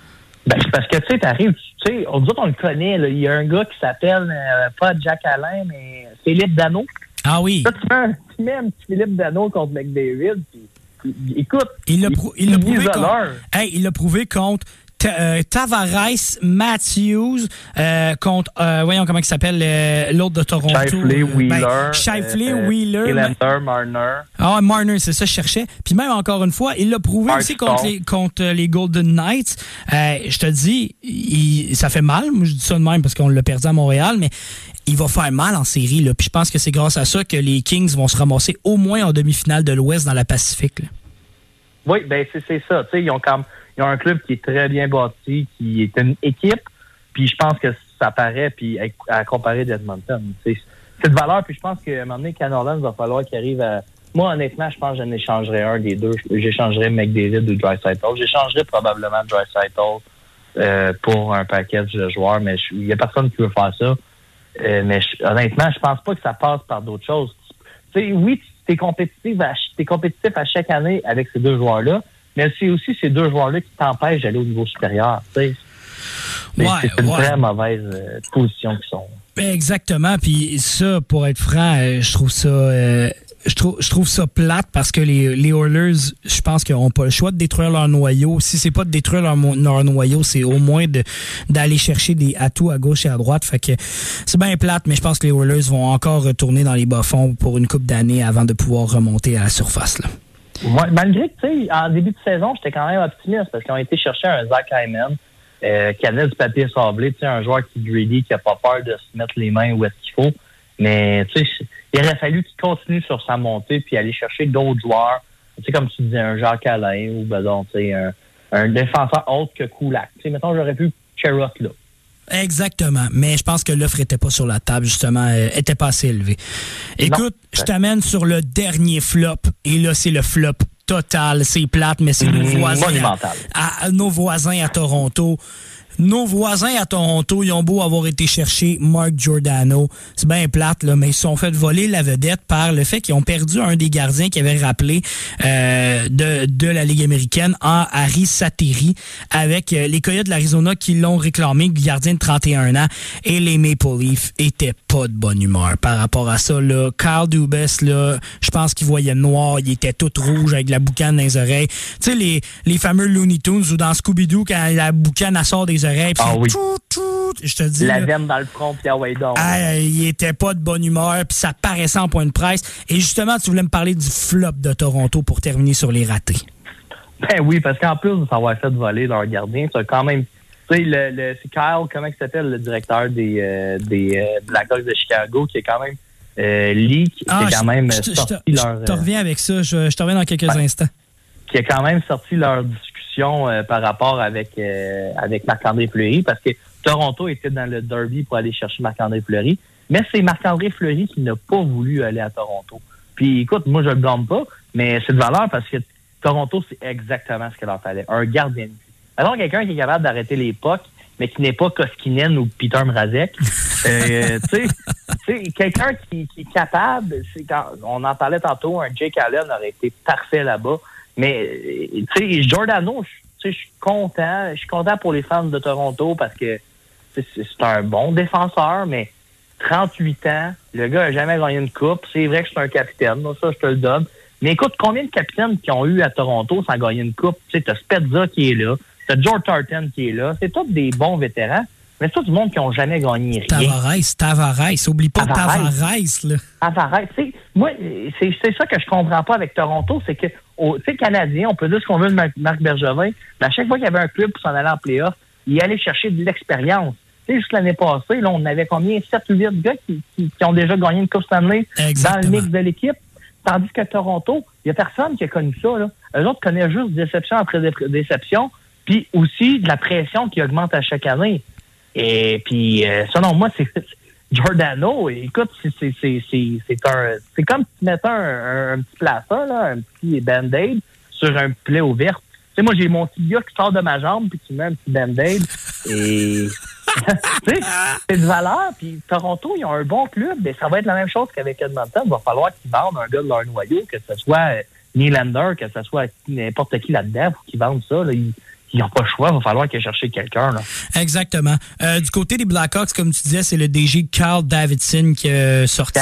Ben, c'est parce que, tu sais, t'arrives, tu sais, on, on le connaît, là. Il y a un gars qui s'appelle, euh, pas Jack Alain, mais Philippe Dano. Ah oui. Là, tu mets, un, tu mets un petit Philippe Dano contre McDavid, puis, écoute. Il l'a prou- prouvé contre, hey, prouvé euh, Tavares Matthews euh, contre euh, voyons comment il s'appelle l'autre de Toronto Shifley, Wheeler. ben, Shifley, Wheeler Marner. Ah, Marner, c'est ça, je cherchais. Puis même encore une fois, il l'a prouvé aussi contre les, contre les Golden Knights. Je te dis, il- ça fait mal. Moi, je dis ça de même parce qu'on l'a perdu à Montréal, mais il va faire mal en série. Là. Puis je pense que c'est grâce à ça que les Kings vont se ramasser au moins en demi-finale de l'Ouest dans la Pacifique. Oui, ben c'est ça. Tu sais, ils ont comme ils ont un club qui est très bien bâti, qui est une équipe. Puis je pense que ça paraît, puis à, à comparer d'Edmonton. C'est de valeur. Puis je pense qu'à un moment donné, il va falloir qu'il arrive à. Moi, honnêtement, je pense que j'en échangerais un des deux. J'échangerais McDavid ou Dreisaitl. J'échangerais probablement Dreisaitl euh, pour un package de joueurs, mais il y a personne qui veut faire ça. Euh, mais je- honnêtement, je pense pas que ça passe par d'autres choses. Tu sais, oui, tu es compétitif, à, compétitif à chaque année avec ces deux joueurs-là, mais c'est aussi ces deux joueurs-là qui t'empêchent d'aller au niveau supérieur. tu sais. Mais Ouais, c'est une ouais. très mauvaise euh, position qu'ils sont. Ben, Exactement. Puis ça, pour être franc, euh, je trouve ça. euh, je trouve, je trouve ça plate parce que les, les Oilers, je pense qu'ils n'ont pas le choix de détruire leur noyau. Si c'est pas de détruire leur, leur noyau, c'est au moins d'aller chercher des atouts à gauche et à droite. C'est bien plate, mais je pense que les Oilers vont encore retourner dans les bas-fonds pour une coupe d'années avant de pouvoir remonter à la surface. Là. Malgré que, tu sais, en début de saison, j'étais quand même optimiste parce qu'ils ont été chercher un Zach Hyman euh, qui avait du papier sablé, tu sais, un joueur qui est greedy, qui a pas peur de se mettre les mains où est-ce qu'il faut. Mais, tu sais, il aurait fallu qu'il continue sur sa montée puis aller chercher d'autres joueurs. Tu sais, comme tu disais, un Jacques Alain ou, ben, donc, tu sais, un, un défenseur autre que Kulak. Tu sais, mettons, j'aurais pu Cherot là. Exactement. Mais je pense que l'offre était pas sur la table, justement, euh, était pas assez élevée. Écoute, je t'amène sur le dernier flop. Et là, c'est le flop total. C'est plate, mais c'est nos Mm, voisins. monumental. À, à nos voisins à Toronto. Nos voisins à Toronto, ils ont beau avoir été chercher Mark Giordano. C'est bien plate, là, mais ils se sont fait voler la vedette par le fait qu'ils ont perdu un des gardiens qui avait rappelé euh, de, de la Ligue américaine en Harry Sateri avec euh, les Coyotes de l'Arizona qui l'ont réclamé, gardien de 31 ans. Et les Maple Leafs étaient pas de bonne humeur par rapport à ça. Là. Carl Dubas, là, je pense qu'il voyait noir, il était tout rouge avec la boucane dans les oreilles. Tu sais, les, les fameux Looney Tunes ou dans Scooby-Doo, quand la boucane sort des oreilles, puis Ah oui. tout, tout, je te dis. La là, veine dans le front puis ah ouais, donc. ah, il était pas de bonne humeur, puis ça paraissait en point de presse. Et justement, tu voulais me parler du flop de Toronto pour terminer sur les ratés. Ben oui, parce qu'en plus de s'avoir fait voler leur gardien, c'est quand même. Tu sais, le, le, c'est Kyle, comment il s'appelle, le directeur des, euh, des euh, Blackhawks de Chicago, qui est quand même euh, Lee, qui, qui a quand même Ah, je, te- je te- sorti je leur. te euh, reviens avec ça. Je, je te reviens dans quelques instants. qui a quand même sorti leur discussion euh, par rapport avec euh, avec Marc-André Fleury, parce que Toronto était dans le derby pour aller chercher Marc-André Fleury, mais c'est Marc-André Fleury qui n'a pas voulu aller à Toronto. Puis écoute, moi je le blâme pas, mais c'est de valeur parce que Toronto, c'est exactement ce qu'il leur fallait. Un gardien de but. Alors quelqu'un qui est capable d'arrêter les pucks, mais qui n'est pas Koskinen ou Peter Mrazek. [LAUGHS] Euh, tu sais, quelqu'un qui, qui est capable, c'est quand, on en parlait tantôt, un Jake Allen aurait été parfait là-bas. Mais, euh, tu sais, Giordano, je- tu sais, je suis content. Je suis content pour les fans de Toronto parce que c'est un bon défenseur, mais 38 ans, le gars a jamais gagné une coupe. C'est vrai que c'est un capitaine, ça, je te le donne. Mais écoute, combien de capitaines qui ont eu à Toronto sans gagner une coupe? Tu sais, t'as Spezza qui est là, t'as George Tartan qui est là. C'est tous des bons vétérans, mais c'est tout du monde qui ont jamais gagné rien. Tavares, Tavares. Oublie pas Tavares. Tavares, là. Tavares, tu sais, moi, c'est ça que je comprends pas avec Toronto, c'est que, tu sais, Canadien, on peut dire ce qu'on veut de Marc, Bergevin, mais à chaque fois qu'il y avait un club pour s'en aller en playoff, il allait chercher de l'expérience. Tu sais, juste l'année passée, là, on avait combien? 7 ou 8 gars qui, qui, qui ont déjà gagné une Coupe Stanley dans le Exactement. mix de l'équipe. Tandis que Toronto, il y a personne qui a connu ça, là. Eux autres connaissent juste déception après dé- déception, puis aussi de la pression qui augmente à chaque année. Et puis, euh, selon moi, c'est Giordano, écoute, c'est un c'est comme si tu mettais un, un, petit plaster là, un petit band-aid sur un plaie ouverte. Tu sais, moi j'ai mon tibia qui sort de ma jambe puis tu mets un petit band-aid et [LAUGHS] tu sais, c'est de valeur. Puis Toronto, ils ont un bon club, mais ça va être la même chose qu'avec Edmonton. Il va falloir qu'ils vendent un gars de leur noyau, que ce soit euh, Nylander, que ce soit n'importe qui là-dedans, pour qu'ils vendent ça. Là. Ils ils n'ont pas le choix, il va falloir qu'ils cherché quelqu'un. là. Exactement. Euh, du côté des Blackhawks, comme tu disais, c'est le DG Carl Davidson qui a sorti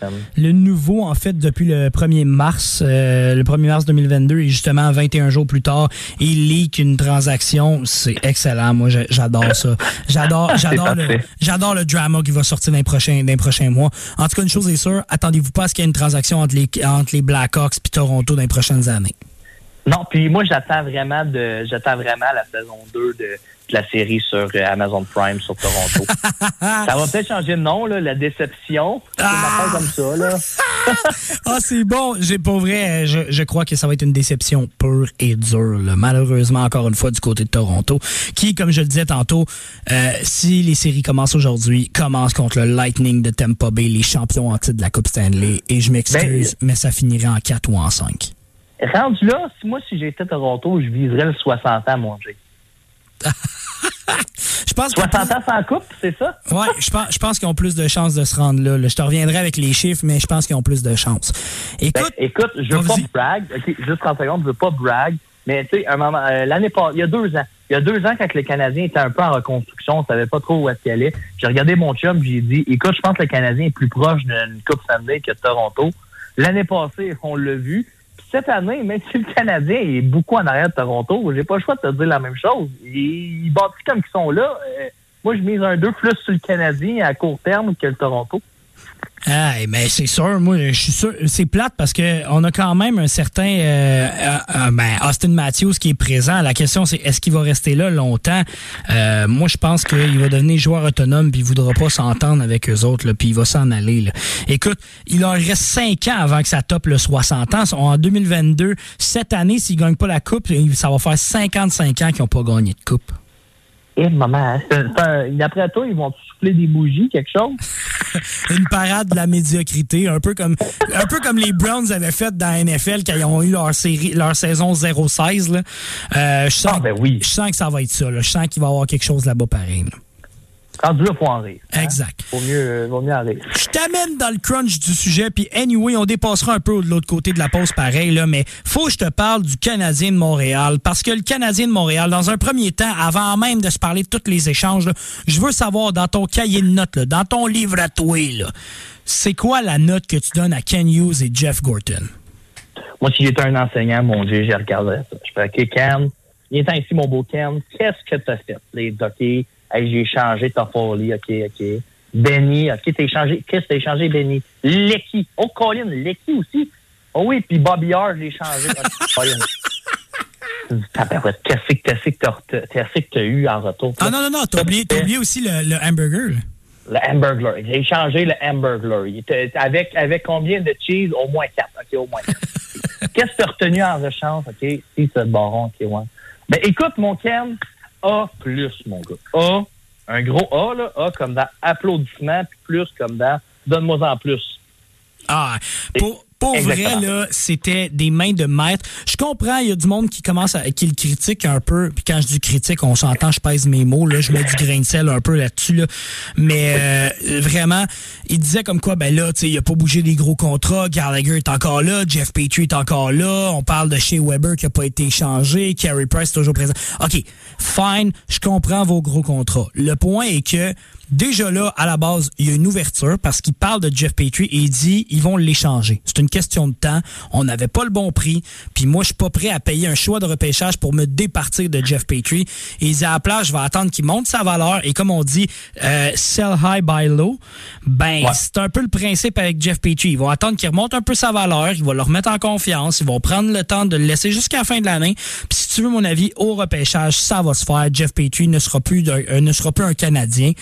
ça. Le nouveau, en fait, depuis le 1er mars, euh, le 1er mars 2022, et justement 21 jours plus tard, il leak une transaction. C'est excellent. Moi, j'a- j'adore ça. J'adore, [LAUGHS] j'adore le, j'adore le drama qui va sortir dans les prochains, dans les prochains mois. En tout cas, une chose est sûre, attendez-vous pas à ce qu'il y ait une transaction entre les, entre les Blackhawks et Toronto dans les prochaines années. Non, puis moi, j'attends vraiment de, j'attends vraiment la saison 2 de, de la série sur euh, Amazon Prime sur Toronto. [LAUGHS] ça va peut-être changer de nom, là, la déception. Affaire comme ça, là. [LAUGHS] Ah, c'est bon. J'ai pour vrai, je, je crois que ça va être une déception pure et dure. là. Malheureusement, encore une fois, du côté de Toronto, qui, comme je le disais tantôt, euh, si les séries commencent aujourd'hui, commencent contre le Lightning de Tampa Bay, les champions en titre de la Coupe Stanley. Et je m'excuse, mais ça finirait en 4 ou en 5. Rendu là, si moi, si j'étais à Toronto, je viserais le 60 ans, mon Dieu. [LAUGHS] Je pense que 60 ans sans coupe, c'est ça? Ouais, je pense, je pense qu'ils ont plus de chances de se rendre là, là. Je te reviendrai avec les chiffres, mais je pense qu'ils ont plus de chances. Ben, Écoute, écoute, je veux pas brag. OK, juste 30 secondes, je veux pas brag. Mais tu sais, un moment, euh, l'année passée, il y a deux ans, il y a deux ans, quand le Canadien était un peu en reconstruction, on savait pas trop où est-ce qu'il allait. J'ai regardé mon chum, j'ai dit, écoute, je pense que le Canadien est plus proche d'une Coupe Stanley que Toronto. L'année passée, on l'a vu. Cette année, même si le Canadien est beaucoup en arrière de Toronto, j'ai pas le choix de te dire la même chose. Ils, ils bâtissent comme ils sont là. euh, moi, je mise un 2 plus sur le Canadien à court terme que le Toronto. Ah, mais c'est sûr, moi, je suis sûr, c'est plate parce que on a quand même un certain euh, euh, euh, ben, Austin Matthews qui est présent. La question, c'est est-ce qu'il va rester là longtemps? Euh, moi, je pense qu'il va devenir joueur autonome puis il voudra pas s'entendre avec eux autres, là, puis il va s'en aller. là. Écoute, il leur reste 5 ans avant que ça toppe le 60 ans. En 2022, cette année, s'ils gagnent pas la coupe, ça va faire 55 ans qu'ils n'ont pas gagné de coupe. Eh, maman, d'après toi, ils vont souffler des bougies, quelque chose? [LAUGHS] une parade de la médiocrité, un peu comme un peu comme les Browns avaient fait dans la NFL quand ils ont eu leur série leur saison 0-16 là. Euh, je sens Ah, ben oui. je sens que ça va être ça là. Je sens qu'il va y avoir quelque chose là-bas pareil. là. Rendu là, faut en rire. hein? Exact. Vaut mieux, euh, vaut mieux en rire. Je t'amène dans le crunch du sujet, puis anyway, on dépassera un peu de l'autre côté de la pause pareil, là, mais faut que je te parle du Canadien de Montréal, parce que le Canadien de Montréal, dans un premier temps, avant même de se parler de tous les échanges, là, je veux savoir dans ton cahier de notes, là, dans ton livre à toi, c'est quoi la note que tu donnes à Ken Hughes et Jeff Gorton? Moi, si j'étais un enseignant, mon Dieu, j'ai regardé ça. Je fais, OK, Ken, viens ici, mon beau Ken. Qu'est-ce que t'as fait? Les OK, hey, j'ai changé ta folie. OK, OK. Benny, OK, t'as échangé. Qu'est-ce que t'as échangé, Benny? Lecky. Oh, Colin, Lecky aussi. Oh oui, puis Bobby Orr, je l'ai changé. [LAUGHS] Colin. Qu'est-ce que t'as- eu en retour? Ah non, non, non, t'as oublié, oublié aussi le, le hamburger. là. Le hamburger. J'ai échangé le hamburger. Avec, avec combien de cheese? Au moins quatre. OK, au moins. [LAUGHS] Qu'est-ce que tu as retenu en rechange? OK, si c'est le baron. OK, ouais. Ben, écoute, mon Ken, A plus, mon gars. A, un gros A, là. A comme dans applaudissement, puis plus comme dans donne-moi en plus. Ah, pour, pour vrai, là, c'était des mains de maître. Je comprends, il y a du monde qui commence à, qui le critique un peu. Puis quand je dis critique, on s'entend, je pèse mes mots, là, je mets du grain de sel un peu là-dessus, là. Mais euh, vraiment, il disait comme quoi, ben là, tu sais, il a pas bougé des gros contrats. Gallagher est encore là, Jeff Petrie est encore là. On parle de Shea Weber qui a pas été échangé, Carey Price est toujours présent. OK, fine, je comprends vos gros contrats. Le point est que Déjà là, à la base, il y a une ouverture parce qu'il parle de Jeff Petrie et il dit ils vont l'échanger. C'est une question de temps. On n'avait pas le bon prix. Puis moi, je suis pas prêt à payer un choix de repêchage pour me départir de Jeff Petrie. Et il dit à la place, je vais attendre qu'il monte sa valeur. Et comme on dit, euh, sell high, buy low. Ben, Ouais. c'est un peu le principe avec Jeff Petrie. Ils vont attendre qu'il remonte un peu sa valeur. Ils vont le remettre en confiance. Ils vont prendre le temps de le laisser jusqu'à la fin de l'année. Puis tu veux mon avis, au repêchage, ça va se faire. Jeff Petrie ne sera plus, euh, ne sera plus un Canadien.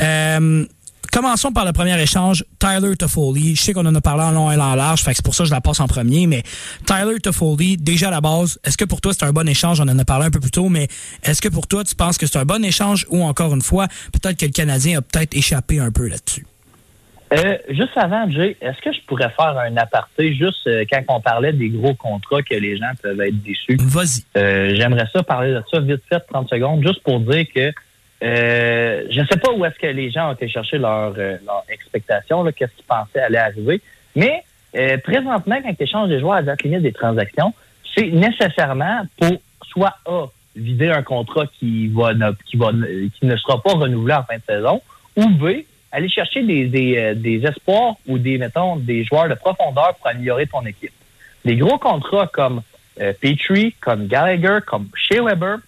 Euh, Commençons par le premier échange, Tyler Toffoli. Je sais qu'on en a parlé en long et en large, fait c'est pour ça que je la passe en premier, mais Tyler Toffoli, déjà à la base, est-ce que pour toi c'est un bon échange? On en a parlé un peu plus tôt, mais est-ce que pour toi tu penses que c'est un bon échange ou encore une fois, peut-être que le Canadien a peut-être échappé un peu là-dessus? Euh, juste avant, Jay, est-ce que je pourrais faire un aparté juste euh, quand on parlait des gros contrats que les gens peuvent être déçus? Vas-y. Euh, J'aimerais ça parler de ça vite fait, 30 secondes, juste pour dire que euh, je ne sais pas où est-ce que les gens ont été chercher leur, euh, leur expectation, là, qu'est-ce qu'ils pensaient allait arriver. Mais euh, présentement, quand tu échanges des joueurs à date limite des transactions, c'est nécessairement pour soit A, vider un contrat qui va ne, qui va qui ne sera pas renouvelé en fin de saison, ou B, aller chercher des, euh, des espoirs ou des, mettons, des joueurs de profondeur pour améliorer ton équipe. Des gros contrats comme euh, Petrie, comme Gallagher, comme Shea Weber,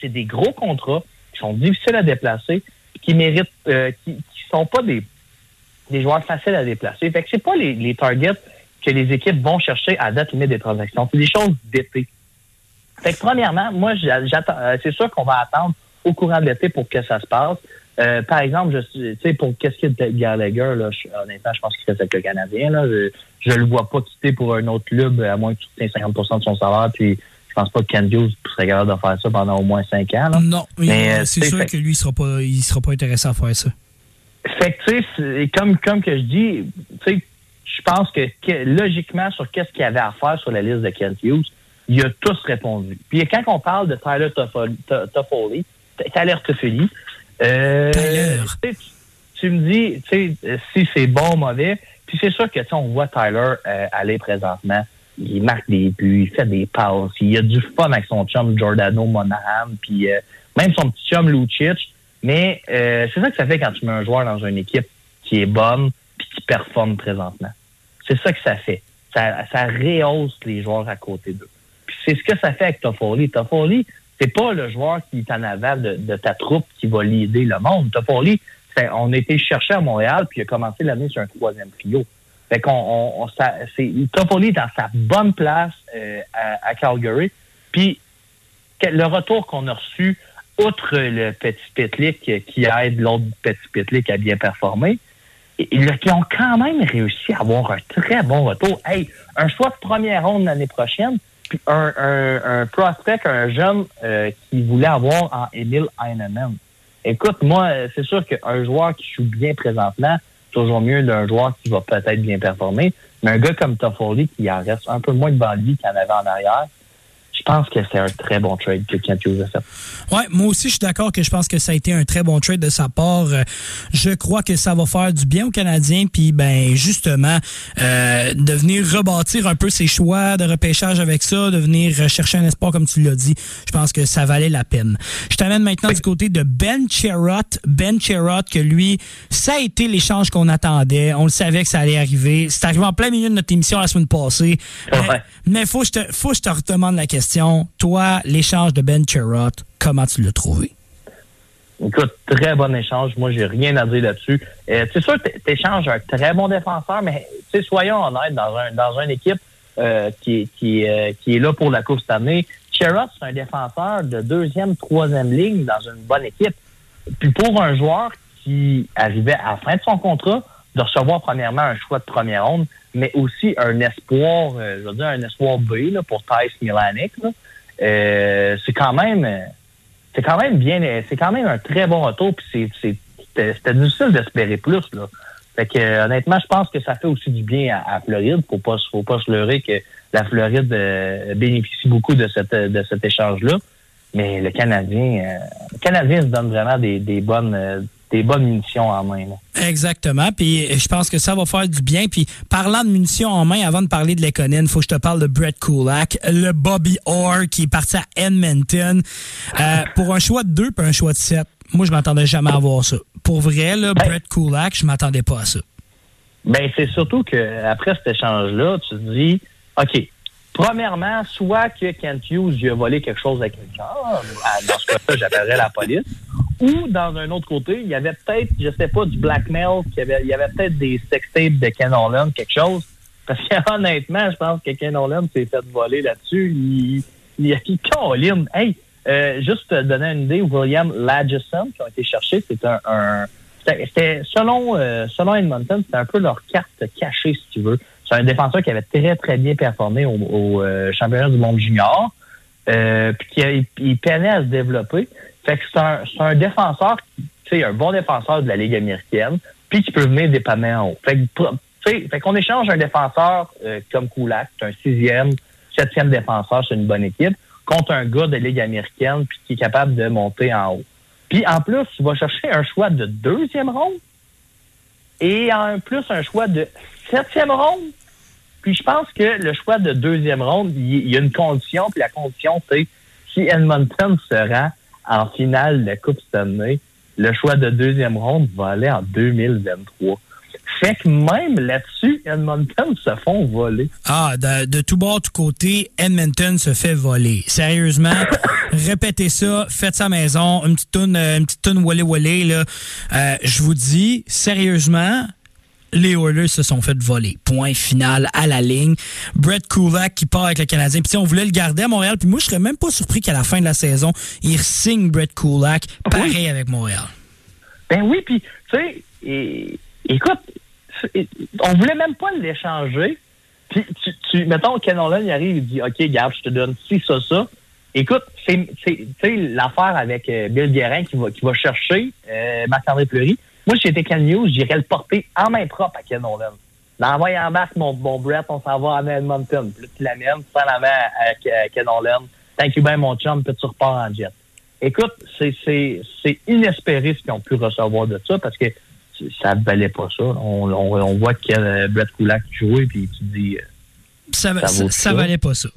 c'est des gros contrats qui sont difficiles à déplacer, qui méritent, euh, qui, sont pas des, des joueurs faciles à déplacer. Fait que c'est pas les, les targets que les équipes vont chercher à date limite des transactions. C'est des choses d'été. Fait que premièrement, moi, j'a- j'attends. C'est sûr qu'on va attendre au courant de l'été pour que ça se passe. Euh, par exemple, je tu sais, pour qu'est-ce qu'il y a de Gallagher, là, je- honnêtement, je pense qu'il reste avec le Canadien. Là. Je, je le vois pas quitter pour un autre club, à moins qu'il tienne 50% de son salaire. Puis je pense pas que Ken Hughes serait capable de faire ça pendant au moins 5 ans. Là. Non, Mais, euh, c'est tu sûr fait- que lui, il sera pas, il sera pas intéressé à faire ça. Fait que, tu sais, comme, comme que je dis, tu sais, je pense que, que logiquement, sur qu'est-ce qu'il y avait à faire sur la liste de Kent Hughes, il a tous répondu. Puis quand on parle de Tyler Toffoli, To- Toffoli, Tyler Toffoli, euh, tu me dis, tu sais, euh, si c'est bon ou mauvais, puis c'est sûr que, tu on voit Tyler euh, aller présentement, il marque des buts, il fait des passes, il a du fun avec son chum Giordano Monahan, puis euh, même son petit chum Lucic, mais euh, c'est ça que ça fait quand tu mets un joueur dans une équipe qui est bonne puis qui performe présentement. C'est ça que ça fait. Ça, ça rehausse les joueurs à côté d'eux. Puis c'est ce que ça fait avec Toffoli. Toffoli, c'est pas le joueur qui est en avant de, ta troupe qui va l'aider le monde. Toffoli, on a été chercher à Montréal puis il a commencé l'année sur un troisième trio. Fait qu'on est dans sa bonne place euh, à, Calgary. Puis le retour qu'on a reçu, outre le petit Pitlick euh, qui aide l'autre petit Pitlick à bien performer, là, qui ont quand même réussi à avoir un très bon retour. Hey, un choix de première ronde l'année prochaine, un, prospect, un jeune euh, qui voulait avoir en Emile Heinemann. Écoute, moi, euh, c'est sûr qu'un joueur qui joue bien présentement, toujours mieux d'un joueur qui va peut-être bien performer. Mais un gars comme Toffoli qui en reste un peu moins devant lui qu'il en avait en arrière, pense que c'est un très bon trade que Kent Hughes a fait. Ouais, moi aussi, je suis d'accord que je pense que ça a été un très bon trade de sa part. Euh, Je crois que ça va faire du bien aux Canadiens, puis ben justement, euh, de venir rebâtir un peu ses choix de repêchage avec ça, de venir chercher un espoir comme tu l'as dit. Je pense que ça valait la peine. Je t'amène maintenant du côté de Ben Cherrott. Ben Cherrott, que lui, ça a été l'échange qu'on attendait. On le savait que ça allait arriver. C'est arrivé en plein milieu de notre émission la semaine passée. Mais- Ouais. Mais faut que je te, faut que je te redemande la question. Toi, l'échange de Ben Cherrott, comment tu l'as trouvé? Écoute, très bon échange. Moi, j'ai rien à dire là-dessus. Euh, c'est sûr tu échanges un très bon défenseur, mais soyons honnêtes, dans, un, dans une équipe euh, qui, qui, euh, qui est là pour la Coupe cette année, Sherrod, c'est un défenseur de deuxième, troisième ligne dans une bonne équipe. Puis pour un joueur qui arrivait à la fin de son contrat, de recevoir premièrement un choix de première ronde, mais aussi un espoir, euh, je veux dire un espoir B là, pour Thijs Milanic, euh, c'est quand même c'est quand même bien c'est quand même un très bon retour puis c'était difficile d'espérer plus là. Fait que honnêtement, je pense que ça fait aussi du bien à, à Floride. Faut pas faut pas se leurrer que la Floride euh, bénéficie beaucoup de cette de cet échange là. Mais le Canadien, euh, le Canadien se donne vraiment des, des bonnes euh, des bonnes munitions en main. là. Exactement. Puis je pense que ça va faire du bien. Puis parlant de munitions en main, avant de parler de Lekonen, faut que je te parle de Brett Kulak, le Bobby Orr qui est parti à Edmonton euh, pour un choix de 2 puis un choix de 7. Moi, je m'attendais jamais à voir ça. Pour vrai, là, Hey. Brett Kulak, je m'attendais pas à ça. Ben, c'est surtout que après cet échange-là, tu te dis, OK, premièrement, soit que Kent Hughes lui a volé quelque chose à quelqu'un, dans ce cas-là, j'appellerais la police, ou dans un autre côté, il y avait peut-être, je sais pas, du blackmail, qu'il y avait, il y avait peut-être des sextapes de Ken Holland, quelque chose, parce que [LAUGHS] honnêtement, je pense que Ken Holland s'est fait voler là-dessus. Il, il, [LAUGHS] il, Colin, hey, euh, juste te donner une idée, William Lagesson, qui ont été cherchés, c'est un, un c'était- selon euh, selon Edmonton, c'était un peu leur carte cachée, si tu veux. C'est un défenseur qui avait très, très bien performé au, au euh, championnat du monde junior, euh, puis qui a- il, il peinait à se développer. Fait que c'est un, un défenseur, tu un bon défenseur de la Ligue américaine, puis qui peut venir dépanner en haut. Fait que, fait qu'on échange un défenseur euh, comme c'est un sixième, septième défenseur, c'est une bonne équipe, contre un gars de Ligue américaine, puis qui est capable de monter en haut. Puis en plus, tu vas chercher un choix de deuxième ronde et en plus un choix de septième ronde. Puis je pense que le choix de deuxième ronde, il il y a une condition, puis la condition, c'est si Edmonton se rend en finale de la Coupe cette année, le choix de deuxième ronde va aller en 2023. Fait que même là-dessus, Edmonton se font voler. Ah, de, de tout bord, tout côté, Edmonton se fait voler. Sérieusement, [LAUGHS] répétez ça, faites la maison, une petite toune, euh, une petite toune Wally Wally, là. Euh, je vous dis, sérieusement, les Oilers se sont fait voler. Point final à la ligne. Brett Kulak qui part avec le Canadien. Puis on voulait le garder à Montréal. Puis moi, je serais même pas surpris qu'à la fin de la saison, il signe Brett Kulak pareil avec Montréal. Ben oui, puis, tu sais, écoute, on voulait même pas l'échanger. Puis, tu, tu, mettons, Ken il arrive, il dit, OK, garde, je te donne ci, ça, ça. Écoute, c'est, l'affaire avec euh, Bill Guérin qui va, qui va chercher euh, Marc-André Fleury. Moi, si j'étais Ken News, j'irais le porter en main propre à Ken Nolan. L'envoyer en masse, mon, mon Brett, on s'en va à Edmonton. Puis là, tu l'amènes, tu la main à, à Ken Nolan. Thank you bien, mon chum, puis tu repars en jet. Écoute, c'est, inespéré ce qu'ils ont pu recevoir de ça parce que ça valait pas ça. On, on, on voit que euh, Brett Kulak jouait, puis tu dis... euh, Ça, Ça ça, vaut ça ça. valait pas ça.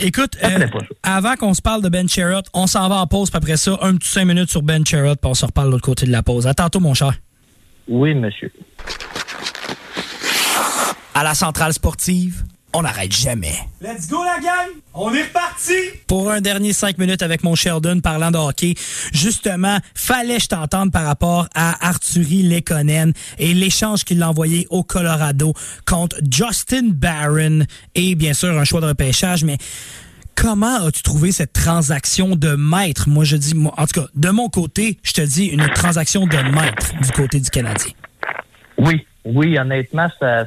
Écoute, euh, pas avant qu'on se parle de Ben Sherrod, on s'en va en pause, puis après ça, un petit cinq minutes sur Ben Sherrod, puis on se reparle de l'autre côté de la pause. À tantôt, mon cher. Oui, monsieur. À la centrale sportive, on n'arrête jamais. Let's go, la gang! On est reparti! Pour un dernier cinq minutes avec mon Sheldon parlant de hockey, justement, fallait je t'entendre par rapport à Arthurie Lekonen et l'échange qu'il a envoyé au Colorado contre Justin Barron et bien sûr un choix de repêchage, mais comment as-tu trouvé cette transaction de maître? Moi, je dis, en tout cas, de mon côté, je te dis une transaction de maître du côté du Canadien. Oui, oui, honnêtement, ça,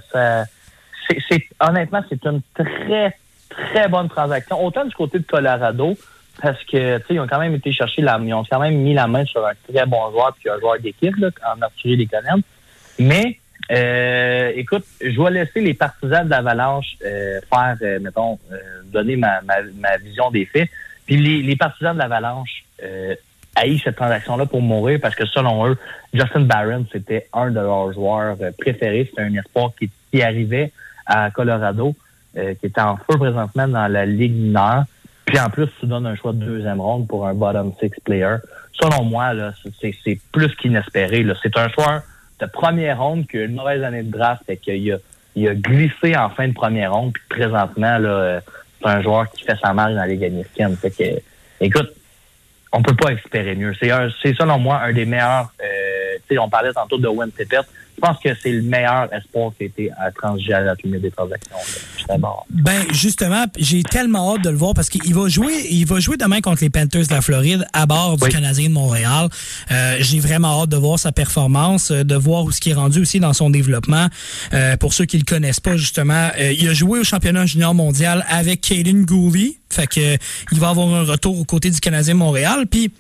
honnêtement, c'est une très, très bonne transaction. Autant du côté de Colorado, parce que, tu sais, ils ont quand même été chercher la, ils ont quand même mis la main sur un très bon joueur puis un joueur d'équipe, là, en Arthurie Lekonen. Mais, euh, écoute, je vais laisser les partisans de l'Avalanche euh, faire, euh, mettons, euh, donner ma, ma, ma vision des faits. Puis les, les partisans de l'Avalanche euh, haïssent cette transaction-là pour mourir parce que selon eux, Justin Barron, c'était un de leurs joueurs euh, préférés. C'était un espoir qui, qui arrivait à Colorado, qui était en feu présentement dans la Ligue mineure. Puis en plus, tu donnes un choix de deuxième ronde pour un bottom six player. Selon moi, là, c'est, c'est plus qu'inespéré. C'est un joueur de première ronde qui a une mauvaise année de draft et qu'il a, glissé en fin de première ronde. Puis présentement, là, euh, c'est un joueur qui fait sa marge dans la Ligue américaine. Que, écoute, on peut pas espérer mieux. C'est un, c'est selon moi un des meilleurs. Euh, on parlait tantôt de Wayne Tippett. Je pense que c'est le meilleur espoir qui a été à transiger à la limite des transactions. Ben justement, j'ai tellement hâte de le voir parce qu'il va jouer, il va jouer demain contre les Panthers de la Floride à bord du Oui. Canadien de Montréal. Euh, j'ai vraiment hâte de voir sa performance, euh, de voir où ce qui est rendu aussi dans son développement. Euh, pour ceux qui le connaissent pas justement, euh, il a joué au championnat junior mondial avec Caden Gooley. Fait que euh, il va avoir un retour aux côtés du Canadien de Montréal. Puis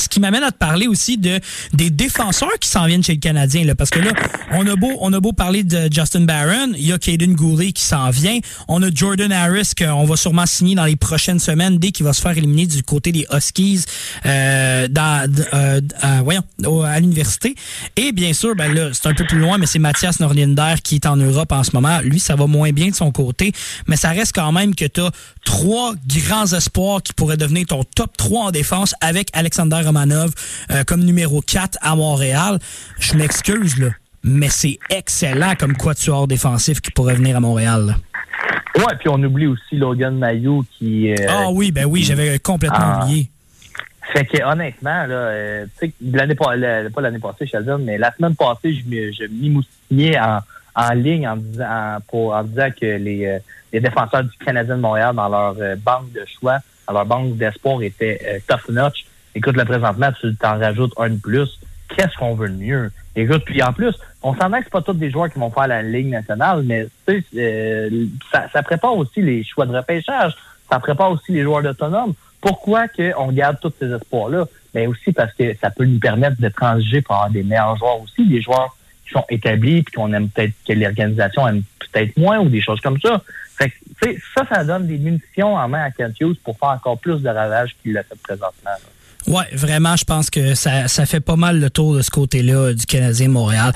ce qui m'amène à te parler aussi de des défenseurs qui s'en viennent chez le Canadien là, parce que là on a beau on a beau parler de Justin Barron, il y a Caden Goulet qui s'en vient, on a Jordan Harris qu'on va sûrement signer dans les prochaines semaines dès qu'il va se faire éliminer du côté des Huskies euh, dans euh, euh, voyons à l'université. Et bien sûr ben là c'est un peu plus loin mais c'est Mathias Norlinder qui est en Europe en ce moment, lui ça va moins bien de son côté, mais ça reste quand même que tu as trois grands espoirs qui pourraient devenir ton top 3 en défense avec Alexander Romanov euh, comme numéro 4 à Montréal. Je m'excuse, là, mais c'est excellent comme quatuor défensif qui pourrait venir à Montréal. là. Ouais, puis on oublie aussi Logan Mayou qui. euh, Ah oui, ben oui, j'avais complètement Ah. oublié. Fait que honnêtement, là, euh, tu sais, l'année pas, la- pas l'année passée, Sheldon, mais la semaine passée, je me- je m'imoustillais en, en ligne en disant en- pour en disant que les, euh, les défenseurs du Canadien de Montréal dans leur euh, banque de choix, dans leur banque d'espoir étaient top notch. Écoute, là, présentement, tu t'en rajoutes un de plus. Qu'est-ce qu'on veut de mieux? Écoute, puis en plus, on s'entend que pas tous des joueurs qui vont faire la Ligue nationale, mais euh, ça, prépare aussi les choix de repêchage. Ça prépare aussi les joueurs autonomes. Pourquoi qu'on garde tous ces espoirs-là? Mais aussi parce que ça peut nous permettre de transiger pour avoir des meilleurs joueurs aussi, des joueurs qui sont établis puis qu'on aime peut-être que l'organisation aime peut-être moins ou des choses comme ça. Fait que, ça, ça donne des munitions en main à Kent Hughes pour faire encore plus de ravages qu'il l'a fait présentement. Ouais, vraiment, je pense que ça, ça fait pas mal le tour de ce côté-là du Canadien Montréal.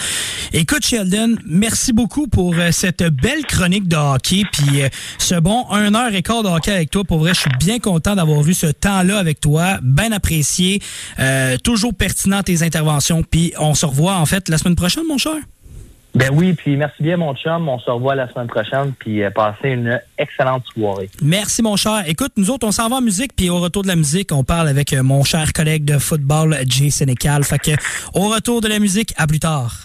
Écoute, Sheldon, merci beaucoup pour euh, cette belle chronique de hockey, puis euh, ce bon 1 heure et quart de hockey avec toi. Pour vrai, je suis bien content d'avoir eu ce temps-là avec toi, bien apprécié, euh, toujours pertinent tes interventions, puis on se revoit en fait la semaine prochaine, mon cher. Ben oui, puis merci bien, mon chum. On se revoit la semaine prochaine, puis euh, passez une excellente soirée. Merci, mon cher. Écoute, nous autres, on s'en va en musique, puis au retour de la musique, on parle avec euh, mon cher collègue de football, Jay Sénécal. Fait que, au retour de la musique, à plus tard.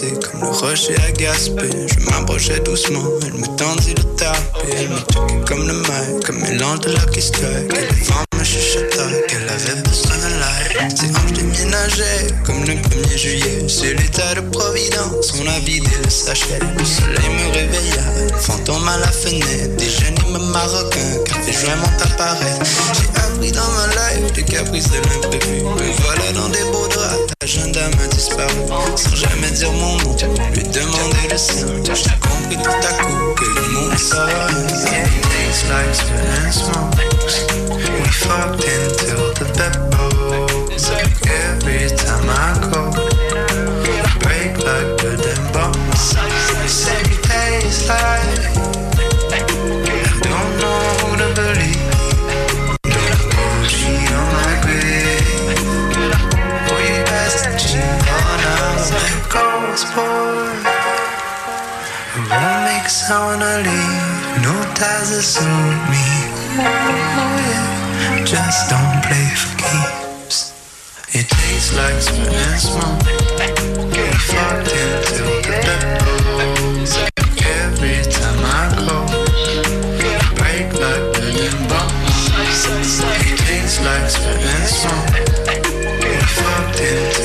percé comme le rocher à Gaspé. Je m'approchais doucement, elle me tendit le tapis. Elle me toquait comme le mic, comme mélange de Lucky Strike. Et le vent me chuchotait qu'elle avait besoin de l'air. Ses hanches déménageaient comme le 1er juillet. Sur l'état de Providence, on a vidé le sachet. Le soleil me réveilla, fantôme à la fenêtre. Déjeuner me marocain, café joint mon appareil. Appris dans ma life des caprices de l'imprévu. Me voilà dans des beaux draps, ta jeune dame a disparu. Sans jamais dire mon nom, lui demander le sien. J'ai compris à coup que le monde s'arrête. Tastes like sweat and smokes. We fucked until the. Every time I break like like. Won't make sound to leave. No ties that suit me. Oh yeah. Just don't play for keeps. It tastes like smoke. We fucked until the bedroom. Every time I go, break like and bomb. It tastes like smoke. We fucked until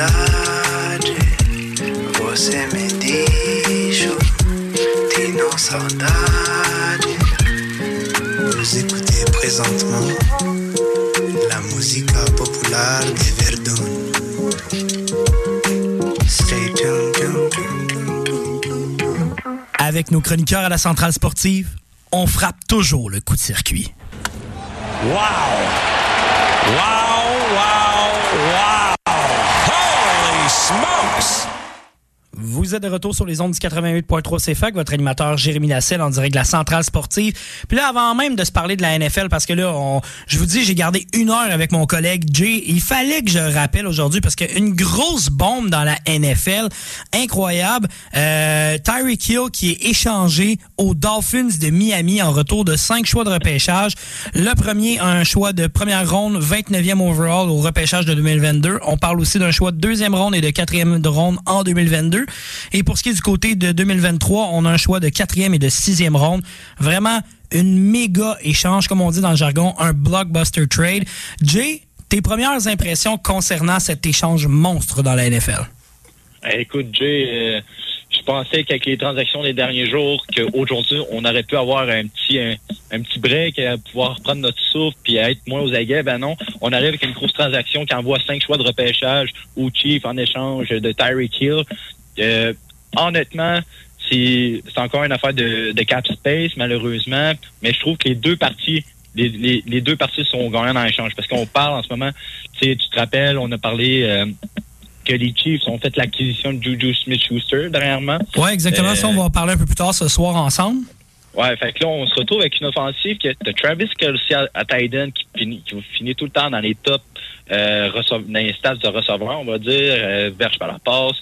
cidade Você me diz Tenho saudade Vous écoutez présentement La musica populaire de Verdun Stay tuned. Avec nos chroniqueurs à la centrale sportive, on frappe toujours le coup de circuit. Wow! Wow, wow, wow! Holy smokes! Vous êtes de retour sur les ondes du 88.3 CFAC, votre animateur Jérémy Lasselle en direct de la centrale sportive. Puis là, avant même de se parler de la NFL, parce que là, on, je vous dis, j'ai gardé une heure avec mon collègue Jay. Il fallait que je rappelle aujourd'hui parce qu'une grosse bombe dans la NFL, incroyable. Euh, Tyreek Hill qui est échangé aux Dolphins de Miami en retour de cinq choix de repêchage. Le premier, un choix de première ronde, 29e overall au repêchage de 2022. On parle aussi d'un choix de deuxième ronde et de quatrième ronde en 2022. Et pour ce qui est du côté de 2023, on a un choix de quatrième et de sixième ronde. Vraiment une méga échange, comme on dit dans le jargon, un blockbuster trade. Jay, tes premières impressions concernant cet échange monstre dans la NFL? Eh, Écoute, Jay, euh, je pensais qu'avec les transactions des derniers jours, qu'aujourd'hui, on aurait pu avoir un petit un, petit break, à pouvoir prendre notre souffle puis être moins aux aguets. Ben non, on arrive avec une grosse transaction qui envoie cinq choix de repêchage au Chief en échange de Tyreek Hill. Euh, honnêtement, c'est encore une affaire de, de cap space, malheureusement, mais je trouve que les deux parties les, les, les deux parties sont gagnantes dans l'échange parce qu'on parle en ce moment, tu te rappelles, on a parlé euh, que les Chiefs ont fait l'acquisition de Juju Smith-Schuster dernièrement. Ouais, exactement. Euh, Ça, on va en parler un peu plus tard ce soir ensemble. Ouais, fait que là, on se retrouve avec une offensive que t'as Travis Kelsey à, à qui finit, qui finit tout le temps dans les top euh, dans stats de receveurs, on va dire, euh, verge par la passe.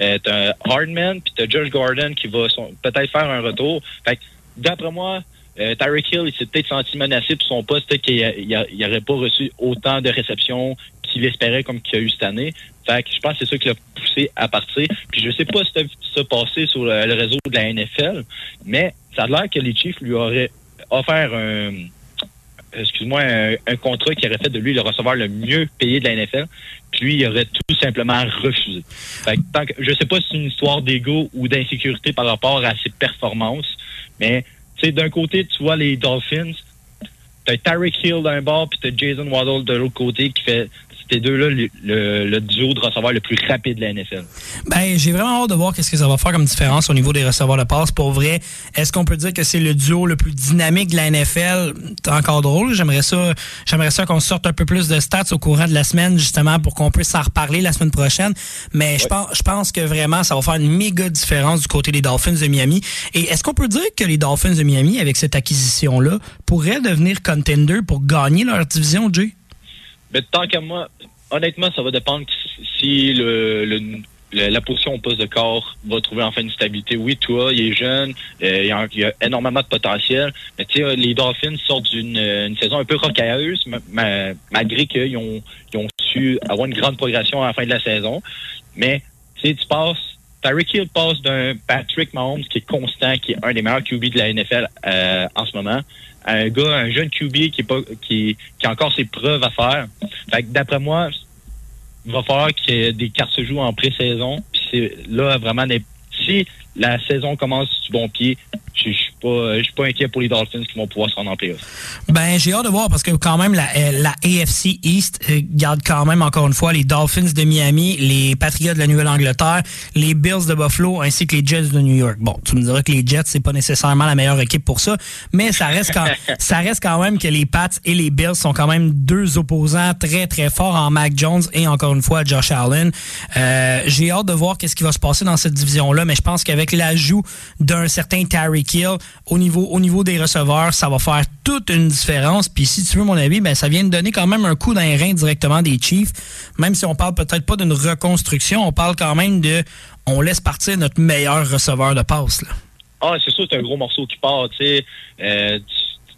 Euh, t'as Hardman, puis t'as Josh Gordon qui va peut-être faire un retour. Fait d'après moi, euh, Tyreek Hill, il s'est peut-être senti menacé pour son poste, peut-être qu'il n'aurait pas reçu autant de réceptions qu'il espérait comme qu'il a eu cette année. Fait que je pense que c'est ça qui l'a poussé à partir. Puis je sais pas si tu as vu ça sur le, le réseau de la NFL, mais ça a l'air que les Chiefs lui auraient offert un excuse-moi, un, contrat qui aurait fait de lui le receveur le mieux payé de la NFL, puis il aurait tout simplement refusé. Fait que tant que, sais pas si c'est une histoire d'ego ou d'insécurité par rapport à ses performances, mais d'un côté, tu vois les Dolphins, t'as Tyreek Hill d'un bord, puis t'as Jason Waddle de l'autre côté qui fait ces deux-là le, le- le duo de receveurs le plus rapide de la NFL. Ben, j'ai vraiment hâte de voir qu'est-ce que ça va faire comme différence au niveau des receveurs de passe. Pour vrai, est-ce qu'on peut dire que c'est le duo le plus dynamique de la NFL? C'est encore drôle. J'aimerais ça, j'aimerais ça qu'on sorte un peu plus de stats au courant de la semaine, justement, pour qu'on puisse s'en reparler la semaine prochaine. Mais je pense, je pense que vraiment, ça va faire une méga différence du côté des Dolphins de Miami. Et est-ce qu'on peut dire que les Dolphins de Miami, avec cette acquisition-là, pourraient devenir contender pour gagner leur division, Jay? Mais tant qu'à moi, honnêtement, ça va dépendre si le, la position au poste de corps va trouver enfin une stabilité. Oui, toi, il est jeune, euh, il, y a, énormément de potentiel, mais tu sais, les Dolphins sortent d'une euh, saison un peu rocailleuse, ma- ma- malgré qu'ils ont, ils ont su avoir une grande progression à la fin de la saison. Mais tu sais, tu passes, Tyreek Hill passe d'un Patrick Mahomes qui est constant, qui est un des meilleurs QB de la NFL euh, en ce moment, un gars, un jeune QB qui est pas qui, qui a encore ses preuves à faire. Fait que d'après moi, il va falloir que des cartes se jouent en pré-saison. Puis c'est là vraiment si la saison commence du bon pied, je suis pas je suis pas inquiet pour les Dolphins qui vont pouvoir se rendre en playoff. Ben, j'ai hâte de voir parce que quand même, la, euh, la AFC East euh, garde quand même, encore une fois, les Dolphins de Miami, les Patriots de la Nouvelle-Angleterre, les Bills de Buffalo ainsi que les Jets de New York. Bon, tu me diras que les Jets, c'est pas nécessairement la meilleure équipe pour ça, mais ça reste quand, [LAUGHS] ça reste quand même que les Pats et les Bills sont quand même deux opposants très, très forts en Mac Jones et encore une fois Josh Allen. Euh, j'ai hâte de voir qu'est-ce qui va se passer dans cette division-là, mais je pense qu'avec l'ajout d'un certain Tyreek Hill au niveau, au niveau des receveurs, ça va faire toute une différence. Puis si tu veux mon avis, ben ça vient de donner quand même un coup d'un rein directement des Chiefs. Même si on parle peut-être pas d'une reconstruction, on parle quand même de on laisse partir notre meilleur receveur de passe. Ah, c'est sûr, c'est un gros morceau qui part, tu. Euh,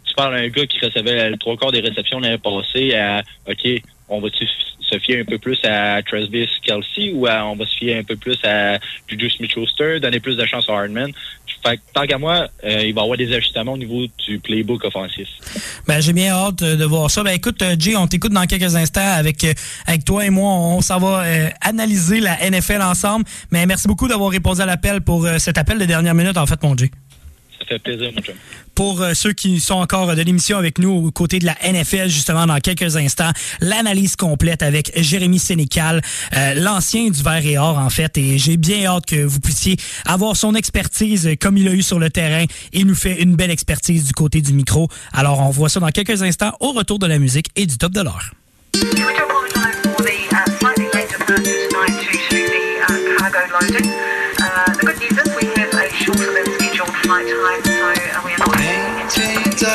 tu parles d'un gars qui recevait le trois quarts des réceptions l'année passée à OK, on va-tu se fier un peu plus à Travis Kelsey ou à- on va se fier un peu plus à Juju Smith-Schuster, donner plus de chance à Hardman? Fait que, tant qu'à moi, euh, il va y avoir des ajustements au niveau du playbook offensif. Ben, j'ai bien hâte euh, de voir ça. Ben, écoute, euh, Jay, on t'écoute dans quelques instants avec, avec toi et moi. On s'en va analyser la NFL ensemble. Mais merci beaucoup d'avoir répondu à l'appel pour cet appel de dernière minute, en fait, mon Jay. Ça fait plaisir, mon chum. Pour euh, ceux qui sont encore de l'émission avec nous aux côtés de la NFL, justement, dans quelques instants, l'analyse complète avec Jérémy Sénécal, euh, l'ancien du Vert et Or, en fait. Et j'ai bien hâte que vous puissiez avoir son expertise euh, comme il a eu sur le terrain. Il nous fait une belle expertise du côté du micro. Alors, on voit ça dans quelques instants au retour de la musique et du top de l'heure.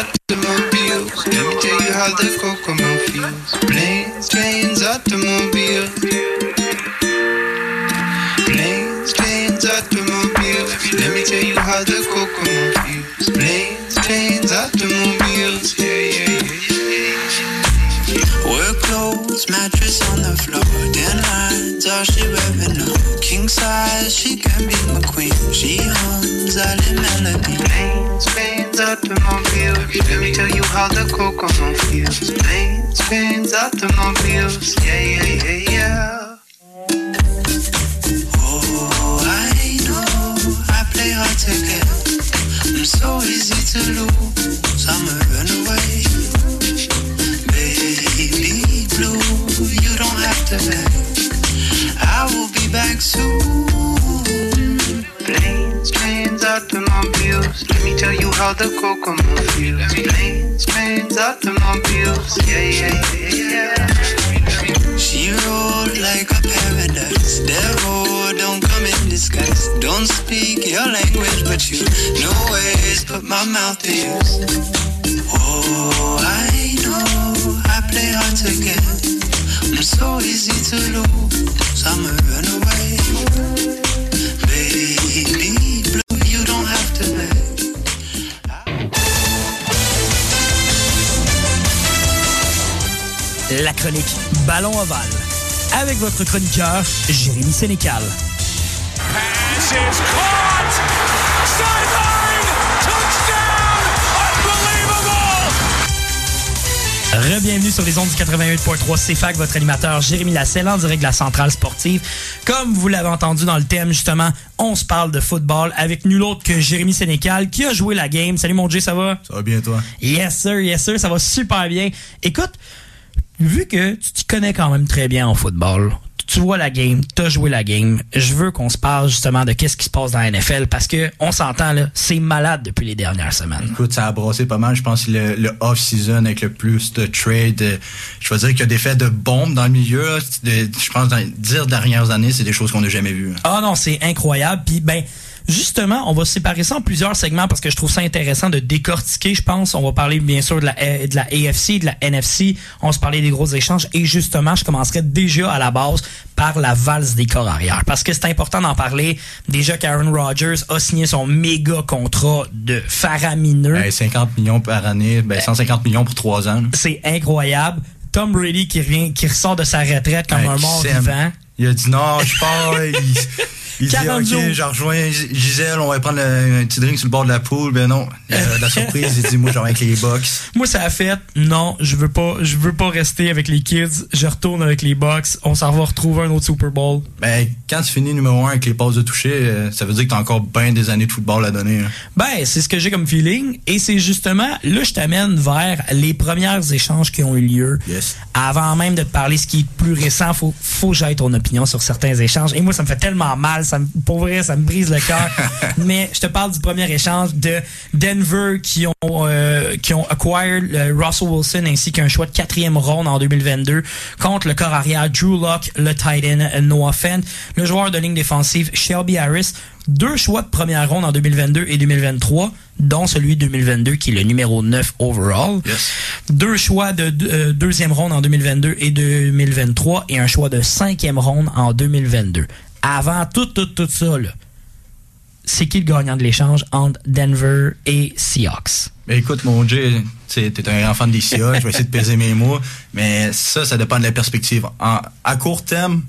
Automobiles. Let me tell you how the Kokomo feels. Planes, trains, automobiles. Clothes, mattress on the floor. Ten lines, all she ever know. King size, she can be my queen. She hums all the melody. Planes, trains, automobiles. Let me tell you how the Kokomo feels. Planes, trains, automobiles. Yeah, yeah, yeah, yeah. Oh, I know I play hard to get. I'm so easy to lose. I'm a runaway. Beg. I will be back soon. Planes, trains, automobiles. Let me tell you how the Kokomo feels. Planes, trains, automobiles. Yeah, yeah, yeah, yeah. She rode like a paradise. Devil, don't come in disguise. Don't speak your language, but you know ways. Put my mouth to use. Oh, I know I play hard to get. I'm so easy to lose. I'm a runaway. Baby blue, you don't have to beg. la chronique Ballon Ovale. Avec votre chroniqueur, Jérémy Sénécal. Pass is caught! Sideline! Rebienvenue sur les ondes du 88.3 CFAC, votre animateur Jérémy Lasselle en direct de la centrale sportive. Comme vous l'avez entendu dans le thème, justement, on se parle de football avec nul autre que Jérémy Sénécal qui a joué la game. Salut mon Dieu, ça va? Ça va bien, toi? Yes sir, yes sir, ça va super bien. Écoute, vu que tu t'y connais quand même très bien en football, tu vois la game, t'as joué la game, je veux qu'on se parle justement de qu'est-ce qui se passe dans la NFL parce que on s'entend là, c'est malade depuis les dernières semaines. Écoute, ça a brassé pas mal. Je pense que le, le off-season avec le plus de trade, je veux dire qu'il y a des faits de bombes dans le milieu. je pense dans les dix dernières années, c'est des choses qu'on n'a jamais vues. Ah non, c'est incroyable. Puis ben justement, on va séparer ça en plusieurs segments parce que je trouve ça intéressant de décortiquer. Je pense, on va parler bien sûr de la A- de la AFC, de la NFC. On va se parler des gros échanges et justement, je commencerai déjà à la base par la valse des corps arrière parce que c'est important d'en parler. Déjà qu'Aaron Rodgers a signé son méga contrat de faramineux. Ben, 50 millions par année, ben, 150 millions pour trois ans. C'est incroyable. Tom Brady qui revient, qui ressort de sa retraite comme Ben, un mort vivant. Il a dit non, je pars. il il dit 40 jours. ok, je rejoins Gisèle, on va prendre un petit drink sur le bord de la poule. Ben non, la surprise, il dit moi je vais avec les box. [LAUGHS] Moi, ça a fait, non, je veux pas, je veux pas rester avec les kids. Je retourne avec les Bucks. On s'en va retrouver un autre Super Bowl. Ben quand tu finis numéro un avec les passes de toucher, euh, ça veut dire que t'as encore bien des années de football à donner. hein. Ben, c'est ce que j'ai comme feeling. Et c'est justement, là, je t'amène vers les premiers échanges qui ont eu lieu. Yes. Avant même de te parler ce qui est plus récent, faut, faut que j'aille ton opinion sur certains échanges. Et moi, ça me fait tellement mal. Ça me, pour vrai, ça me brise le cœur. [LAUGHS] Mais je te parle du premier échange de Denver qui ont, euh, qui ont acquired euh, Russell Wilson ainsi qu'un choix de quatrième ronde en 2022 contre le corps arrière Drew Locke, le tight end euh, Noah Fent, le joueur de ligne défensive Shelby Harris, deux choix de première ronde en 2022 et 2023, dont celui de 2022 qui est le numéro 9 overall. Yes. Deux choix de euh, deuxième ronde en 2022 et 2023 et un choix de cinquième ronde en 2022. Avant tout, tout, tout ça, là, c'est qui le gagnant de l'échange entre Denver et Seahawks? Ben écoute, mon Dieu, tu sais, t'es un enfant des Seahawks, je vais essayer de peser mes mots, mais ça, ça dépend de la perspective. En- à court terme,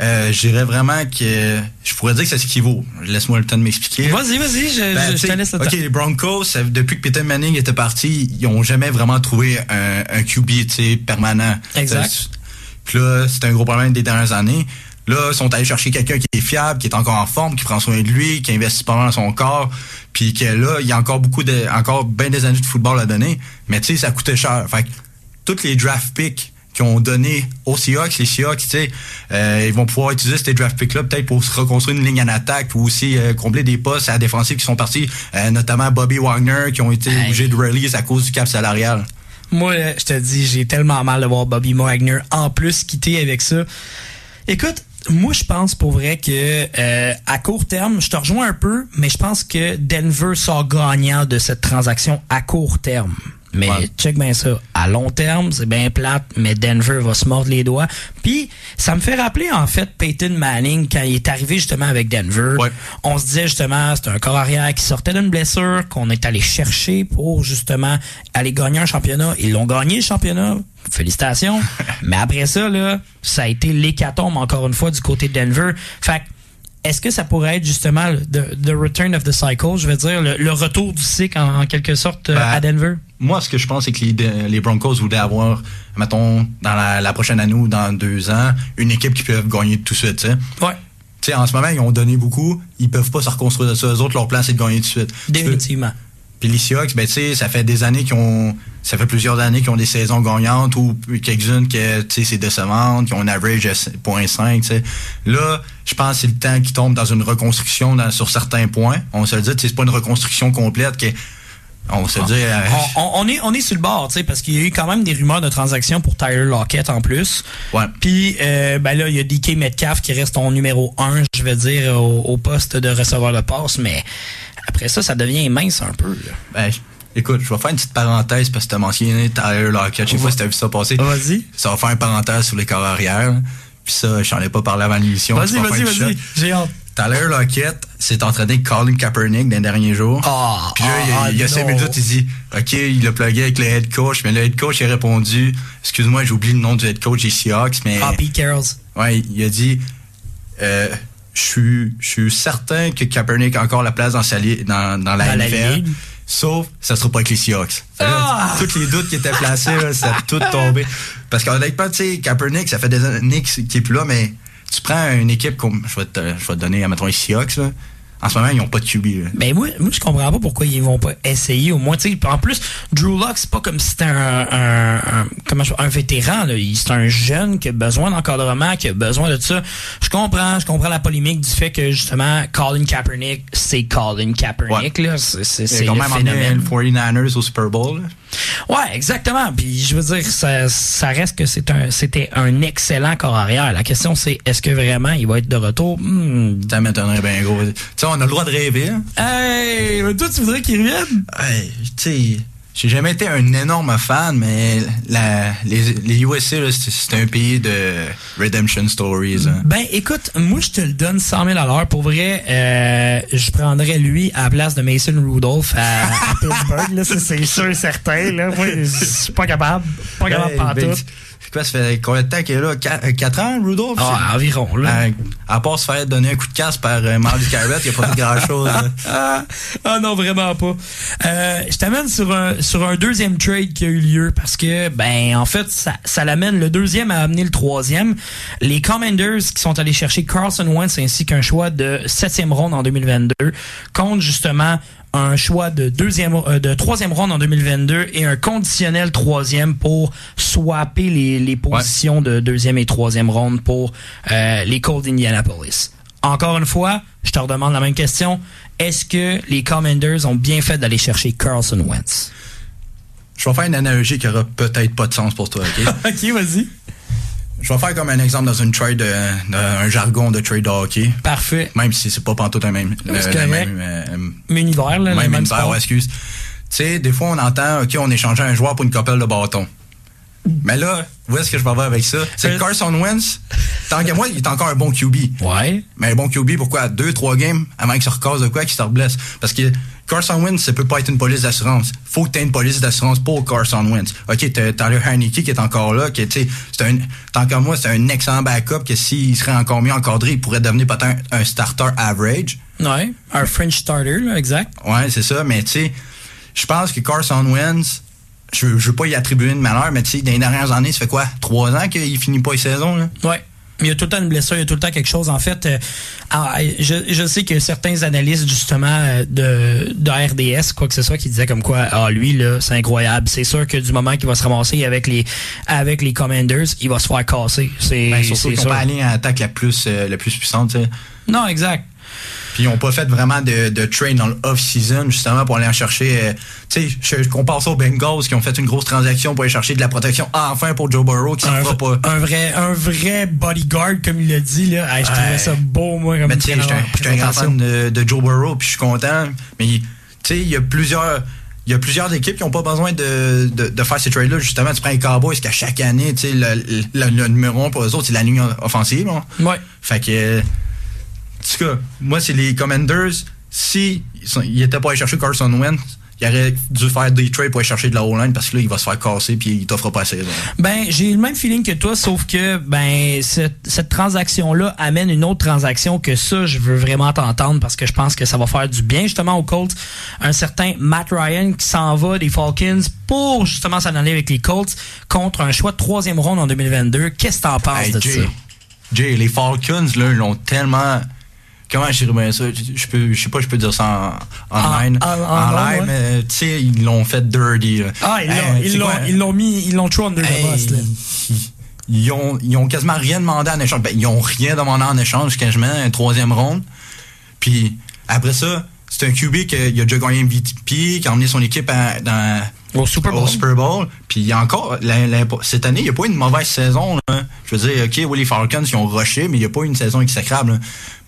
euh, je dirais vraiment que je pourrais dire que ça s'équivaut. Laisse-moi le temps de m'expliquer. Vas-y, vas-y, je, Ben, je- te laisse le OK, les Broncos, ça- depuis que Peter Manning était parti, ils ont jamais vraiment trouvé un, un QB permanent. Exact. Ça, Puis là, c'était un gros problème des dernières années. Là, ils sont allés chercher quelqu'un qui est fiable, qui est encore en forme, qui prend soin de lui, qui investit pas mal dans son corps, puis que là, il y a encore beaucoup de, encore bien des années de football à donner. Mais tu sais, ça coûtait cher. Fait que tous les draft picks qui ont donné aux Seahawks, les Seahawks, tu sais, euh, ils vont pouvoir utiliser ces draft picks-là peut-être pour se reconstruire une ligne en attaque ou aussi euh, combler des postes à la défensive qui sont partis, euh, notamment Bobby Wagner, qui ont été Hey. obligés de release à cause du cap salarial. Moi, je te dis, j'ai tellement mal de voir Bobby Wagner en plus quitter avec ça. Écoute, moi, je pense pour vrai que euh, à court terme, je te rejoins un peu, mais je pense que Denver sort gagnant de cette transaction à court terme. Mais Ouais. check bien ça. À long terme, c'est bien plate, mais Denver va se mordre les doigts. Puis, ça me fait rappeler, en fait, Peyton Manning, quand il est arrivé justement avec Denver. Ouais. On se disait justement, c'est un corps arrière qui sortait d'une blessure, qu'on est allé chercher pour justement aller gagner un championnat. Ils l'ont gagné, le championnat. Félicitations. [LAUGHS] mais après ça, là, ça a été l'hécatombe, encore une fois, du côté de Denver. Fait que, est-ce que ça pourrait être justement le the, the return of the cycle, je veux dire, le, le retour du cycle en, en quelque sorte euh, Ben, à Denver? Moi, ce que je pense, c'est que les, les Broncos voulaient avoir, mettons, dans la, la prochaine année ou dans deux ans, une équipe qui peut gagner tout de suite, tu sais. Ouais, Tu sais, en ce moment, ils ont donné beaucoup. Ils peuvent pas se reconstruire de ça. Eux autres, leur plan, c'est de gagner tout de suite. Tu peux- définitivement. Puis les Seahawks, ben, sais, ça fait des années qu'ils ont. Ça fait plusieurs années qu'ils ont des saisons gagnantes ou quelques-unes que, c'est décevantes, qui ont un average de 0.5, tu sais. Là, je pense que c'est le temps qu'ils tombent dans une reconstruction dans- sur certains points. On se le dit, c'est pas une reconstruction complète. On se dit. euh, On, on- on est, on est sur le bord, tu sais, parce qu'il y a eu quand même des rumeurs de transactions pour Tyler Lockett en plus. ouais. Puis, euh, ben là, il y a DK Metcalf qui reste ton numéro 1, je vais dire, au, au poste de receveur de passe, mais après ça, ça devient mince un peu. là. Ben, écoute, je vais faire une petite parenthèse parce que tu as mentionné Tyler Lockett. Je sais pas si tu as vu ça passer. Vas-y. Ça va faire une parenthèse sur les corps arrière. Puis ça, je n'en ai pas parlé avant l'émission. Vas-y, vas-y, vas-y. J'ai hâte. Tyler Lockett, s'est entraîné avec Colin Kaepernick dans les derniers jours. Ah, Puis là, il y a- ah, il y a, cinq non. minutes, il dit OK, il a plugué avec le head coach, mais le head coach a répondu Excuse-moi, j'ai oublié le nom du head coach des Seahawks, mais. Ah, Pete Carrolls. Ouais, il a dit euh, Je suis- je suis certain que Kaepernick a encore la place dans, sa li- dans, dans la Dans la ligue. Sauf, ça sera pas avec les Seahawks. Ah! Tous les doutes qui étaient placés, là, ça a tout tombé. Parce qu'honnêtement, tu sais, Kaepernick, ça fait des années qu'il est plus là, mais tu prends une équipe comme, je vais te, je vais te donner, mettons, les Seahawks, là. En ce moment, ils ont pas de QB, là. Ben moi, moi je comprends pas pourquoi ils vont pas essayer au moins. tu sais, En plus, Drew Lock, c'est pas comme si c'était un, un, un- comment je- un vétéran. C'est un jeune qui a besoin d'encadrement, qui a besoin de ça. Je comprends, je comprends la polémique du fait que justement Colin Kaepernick, c'est Colin Kaepernick. là. C'est le même phénomène. le 49ers au Super Bowl, là. Ouais, exactement. Puis je veux dire, ça, ça reste que c'est un, c'était un excellent corps arrière. La question c'est, est-ce que vraiment il va être de retour? Hmm. Ça m'étonnerait bien gros. On a le droit de rêver, hein. Hey, mais toi tu voudrais qu'il revienne? Hey, tu sais, j'ai jamais été un énorme fan, mais la, les, les USA, c'est un pays de redemption stories. hein. Ben, écoute, moi, je te le donne 100 000 à l'heure. Pour vrai, euh, je prendrais lui à la place de Mason Rudolph à, à [LAUGHS] Pittsburgh. C'est sûr et certain. Là. Moi, je suis pas capable. Pas capable Hey, pas ben, quoi, ça fait combien de temps qu'il est là? 4 ans, Rudolph? Ah, environ, là. À, à part se faire donner un coup de casse par euh, Marley Carrett, il a pas fait grand-chose. [LAUGHS] Ah, ah non, vraiment pas. Euh, je t'amène sur un, sur un deuxième trade qui a eu lieu parce que, ben, en fait, ça, ça l'amène, le deuxième a amené le troisième. Les Commanders qui sont allés chercher Carson Wentz ainsi qu'un choix de septième ronde en 2022 contre justement un choix de deuxième euh, de troisième ronde en 2022 et un conditionnel troisième pour swapper les, les positions de deuxième et troisième ronde pour euh, les Colts d'Indianapolis. Encore une fois, je te redemande la même question. Est-ce que les Commanders ont bien fait d'aller chercher Carson Wentz? Je vais faire une analogie qui aura peut-être pas de sens pour toi, OK? [LAUGHS] ok, vas-y. Je vais faire comme un exemple dans une trade, euh, d'un jargon de trade de hockey. Parfait. Même si c'est pas pantoute un même. Le- le même, euh, Même univers, là, même même univers, ouais, excuse. Tu sais, des fois, on entend, OK, on échangeait un joueur pour une copelle de bâton. Mais là, où est-ce que je vais voir avec ça? C'est que Carson Wentz, tant qu'à moi, il est encore un bon QB. Ouais. Mais un bon QB, pourquoi? Deux, trois games avant qu'il se recasse de quoi, qu'il se reblesse? Parce que Carson Wentz, ça peut pas être une police d'assurance. Faut que tu aies une police d'assurance pour Carson Wentz. OK, t'as Tyler Heineke qui est encore là, qui, tu sais, tant qu'à moi, c'est un excellent backup que s'il serait encore mieux encadré, il pourrait devenir peut-être un, un starter average. Ouais. Un French starter, là, exact. Ouais, c'est ça. Mais tu sais, je pense que Carson Wentz, je, je veux pas y attribuer de malheur, mais tu sais, dans les dernières années, ça fait quoi? Trois ans qu'il finit pas les saisons, là? Ouais. Il y a tout le temps une blessure, il y a tout le temps quelque chose. En fait, euh, ah, je, je sais que certains analystes, justement, euh, de, de RDS, quoi que ce soit, qui disaient comme quoi, ah, lui, là, c'est incroyable. C'est sûr que du moment qu'il va se ramasser avec les, avec les Commanders, il va se faire casser. C'est Ben, surtout la ligne à attaque la plus, euh, la plus puissante. Non, exact. Puis ils n'ont pas fait vraiment de, de trade dans le off-season, justement, pour aller en chercher. euh, tu sais, je, je compare ça aux Bengals qui ont fait une grosse transaction pour aller chercher de la protection enfin pour Joe Burrow qui s'en Un, fera pas. un vrai, un vrai bodyguard, comme il l'a dit, là. Hey, je trouvais Ouais. ça beau, moi, comme Mais tu sais, un- j'étais un grand fan de, de Joe Burrow, puis je suis content. Mais tu sais, il y a plusieurs. Il y a plusieurs équipes qui n'ont pas besoin de, de, de faire ces trades-là. Justement, tu prends les Cowboys qu'à chaque année, tu sais, le, le, le numéro un pour eux autres, c'est la ligne offensive. hein. Ouais. Fait que. En tout cas, moi, c'est les Commanders. Si ils n'étaient pas allés chercher Carson Wentz, ils auraient dû faire des trades pour aller chercher de la O-line parce que là, il va se faire casser puis il t'offre pas assez. Ben, j'ai le même feeling que toi, sauf que ben cette, cette transaction-là amène une autre transaction que ça, je veux vraiment t'entendre parce que je pense que ça va faire du bien justement aux Colts. Un certain Matt Ryan qui s'en va des Falcons pour justement s'en aller avec les Colts contre un choix de troisième ronde en 2022. Qu'est-ce que t'en penses Hey, de Jay, ça? Jay, les Falcons, là, ils l'ont tellement. Comment je dirais ça? Je peux, je sais pas, je peux dire ça en, en En- ligne. en- en live, mais tu sais, ils l'ont fait dirty. là. Ah, ils l'ont- Hey, ils l'ont mis, ils l'ont throw under the bus, là. Ils ont, ils ont quasiment rien demandé en échange. Ben, ils ont rien demandé en échange, quasiment, un troisième ronde. Puis après ça, c'est un QB qui a déjà gagné MVP, qui a emmené son équipe à- dans, Au Super Bowl. Super Bowl. Puis encore, cette année, il n'y a pas une mauvaise saison. Je veux dire, OK, oui, les Falcons, ils ont rushé, mais il n'y a pas une saison exécrable. là.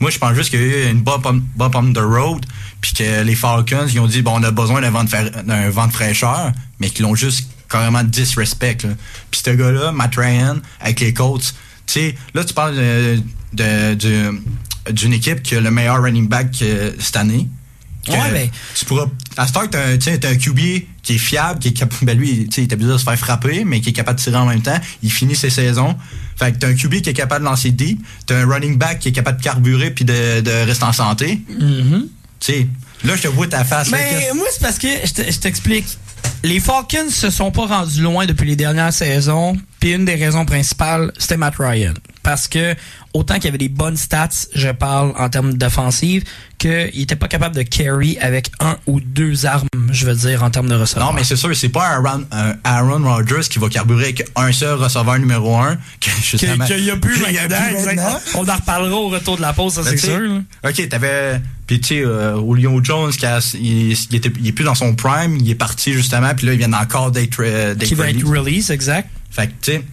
Moi, je pense juste qu'il y a eu une bump on, the road, puis que les Falcons, ils ont dit, bon, on a besoin d'un vent de, vent de fraîcheur, mais qu'ils l'ont juste carrément disrespect. Puis ce gars-là, Matt Ryan, avec les Colts, tu sais, là, tu parles de, de- du, d'une équipe qui a le meilleur running back euh, cette année. Ouais, ben- Tu pourras. À ce temps, t'as un, un QB qui est fiable, qui est capable. Ben lui, tu sais, il est habitué de se faire frapper, mais qui est capable de tirer en même temps. Il finit ses saisons. Fait que t'as un QB qui est capable de lancer deep. T'as un running back qui est capable de carburer puis de, de rester en santé. Mhm. Tu sais, là, je te vois ta face. Mais moi, c'est parce que, je t'explique. Les Falcons se sont pas rendus loin depuis les dernières saisons. Puis une des raisons principales, c'était Matt Ryan. Parce que, autant qu'il y avait des bonnes stats, je parle en termes d'offensive, qu'il était pas capable de carry avec un ou deux armes, je veux dire, en termes de receveur. Non, mais c'est sûr, c'est pas Aaron, un Aaron Rodgers qui va carburer avec un seul receveur numéro un. [LAUGHS] Qu'il y a plus [LAUGHS] a maintenant, plus exact. maintenant. On en reparlera au retour de la pause, ça Mais c'est sûr. là. OK, t'avais. Puis, tu sais, euh, Jones, qui a- il, il était, il est plus dans son prime, il est parti justement, puis là, il vient encore d'être euh, Qui va être release, exact. Fait que, tu sais,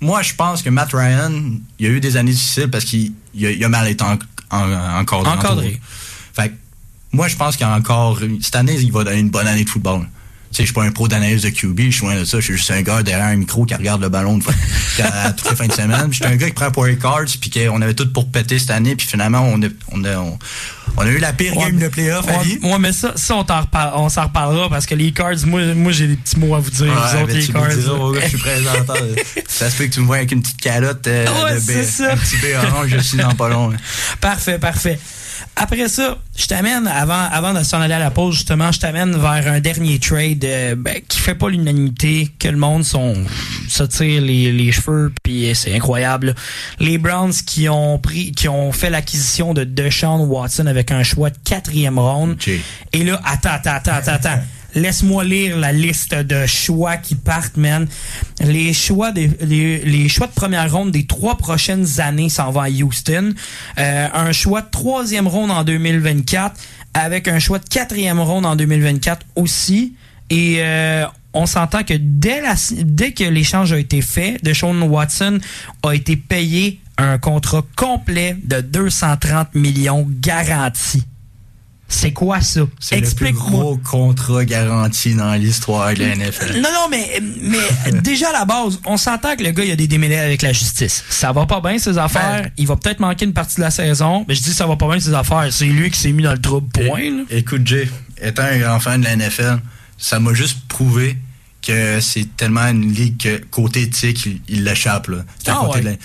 moi, je pense que Matt Ryan, il a eu des années difficiles parce qu'il il a, il a mal été en, en- encadré. Encadré. Fait que, moi, je pense qu'il y a encore. Cette année, il va donner une bonne année de football. Sais, je suis pas un pro d'analyse de QB, je suis loin de ça. Je suis juste un gars derrière un micro qui regarde le ballon une fois, à, toutes les fins de semaine. Je suis un gars qui prend pour les cards, puis qu'on avait tout pour péter cette année, puis finalement, on a, on a, on, on a eu la pire Ouais, game de playoff à vie. Ouais, mais ça, ça on, s'en reparlera parce que les cards, moi, moi j'ai des petits mots à vous dire. vous Ouais, autres, ben, les tu cards. me diras, oh, gars, je suis présenteur. [LAUGHS] ça se peut que tu me vois avec une petite calotte euh, de un petit B orange, je suis dans pas long. hein. [LAUGHS] Parfait, parfait. Après ça, je t'amène, avant, avant de s'en aller à la pause, justement, je t'amène vers un dernier trade euh, ben, qui fait pas l'unanimité, que le monde sont, se tire les, les cheveux, puis c'est incroyable. Les Browns qui ont pris, qui ont fait l'acquisition de Deshaun Watson avec un choix de quatrième ronde. Et là, attends, attends, attends, attends, attends. [LAUGHS] Laisse-moi lire la liste de choix qui partent, man. Les choix, les, choix de première ronde des trois prochaines années s'en vont à Houston. Euh, un choix de troisième ronde en 2024 avec un choix de quatrième ronde en 2024 aussi. Et euh, on s'entend que dès, dès que l'échange a été fait, Deshaun Watson a été payé un contrat complet de 230 millions garantis. C'est quoi ça? C'est le plus gros contrat garanti dans l'histoire de la NFL. Non, non, mais, mais [LAUGHS] déjà à la base, on s'entend que le gars, il a des démêlés avec la justice. Ça va pas bien, ses affaires. Ben. il va peut-être manquer une partie de la saison. Mais je dis ça va pas bien, ses affaires. C'est lui qui s'est mis dans le trouble, point. là. Écoute, Jay, étant un grand fan de la NFL, ça m'a juste prouvé que c'est tellement une ligue que côté éthique, il- l'échappe. là. C'est à Ah, ouais.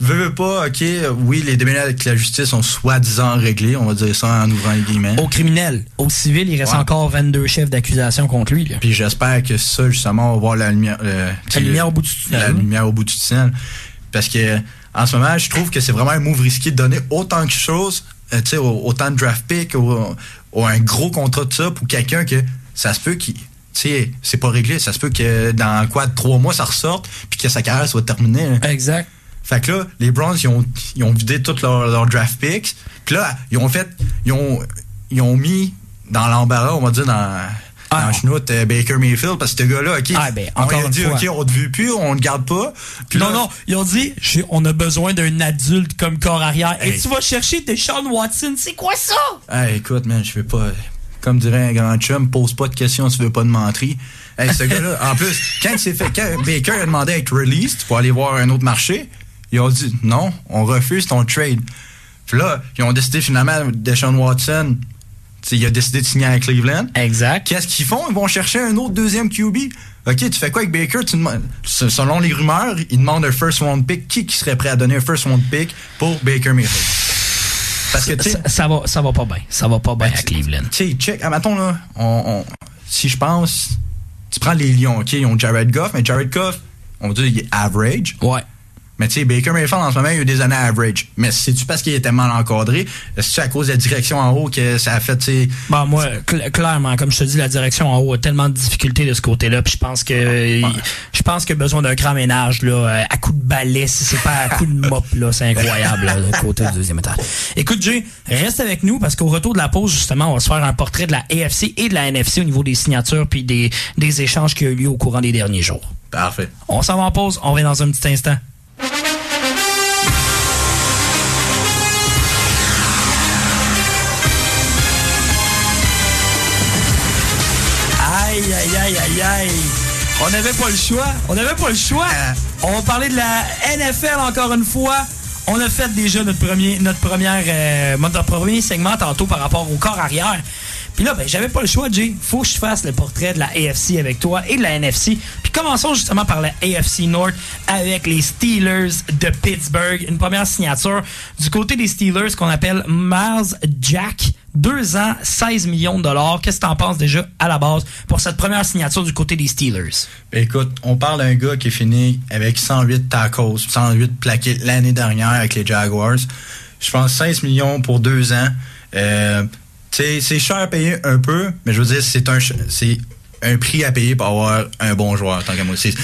La- veux, veux pas, ok, oui, les démêlés avec la justice sont soi-disant réglés, on va dire ça en ouvrant les guillemets. Au criminel. Au civil, il reste Ouais. encore 22 chefs d'accusation contre lui. Là. Puis j'espère que ça, justement, on va voir la lumière. euh, sais, lumière au bout du tunnel. La lumière au bout du tunnel. Parce que, en ce moment, je trouve que c'est vraiment un move risqué de donner autant de choses, euh, tu sais, au- autant de draft pick, ou, ou un gros contrat de ça pour quelqu'un que ça se peut qu'il. Tu sais, c'est pas réglé. Ça se peut que dans quoi, trois mois, ça ressorte, puis que sa carrière soit terminée. là. Exact. Fait que là, les Browns, ils ont, ils ont vidé tous leurs draft picks. Puis là, ils ont fait. Ils ont, ils ont mis dans l'embarras, on va dire, dans. dans le chenoute, euh, Baker Mayfield, parce que ce gars-là, OK, Ah, ben, on encore lui a dit, fois. OK, on te veut plus, on ne garde pas. Puis non, là- non, ils ont dit, on a besoin d'un adulte comme corps arrière. Et tu vas chercher Deshaun Watson. C'est quoi ça? Ah, écoute, man, je vais pas. Comme dirait un grand chum, pose pas de questions si tu veux pas de mentir. Hey, ce gars-là, en plus, quand il s'est fait, quand Baker a demandé à être released pour aller voir un autre marché, ils ont dit non, on refuse ton trade. Puis là, ils ont décidé finalement, Deshaun Watson, il a décidé de signer à Cleveland. Exact. Qu'est-ce qu'ils font? Ils vont chercher un autre deuxième QB. OK, tu fais quoi avec Baker? Tu demandes- se- selon les rumeurs, ils demandent un first round pick. Qui, qui serait prêt à donner un first round pick pour Baker Mayfield? Parce que, tu sais, Ça, ça va, ça va pas bien. Ça va pas bien à Cleveland. tu sais, check, admettons, là, on, on- si je pense, tu prends les Lions, OK, ils ont Jared Goff, mais Jared Goff, on va dire, il est average. Ouais. Mais tu sais, Baker Mayfield, en ce moment, il a eu des années average. Mais c'est-tu parce qu'il était mal encadré? C'est-tu à cause de la direction en haut que ça a fait, tu sais... Bon, moi, cl- clairement, comme je te dis, la direction en haut a tellement de difficultés de ce côté-là. Puis je pense que je pense qu'il y a besoin d'un grand ménage là, euh, à coup de balai, si c'est pas à coup de mop, là, c'est incroyable, là, le côté du deuxième étage. Écoute, Jay, reste avec nous parce qu'au retour de la pause, justement, on va se faire un portrait de la AFC et de la NFC au niveau des signatures puis des, des échanges qui ont eu lieu au courant des derniers jours. Parfait. On s'en va en pause, on revient dans un petit instant. Aïe, aïe, aïe, aïe, aïe. On n'avait pas le choix. On n'avait pas le choix. On va parler de la NFL encore une fois. on a fait déjà notre premier, notre première, euh, notre premier segment tantôt par rapport au corps arrière. Puis là, ben, j'avais pas le choix, Jay. Faut que je fasse le portrait de la AFC avec toi et de la NFC. Puis commençons justement par la AFC North avec les Steelers de Pittsburgh. Une première signature du côté des Steelers qu'on appelle Miles Jack. Deux ans, 16 millions de dollars. Qu'est-ce que t'en penses déjà à la base pour cette première signature du côté des Steelers? Ben, écoute, on parle d'un gars qui est fini avec 108 tacos, 108 plaqués l'année dernière avec les Jaguars. Je pense 16 millions pour deux ans. Euh, c'est cher à payer un peu, mais je veux dire, c'est un, c'est un prix à payer pour avoir un bon joueur, tant qu'à moi. C'est,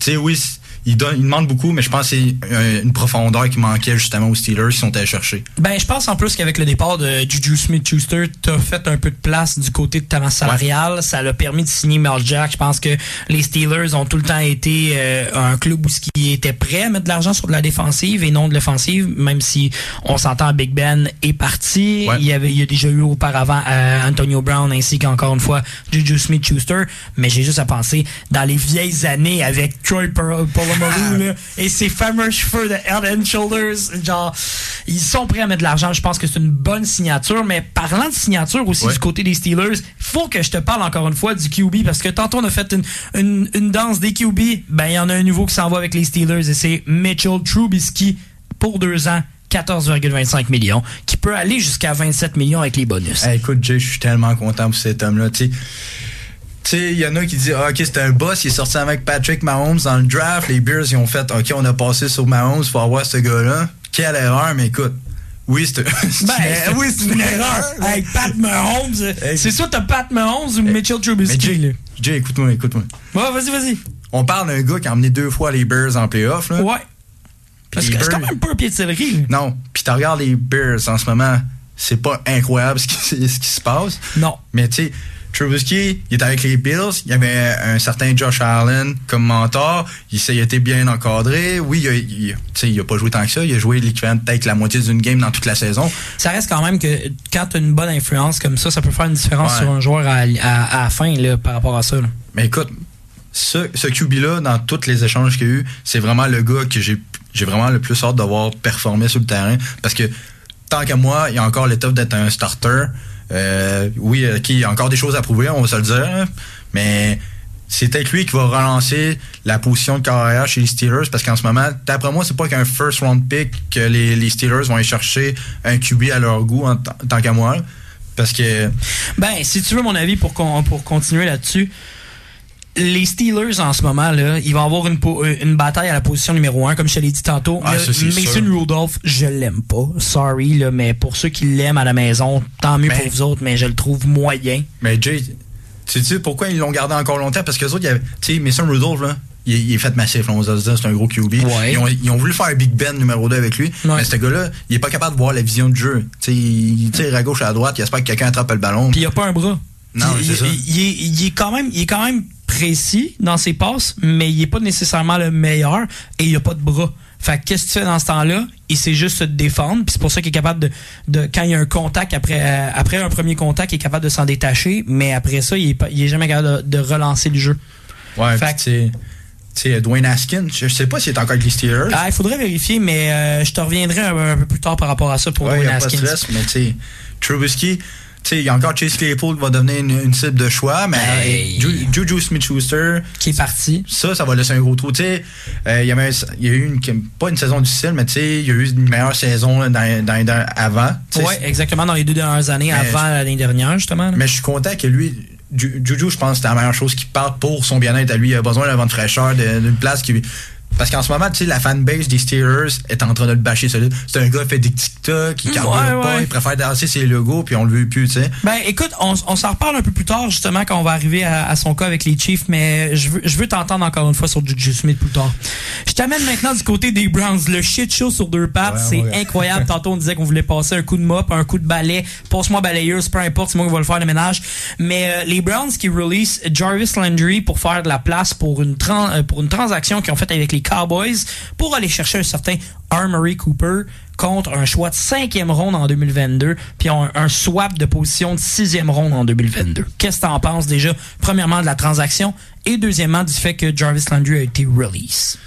c'est- oui, il, donne, il demande beaucoup, mais je pense que c'est un- une profondeur qui manquait justement aux Steelers qui sont allés chercher. Ben, je pense en plus qu'avec le départ de Juju Smith-Schuster, t'as fait un peu de place du côté de ta masse salariale. Ça l'a permis de signer Miles Jack. Je pense que les Steelers ont tout le temps été euh, un club où ce qui était prêt à mettre de l'argent sur de la défensive et non de l'offensive, même si on s'entend Big Ben est parti. Il y avait, il y a déjà eu auparavant euh, Antonio Brown ainsi qu'encore une fois Juju Smith-Schuster. Mais j'ai juste à penser dans les vieilles années avec Troy Pol- Là, et ses fameux cheveux de Head and Shoulders. Genre, ils sont prêts à mettre de l'argent. Je pense que c'est une bonne signature. Mais parlant de signature aussi Ouais. du côté des Steelers, faut que je te parle encore une fois du QB parce que tantôt on a fait une, une, une danse des QB. Ben, il y en a un nouveau qui s'en va avec les Steelers et c'est Mitchell Trubisky pour deux ans. 14,25 millions, qui peut aller jusqu'à 27 millions avec les bonus. Hey, écoute, Jay, je suis tellement content pour cet homme-là. Tu sais, il y en a qui disent, ah, OK, c'était un boss, il est sorti avec Patrick Mahomes dans le draft. Les Bears, ils ont fait, OK, on a passé sur Mahomes, faut avoir ce gars-là. Quelle erreur, mais écoute. Oui, c'est [LAUGHS] Ben, oui, c'est une erreur. Avec Pat Mahomes, c'est soit t'as Pat Mahomes ou Mitchell Mais Trubisky. là. Jay, Jay, écoute-moi, écoute-moi. Ouais, vas-y, vas-y. On parle d'un gars qui a emmené deux fois les Bears en playoff. Là. Ouais. Parce les que c'est quand même pas un pied de céleri. Non. Puis tu regardes les Bears en ce moment, c'est pas incroyable ce qui, [LAUGHS] ce qui se passe. Non. Mais tu sais, Trubisky, il est avec les Bills. Il y avait un certain Josh Allen comme mentor. Il, s'est- il a été bien encadré. Oui, il a, il- tu a pas joué tant que ça. Il a joué l'équivalent peut-être la moitié d'une game dans toute la saison. Ça reste quand même que quand t'as une bonne influence comme ça, ça peut faire une différence Ouais. sur un joueur à, à- à la fin là, par rapport à ça. là. Mais écoute, ce, ce QB-là, dans tous les échanges qu'il y a eu, c'est vraiment le gars que j'ai vraiment le plus hâte de voir performer sur le terrain. Parce que, tant qu'à moi, il y a encore l'étape d'être un starter. Euh, oui, euh, qui a encore des choses à prouver, on va se le dire. hein. Mais c'est peut-être lui qui va relancer la position de carrière chez les Steelers. Parce qu'en ce moment, d'après moi, c'est pas qu'un first round pick que les, Steelers vont aller chercher un QB à leur goût en tant qu'à moi. Parce que Ben, si tu veux mon avis pour, pour continuer là-dessus, les Steelers en ce moment, là, ils vont avoir une, euh, une bataille à la position numéro 1, comme je te l'ai dit tantôt. Ah, Le- ça, Mason sûr. Rudolph, je l'aime pas. Sorry, là, mais pour ceux qui l'aiment à la maison, tant mieux Mais- pour vous autres, mais je le trouve moyen. Mais Jay, tu sais pourquoi ils l'ont gardé encore longtemps? Parce que autres, y avait, tu sais, Mason Rudolph, là, il, est- est fait massif, on se c'est un gros QB. Ouais. Ils, ont, ils ont voulu faire Big Ben numéro 2 avec lui, mais ce gars-là, il est pas capable de voir la vision de jeu. Il tire à gauche, à droite, il espère que quelqu'un attrape le ballon. Puis il a pas un bras. Non, il, c'est ça. il- il est, il est quand même, il est quand même précis dans ses passes, mais il est pas nécessairement le meilleur et il a pas de bras. Fait que qu'est-ce que tu fais dans ce temps-là? Il sait juste se défendre, puis c'est pour ça qu'il est capable de, de quand il y a un contact après euh, après un premier contact, il est capable de s'en détacher, mais après ça, il est, pas, il est jamais capable de, de relancer le jeu. Ouais, Fait fait tu sais, tu sais, Dwayne Haskins, je sais pas s'il est encore avec les Steelers. Ah, il faudrait vérifier, mais euh, je te reviendrai un, un peu plus tard par rapport à ça pour Ouais, Dwayne y a pas de stress, mais tu sais, Trubisky, sais, il y a encore Chase Claypool qui va devenir une, une cible de choix, mais Hey. Ju- Juju Smith-Schuster, Qui est parti. ça, ça va laisser un gros trou. Tu sais, euh, il y avait un- il y a eu une, pas une saison difficile, mais tu sais, il y a eu une meilleure saison dans, avant. Ouais, exactement, dans les deux dernières années, Mais avant l'année dernière, justement. là. Mais je suis content que lui, Ju- Juju, je pense que c'est la meilleure chose qui parle pour son bien-être à lui. Il a besoin d'un vent de fraîcheur, d'une place qui. Parce qu'en ce moment, tu sais, la fanbase des Steelers est en train de le bâcher solide. C'est un gars qui fait des TikTok, qui carbure Ouais, pas, ouais. il préfère danser ses logos, puis on le veut plus, tu sais. Ben, écoute, on, on s'en reparle un peu plus tard, justement, quand on va arriver à, à son cas avec les Chiefs, mais je veux, je veux t'entendre encore une fois sur Juju Smith plus tard. Je t'amène maintenant du côté des Browns. Le shit show sur deux pattes, Ouais, c'est ouais. incroyable. [LAUGHS] Tantôt, on disait qu'on voulait passer un coup de mop, un coup de balai. Passe-moi balayeuse, peu importe, c'est moi qui vais le faire le ménage. Mais euh, les Browns qui release Jarvis Landry pour faire de la place pour une, tran- euh, pour une transaction qu'ils ont faite avec les Cowboys pour aller chercher un certain Armory Cooper contre un choix de cinquième ronde en 2022, puis un, un swap de position de sixième ronde en 2022. Qu'est-ce que t'en penses déjà, premièrement, de la transaction, et deuxièmement, du fait que Jarvis Landry a été release?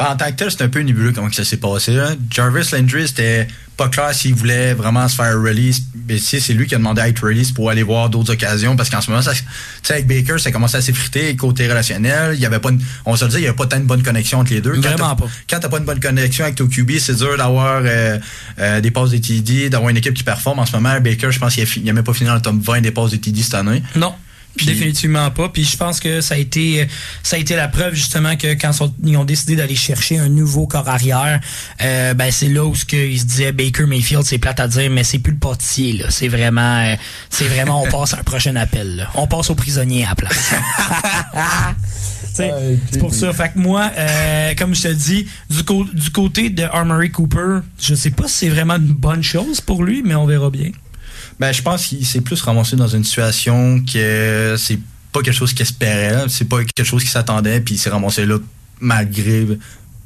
En tant que tel, c'est un peu nébuleux comment ça s'est passé. là. Jarvis Landry, c'était pas clair s'il voulait vraiment se faire release. Sais, c'est lui qui a demandé à être release pour aller voir d'autres occasions parce qu'en ce moment, ça, avec Baker, ça commençait à s'effriter côté relationnel. Il y avait pas une- on se le dit, il y avait pas tant de bonne connexion entre les deux. Quand Vraiment t'as- pas. Quand t'as pas une bonne connexion avec ton QB, c'est dur d'avoir euh, euh, des passes de TD, d'avoir une équipe qui performe. En ce moment, Baker, je pense qu'il a, fi- il a même pas fini dans le top 20 des passes de TD cette année. Non. Définitivement pas. Puis je pense que ça a été ça a été la preuve justement que quand sont- ils ont décidé d'aller chercher un nouveau corps arrière, euh, ben c'est là où ce qu'ils se disaient Baker Mayfield, c'est plate à dire, mais c'est plus le pâtissier là. C'est vraiment euh, c'est vraiment on passe à un prochain appel. là. On passe au prisonnier à la place. [LAUGHS] C'est pour ça. Fait que moi, euh, comme je te dis, du, du côté de Armory Cooper, je sais pas si c'est vraiment une bonne chose pour lui, mais on verra bien. Ben, je pense qu'il s'est plus ramassé dans une situation que c'est pas quelque chose qu'il espérait, c'est pas quelque chose qu'il s'attendait, puis il s'est ramassé là malgré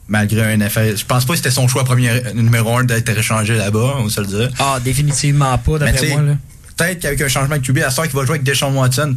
malgré un effet. Je pense pas que c'était son choix premier numéro un d'être échangé là-bas, on se le dire. Ah, définitivement pas, d'après moi. Là. Peut-être qu'avec un changement de QB, à ce qu'il va jouer avec Deshaun Watson,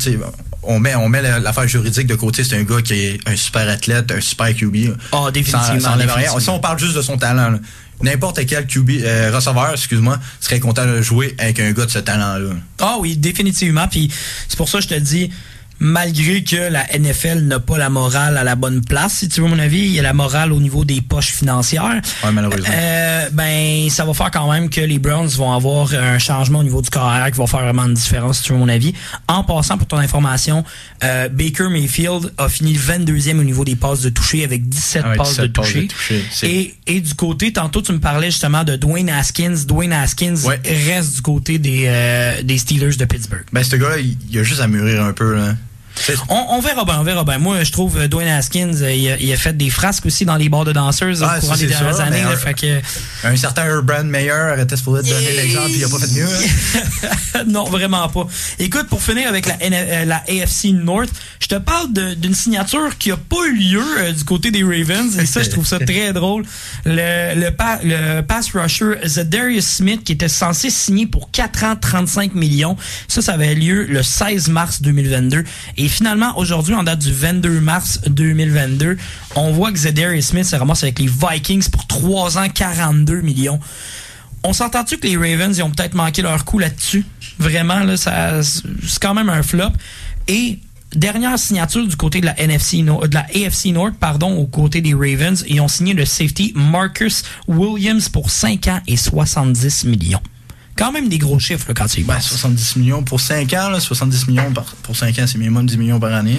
on met, on met la- l'affaire juridique de côté. C'est un gars qui est un super athlète, un super QB. Ah, définitivement, Sans- sans rien. Si on parle juste de son talent, là, n'importe quel QB, euh, receveur, excuse-moi, serait content de jouer avec un gars de ce talent-là. Ah oui, définitivement. Puis c'est pour ça que je te dis, malgré que la NFL n'a pas la morale à la bonne place, si tu veux mon avis, il y a la morale au niveau des poches financières. Ouais, malheureusement. Euh, ben, ça va faire quand même que les Browns vont avoir un changement au niveau du carrière qui va faire vraiment une différence, si tu veux mon avis. En passant, pour ton information, euh, Baker Mayfield a fini 22e au niveau des passes de toucher avec 17 Ah ouais, passes 17 de passes de toucher. Et, et du côté, tantôt tu me parlais justement de Dwayne Haskins. Dwayne Haskins reste du côté des, euh, des Steelers de Pittsburgh. Ben, ce gars-là, il, il a juste à mûrir un peu, là. On, on verra bien, on verra bien. Moi, je trouve euh, Dwayne Haskins, euh, il, a, il a fait des frasques aussi dans les bars de danseuses Ah, au des dernières sûr, années. là, un- fait que, Un certain Urban Meyer était supposé te donner l'exemple, il a pas fait mieux. hein. [LAUGHS] non, vraiment pas. Écoute, pour finir avec la, euh, la AFC North, je te parle d'une signature qui a pas eu lieu euh, du côté des Ravens. Et ça, je trouve ça très drôle. Le, le, pa- le pass rusher Zadarius Smith, qui était censé signer pour 4 ans, 35 millions. Ça, ça avait lieu le 16 mars 2022. Et finalement, aujourd'hui, en date du 22 mars 2022, on voit que Zadarius Smith se ramasse avec les Vikings pour 3 ans, 42 millions. On s'entend-tu que les Ravens ils ont peut-être manqué leur coup là-dessus? Vraiment, là, c'est quand même un flop. Et dernière signature du côté de la NFC de la AFC North, pardon, au côté des Ravens, ils ont signé le safety Marcus Williams pour 5 ans et 70 millions. Quand même des gros chiffres là, quand tu y Ben, penses. 70 millions pour 5 ans, là, 70 millions par- pour 5 ans, c'est minimum 10 millions par année.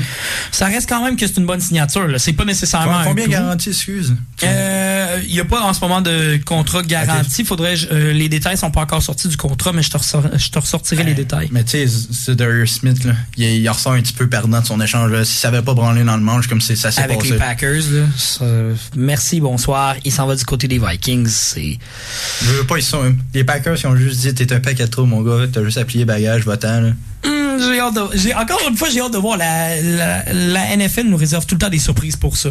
Ça reste quand même que c'est une bonne signature. là. C'est pas nécessairement Combien clou. garanti, excuse? Euh, Il n'y a pas en ce moment de contrat garanti. Faudrait, euh, les détails sont pas encore sortis du contrat, mais je te, ressor- je te ressortirai les détails. Mais tu sais, c'est Darius Smith, là, il, il ressort un petit peu perdant de son échange. Là. S'il savait pas branler dans le manche comme c'est- ça s'est Avec passé. les Packers, là, ça- merci, bonsoir. Il s'en va du côté des Vikings. C'est Je veux pas, ils sont. Les Packers, ils ont juste dit T'es un paquet trop, mon gars. T'as juste à plier bagage, va-t'en. Hum, j'ai hâte de- j'ai- encore une fois, j'ai hâte de voir. La, la, la NFL nous réserve tout le temps des surprises pour ça.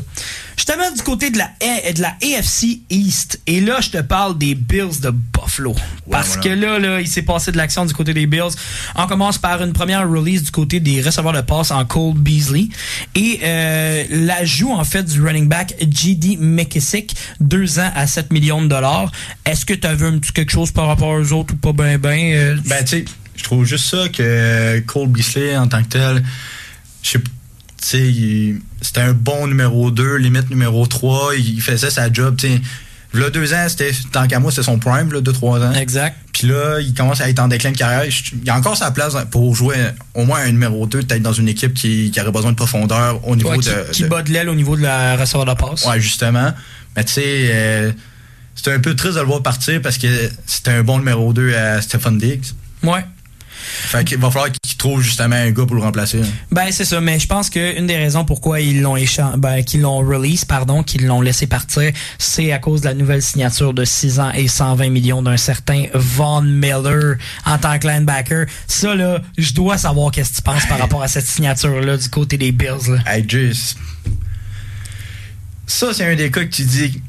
Je te mets du côté de la, de la AFC East. Et là, je te parle des Bills de Buffalo. Parce voilà. que là, là, il s'est passé de l'action du côté des Bills. On commence par une première release du côté des receveurs de passe en Cole Beasley. Et euh, l'ajout, en fait, du running back J.D. McKissick, deux ans à 7 millions de dollars. Est-ce que tu as vu un petit quelque chose par rapport aux autres ou pas? Ben ben? euh, Ben, tu sais, je trouve juste ça que Cole Beasley, en tant que tel, je c'était un bon numéro 2, limite numéro 3. Il faisait sa job. Là, deux ans, c'était, tant qu'à moi, c'était son prime, là, 2-3 ans. Exact. Puis là, il commence à être en déclin de carrière. Il a encore sa place pour jouer au moins un numéro 2, peut-être dans une équipe qui, qui aurait besoin de profondeur au niveau Ouais, qui, de. qui de- bat de l'aile au niveau de la receveur de passe. Ouais, justement. Mais tu sais, euh, c'était un peu triste de le voir partir parce que c'était un bon numéro 2 à Stephen Diggs. Ouais. Fait qu'il va falloir qu'il trouve justement un gars pour le remplacer. Ben c'est ça, mais je pense que une des raisons pourquoi ils l'ont échan- ben, qu'ils l'ont release, pardon, qu'ils l'ont laissé partir, c'est à cause de la nouvelle signature de 6 ans et 120 millions d'un certain Von Miller en tant que linebacker. Ça là, je dois savoir qu'est-ce que tu penses par rapport à cette signature là du côté des Bills. Là. Hey, c- ça, c'est un des cas que tu dis.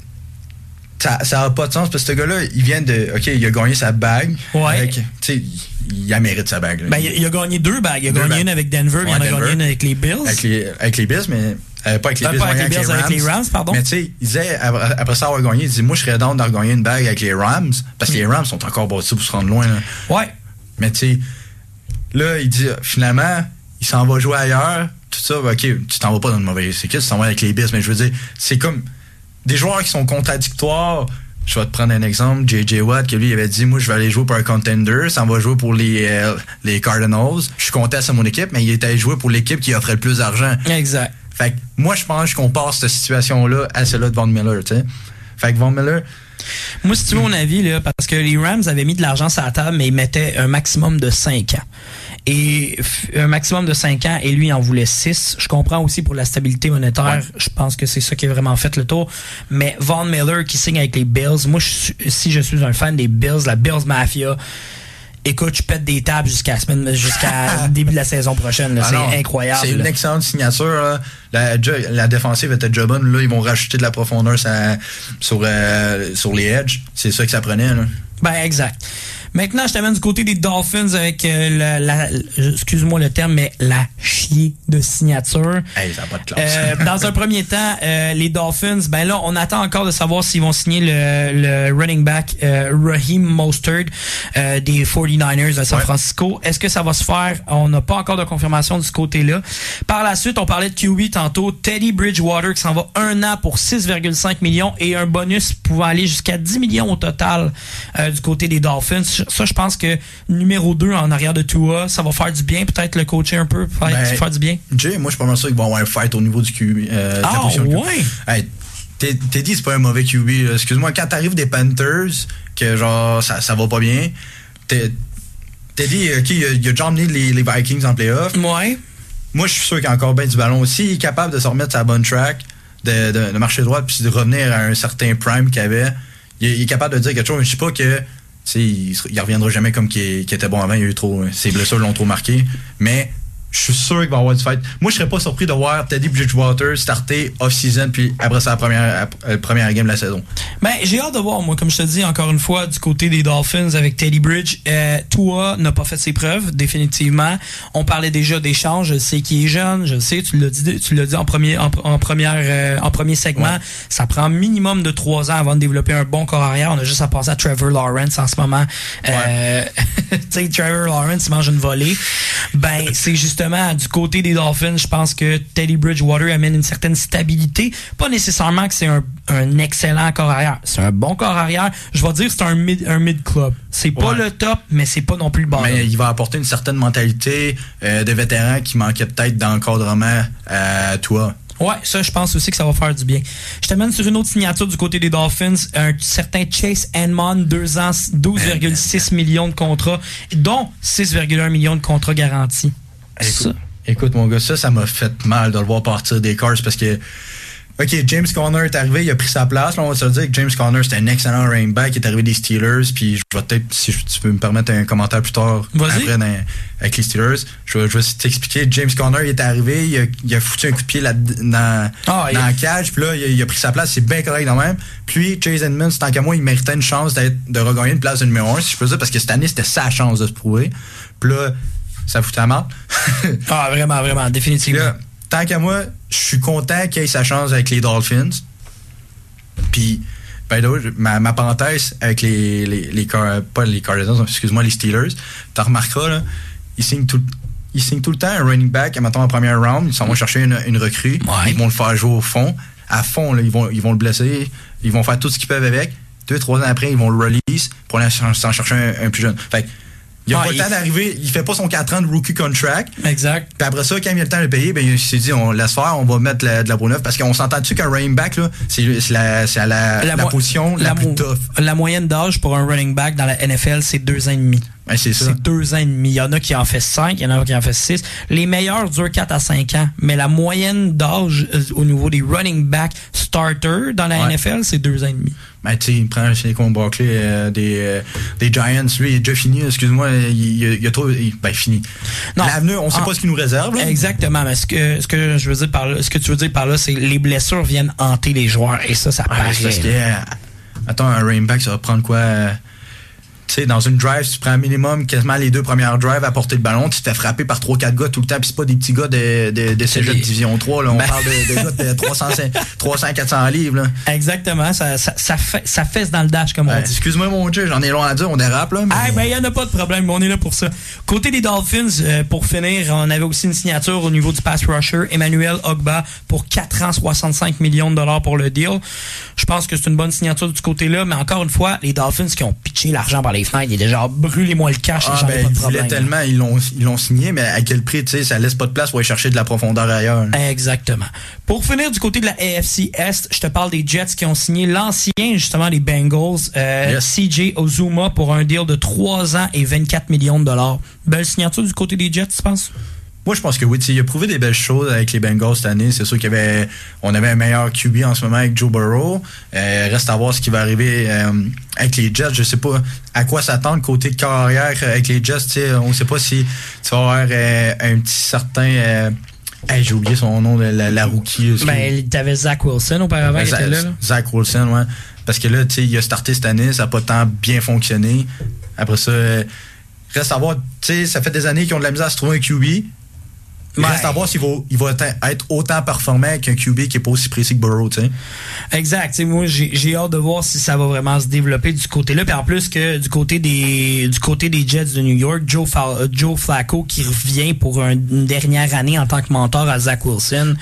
Ça ça a pas de sens parce que ce gars-là, il vient de. Ok, il a gagné sa bague. Ouais. Avec- Tu sais, il, a mérite sa bague. Ben, il, a- gagné deux bagues. Il a Deux gagné bagues. une avec Denver, puis il en a gagné une avec les Bills. avec les, avec les Bills, mais Euh, pas avec les Euh, Bills, avec mais les Bills, avec les Rams, pardon. Mais tu sais, il disait, après ça avoir gagné, il dit, moi, je serais down de regagner une bague avec les Rams, parce que les Rams sont encore bâtis pour se rendre loin. là. Ouais. Mais tu sais, là, il dit, finalement, il s'en va jouer ailleurs, tout ça, ok, tu t'en vas pas dans une mauvaise équipe, tu t'en vas avec les Bills, mais je veux dire, c'est comme des joueurs qui sont contradictoires. Je vais te prendre un exemple, J.J. Watt, qui lui, avait dit, moi, je vais aller jouer pour un contender, ça va jouer pour les, euh, les Cardinals. Je suis content, c'est mon équipe, mais il était allé jouer pour l'équipe qui offrait le plus d'argent. Exact. Fait que moi, je pense qu'on passe cette situation-là à celle-là de Von Miller, tu sais. Fait que Von Miller, Moi, si tu veux mon avis, là, parce que les Rams avaient mis de l'argent sur la table, mais ils mettaient un maximum de 5 ans. Et un maximum de 5 ans, et lui, il en voulait 6. Je comprends aussi pour la stabilité monétaire. Je pense que c'est ça qui a vraiment fait le tour. Mais Von Miller qui signe avec les Bills, moi, je si je suis un fan des Bills, la Bills Mafia, écoute, je pète des tables jusqu'à la semaine, jusqu'à [LAUGHS] début de la saison prochaine. Ah c'est incroyable. C'est une excellente signature. là. La, la défensive était déjà bonne. Là, ils vont rajouter de la profondeur sur, sur, euh, sur les edges. C'est ça que ça prenait. Là. Ben, exact. Maintenant, je t'amène du côté des Dolphins avec euh, la, la- excuse-moi le terme, mais la chier de signature. Hey, ça pas de classe. Euh, [LAUGHS] dans un premier temps, euh, les Dolphins, ben là, on attend encore de savoir s'ils vont signer le, le running back euh, Raheem Mostert euh, des 49ers de San Ouais. Francisco. Est-ce que ça va se faire? On n'a pas encore de confirmation de ce côté-là. Par la suite, on parlait de QB tantôt. Teddy Bridgewater qui s'en va un an pour 6,5 millions et un bonus pouvant aller jusqu'à 10 millions au total euh, du côté des Dolphins. Ça, je pense que numéro 2 en arrière de Tua, ça va faire du bien. Peut-être le coacher un peu, faire, Ben, faire du bien. Jay, moi, je suis pas mal sûr qu'ils vont avoir un fight au niveau du QB. Euh, Ah, ouais? Hey, Teddy, c'est pas un mauvais QB. Excuse-moi, quand t'arrives des Panthers, que genre, ça, ça va pas bien, Te- Teddy, ok, il a, il a déjà emmené les, les Vikings en playoff. Ouais. Moi, je suis sûr qu'il a encore bien du ballon aussi. Il est capable de se remettre la bonne track, de, de, de marcher droit, puis de revenir à un certain prime qu'il avait. Il, est- il est capable de dire quelque chose. Je sais pas que. Il, il reviendra jamais comme qu'il était bon avant. Il a trop, ses blessures l'ont trop marqué. Mais je suis sûr qu'il va y avoir du fight. Moi, je serais pas surpris de voir Teddy Bridgewater starter off-season, puis après ça, la première, la première game de la saison. Ben, j'ai hâte de voir, moi, comme je te dis, encore une fois, du côté des Dolphins avec Teddy Bridge. Euh, Tua n'a pas fait ses preuves, définitivement. On parlait déjà d'échange. Je sais qu'il est jeune, je sais, tu l'as dit, tu l'as dit en premier, en, en première, euh, en premier segment. Ouais. Ça prend minimum de trois ans avant de développer un bon corps arrière. On a juste à penser à Trevor Lawrence en ce moment. Euh, [LAUGHS] tu sais, Trevor Lawrence, il mange une volée. Ben, c'est justement du côté des Dolphins, je pense que Teddy Bridgewater amène une certaine stabilité. Pas nécessairement que c'est un, un excellent corps arrière. C'est un bon corps arrière. Je vais dire que c'est un mid, un mid club. C'est pas Ouais. le top, mais c'est pas non plus le bas. Mais il va apporter une certaine mentalité euh, de vétéran qui manquait peut-être d'encadrement à toi. Ouais, ça, je pense aussi que ça va faire du bien. Je t'amène sur une autre signature du côté des Dolphins, un certain Chase Edmond, 2 ans, 12,6 millions de contrats, dont 6,1 millions de contrats garantis. Écoute, écoute, mon gars, ça, ça m'a fait mal de le voir partir des Cars parce que, OK, James Conner est arrivé, il a pris sa place. Là, on va se dire que James Conner, c'était un excellent running back. Il est arrivé des Steelers. Puis, je vais peut-être, si tu peux me permettre un commentaire plus tard, après, dans- avec les Steelers, je vais, je vais t'expliquer. James Conner, il est arrivé, il a, il a foutu un coup de pied là, dans, Ah, il- dans la cage. Puis là, il a, il a pris sa place. C'est bien correct quand même. Puis, Chase Edmonds, tant qu'à moi, il méritait une chance d'être, de regagner une place de numéro 1, si je peux dire, parce que cette année, c'était sa chance de se prouver. Puis là, ça foutait la. [LAUGHS] Ah, vraiment, vraiment, définitivement. là, tant qu'à moi, je suis content qu'il ait sa chance avec les Dolphins. Puis, way, ma, ma parenthèse avec les, les, pas les Cardinals, excuse-moi, les Steelers, tu remarqueras, là, ils signent tout, ils signent tout le temps un running back, mettons en première round, ils s'en vont chercher une, une recrue, Ouais. ils vont le faire jouer au fond. À fond, là, ils, vont, ils vont le blesser, ils vont faire tout ce qu'ils peuvent avec. Deux, trois ans après, ils vont le release pour aller s'en s'en chercher un, un plus jeune. Fait que, il a Ah, pas le temps d'arriver, il fait pas son 4 ans de rookie contract. Exact. Puis après ça, quand il a le temps de le payer, ben, il s'est dit, on laisse faire, on va mettre la- de la peau neuve. Parce qu'on s'entend dessus qu'un running back, là, c'est la, c'est la, la, mo- position la, plus tough. La moyenne d'âge pour un running back dans la NFL, c'est deux ans et demi. Ben, c'est ça. C'est deux ans et demi. Il y en a qui en fait cinq, il y en a qui en fait six. Les meilleurs durent 4 à 5 ans, mais la moyenne d'âge euh, au niveau des running back starter dans la Ouais. NFL, c'est deux ans et demi. Ben, tu sais, il prend Saquon Barkley euh, des, euh, des Giants. Lui, il est déjà fini. Excuse-moi, il, il, il a trop. il- ben, fini. Non. L'avenir, on sait Ah. pas ce qu'il nous réserve. là. Exactement, mais ce que, ce que je veux dire par là, ce que tu veux dire par là, c'est que les blessures viennent hanter les joueurs et ça, ça paraît. parce que, euh, attends, un running back, ça va prendre quoi euh, sais, dans une drive, tu prends un minimum quasiment les deux premières drives à porter le ballon, tu te fais frapper par 3-4 gars tout le temps, puis c'est pas des petits gars de, de, de des- Division 3, là. On Ben- parle de, de gars de 300, 400 livres, là. Exactement, ça, ça, ça, fait, ça fesse dans le dash, comme on dit. Excuse-moi, mon Dieu, j'en ai long à dire, on dérape, là. mais- Ah, ben, il n'y en a pas de problème, on est là pour ça. Côté des Dolphins, euh, pour finir, on avait aussi une signature au niveau du pass rusher, Emmanuel Ogba, pour 4 ans, 65 millions de dollars pour le deal. Je pense que c'est une bonne signature du côté-là, mais encore une fois, les Dolphins qui ont pitché l'argent par les fenêtres, il est déjà brûlez-moi le cash, Ah, ben, pas de tellement, ils l'ont, ils l'ont signé, mais à quel prix, tu sais, ça laisse pas de place pour aller chercher de la profondeur ailleurs. là. Exactement. Pour finir du côté de la AFC Est, je te parle des Jets qui ont signé l'ancien, justement, des Bengals, euh, Yes. CJ Ozuma, pour un deal de 3 ans et 24 millions de dollars. Belle signature du côté des Jets, tu penses? Moi, je pense que oui, tu sais, il a prouvé des belles choses avec les Bengals cette année. C'est sûr qu'il y avait, on avait un meilleur QB en ce moment avec Joe Burrow. Euh, reste à voir ce qui va arriver euh, avec les Jets. Je sais pas à quoi s'attendre côté carrière avec les Jets. On sait pas si tu vas avoir euh, un petit certain. hey, j'ai oublié son nom, la, la rookie. Ben, t'avais Zach Wilson auparavant Zach, était là. là. Zach Wilson, ouais. Parce que là, tu sais, il a starté cette année, ça n'a pas tant bien fonctionné. Après ça, reste à voir, tu sais, ça fait des années qu'ils ont de la misère à se trouver un QB. Il Ouais. Reste à voir s'il va, il va être- autant performant qu'un QB qui est pas aussi précis que Burrow, tu sais. Exact. Tu sais, moi, j'ai hâte de voir si ça va vraiment se développer du côté-là. Puis en plus que du côté des du côté des Jets de New York, Joe, euh, Joe Flacco qui revient pour un- une dernière année en tant que mentor à Zach Wilson.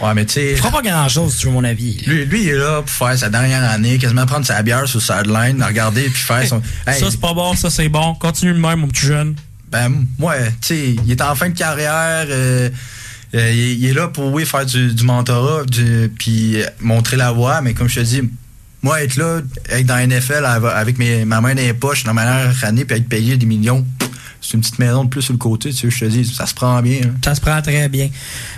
Ouais, mais tu sais. Il fera pas grand-chose, tu veux mon avis. Lui, lui, il est là pour faire sa dernière année, quasiment prendre sa bière sur sideline, regarder puis faire son. Hey, Ça, c'est pas bon, ça, c'est bon. Continue de même, mon petit jeune. Ben, moi, tu sais, il est en fin de carrière. euh, euh, il, est- là pour, oui, faire du, mentorat, puis euh, montrer la voie. Mais comme je te dis, moi, être là, être dans la NFL av- avec mes, ma main dans les poches dans ma dernière année, puis être payé des millions, c'est une petite maison de plus sur le côté, tu sais, je te dis, ça se prend bien. hein. Ça se prend très bien.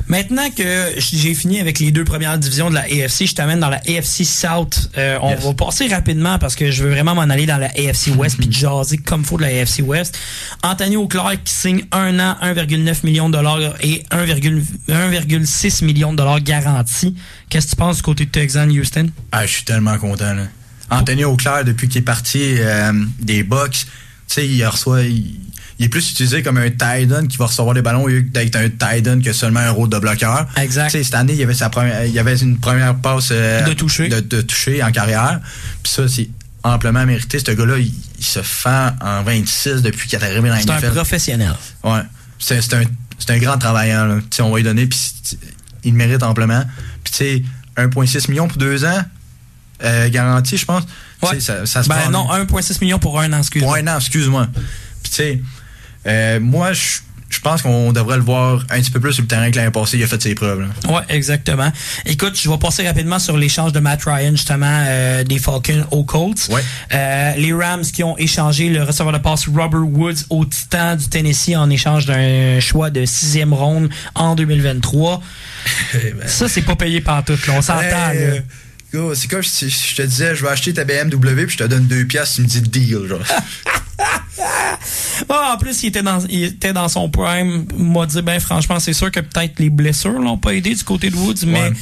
Maintenant que j'ai fini avec les deux premières divisions de la AFC, je t'amène dans la AFC South. Euh, on Yes. va passer rapidement parce que je veux vraiment m'en aller dans la AFC [LAUGHS] West puis jaser comme faut de la AFC West. Anthony Auclair qui signe un an, 1,9 millions de dollars et 1,- 1,6 millions de dollars garantis. Qu'est-ce que tu penses du côté de Texan Houston? Ah, je suis tellement content. Là. Anthony Auclair, depuis qu'il est parti euh, des Bucks, tu sais, il reçoit. Il, il est plus utilisé comme un tight end qui va recevoir des ballons au lieu d'être un qui a seulement un rôle de bloqueur. Exact. Cette année, il y avait sa première, il y avait une première passe euh, De toucher. de, de toucher en carrière. Puis ça, c'est amplement mérité. Ce gars-là, il, il se fend en 26 depuis qu'il est arrivé dans la C'est un NFL. professionnel. Ouais. C'est un, c'est un grand travaillant. Là. On va lui donner, puis il mérite amplement. Puis tu sais, 1,6 million pour deux ans, euh, garanti, je pense. Ouais. Ça, ça se Ben prend- non, 1,6 millions pour un an, excuse Pour un an, excuse-moi. Puis tu sais, euh, moi, je je pense qu'on devrait le voir un petit peu plus sur le terrain que l'année passée. Il a fait ses preuves. là. Ouais, exactement. Écoute, je vais passer rapidement sur l'échange de Matt Ryan, justement, euh, des Falcons aux Colts. Ouais. Euh, les Rams qui ont échangé le receveur de passe Robert Woods au Titan du Tennessee en échange d'un choix de sixième ronde en 2023. [LAUGHS] Ça, c'est pas payé par tout, là. On s'entend, euh, c'est comme si je te disais, je vais acheter ta BMW puis je te donne deux piastres, tu me dis deal. Genre. Ah, en plus, il était dans, il était dans son prime. M'a dit, ben, franchement, c'est sûr que peut-être les blessures l'ont pas aidé du côté de Woods, mais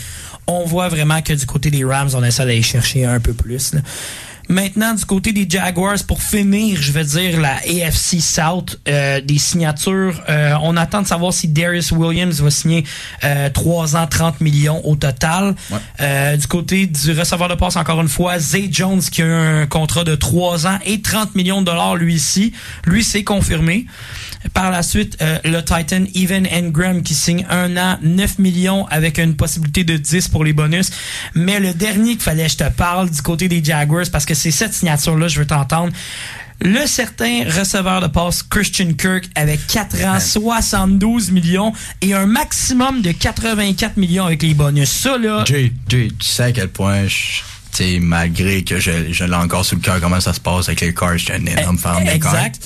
on voit vraiment que du côté des Rams, on essaie d'aller chercher un peu plus. là. Maintenant, du côté des Jaguars, pour finir, je vais dire la AFC South, euh, des signatures. euh, on attend de savoir si Darius Williams va signer euh, 3 ans, 30 millions au total. Ouais. Euh, du côté du receveur de passe, encore une fois, Zay Jones qui a un contrat de 3 ans et 30 millions de dollars lui ici. Lui, c'est confirmé. Par la suite, euh, le Titan Evan Engram qui signe un an, 9 millions avec une possibilité de 10 pour les bonus. Mais le dernier qu'il fallait que je te parle du côté des Jaguars, parce que c'est cette signature-là, je veux t'entendre. Le certain receveur de passe Christian Kirk avec 4 ans, 72 millions et un maximum de 84 millions avec les bonus. Ça, là, Jay, Jay, tu sais à quel point, je- tu sais, malgré que je, je l'ai encore sous le cœur, comment ça se passe avec les Cars, je suis un énorme fan des Cars. exact.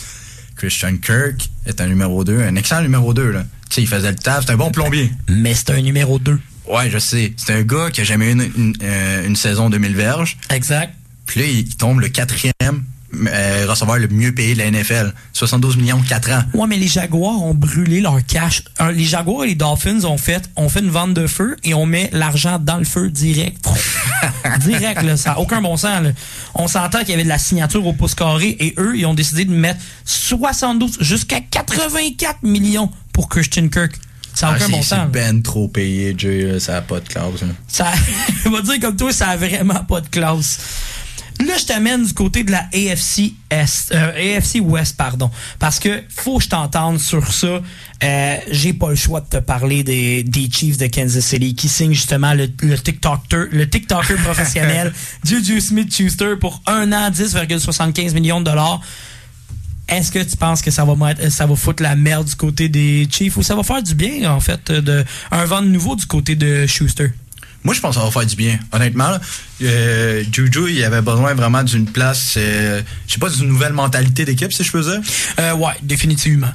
Christian Kirk est un numéro 2, un excellent numéro 2. Là. Tu sais, il faisait le taf, c'est un bon plombier. Mais c'est un numéro 2. Ouais, je sais. C'est un gars qui a jamais eu une, une, euh, une saison de 1000 verges. Exact. Puis là, il tombe le quatrième euh, receveur le mieux payé de la NFL. 72 millions, 4 ans. Ouais, mais les Jaguars ont brûlé leur cash. Les Jaguars et les Dolphins ont fait, ont fait une vente de feu et on met l'argent dans le feu direct. [LAUGHS] Direct, là, ça n'a aucun bon sens. là. On s'entend qu'il y avait de la signature au pouce carré et eux, ils ont décidé de mettre 72 jusqu'à 84 millions pour Christian Kirk. Ça n'a Ah, aucun c'est- bon c'est sens. ben trop payé, Jay. là, Ça n'a pas de classe. hein. Ça, [LAUGHS] on va dire comme toi, ça a vraiment pas de classe. Là, je t'amène du côté de la AFC Est, euh, AFC West, pardon, parce que faut que je t'entende sur ça. Euh, J'ai pas le choix de te parler des, des Chiefs de Kansas City qui signent justement le, le TikToker, le TikToker [LAUGHS] professionnel Juju Smith-Schuster pour un an, 10,75 millions de dollars. Est-ce que tu penses que ça va mettre, ça va foutre la merde du côté des Chiefs ou ça va faire du bien en fait de un vent nouveau du côté de Schuster? Moi, je pense que ça va faire du bien. Honnêtement, là, euh, Juju, il avait besoin vraiment d'une place, euh, je sais pas, d'une nouvelle mentalité d'équipe, si je peux dire. Euh, ouais, définitivement.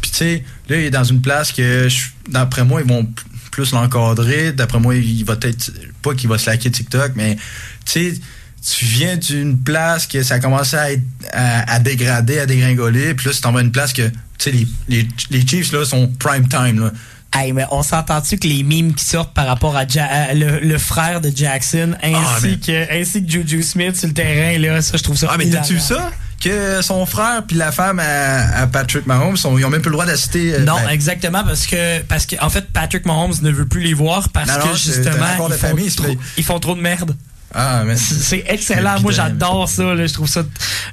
Puis tu sais, là, il est dans une place que, d'après moi, ils vont plus l'encadrer. D'après moi, il va peut-être, pas qu'il va se laquer TikTok, mais tu sais, tu viens d'une place que ça a commencé à, être, à, à dégrader, à dégringoler. Puis là, tu t'en vas à une place que, tu sais, les, les, les Chiefs, là, sont prime time, là. Hey, mais on s'entend-tu que les mimes qui sortent par rapport à, Ja- à le, le frère de Jackson ainsi, Ah, mais- que, ainsi que Juju Smith sur le terrain, là, ça, je trouve ça Ah, mais t'as-tu ça? Que son frère puis la femme à, à Patrick Mahomes, sont- ils ont même plus le droit d'assister. euh, Non, ben, exactement, parce que, parce que, en fait, Patrick Mahomes ne veut plus les voir parce Non, que, non, justement, de font, famille, trop, ils font trop de merde. Ah, mais C'est excellent. Moi, j'adore ça. là. Je trouve ça.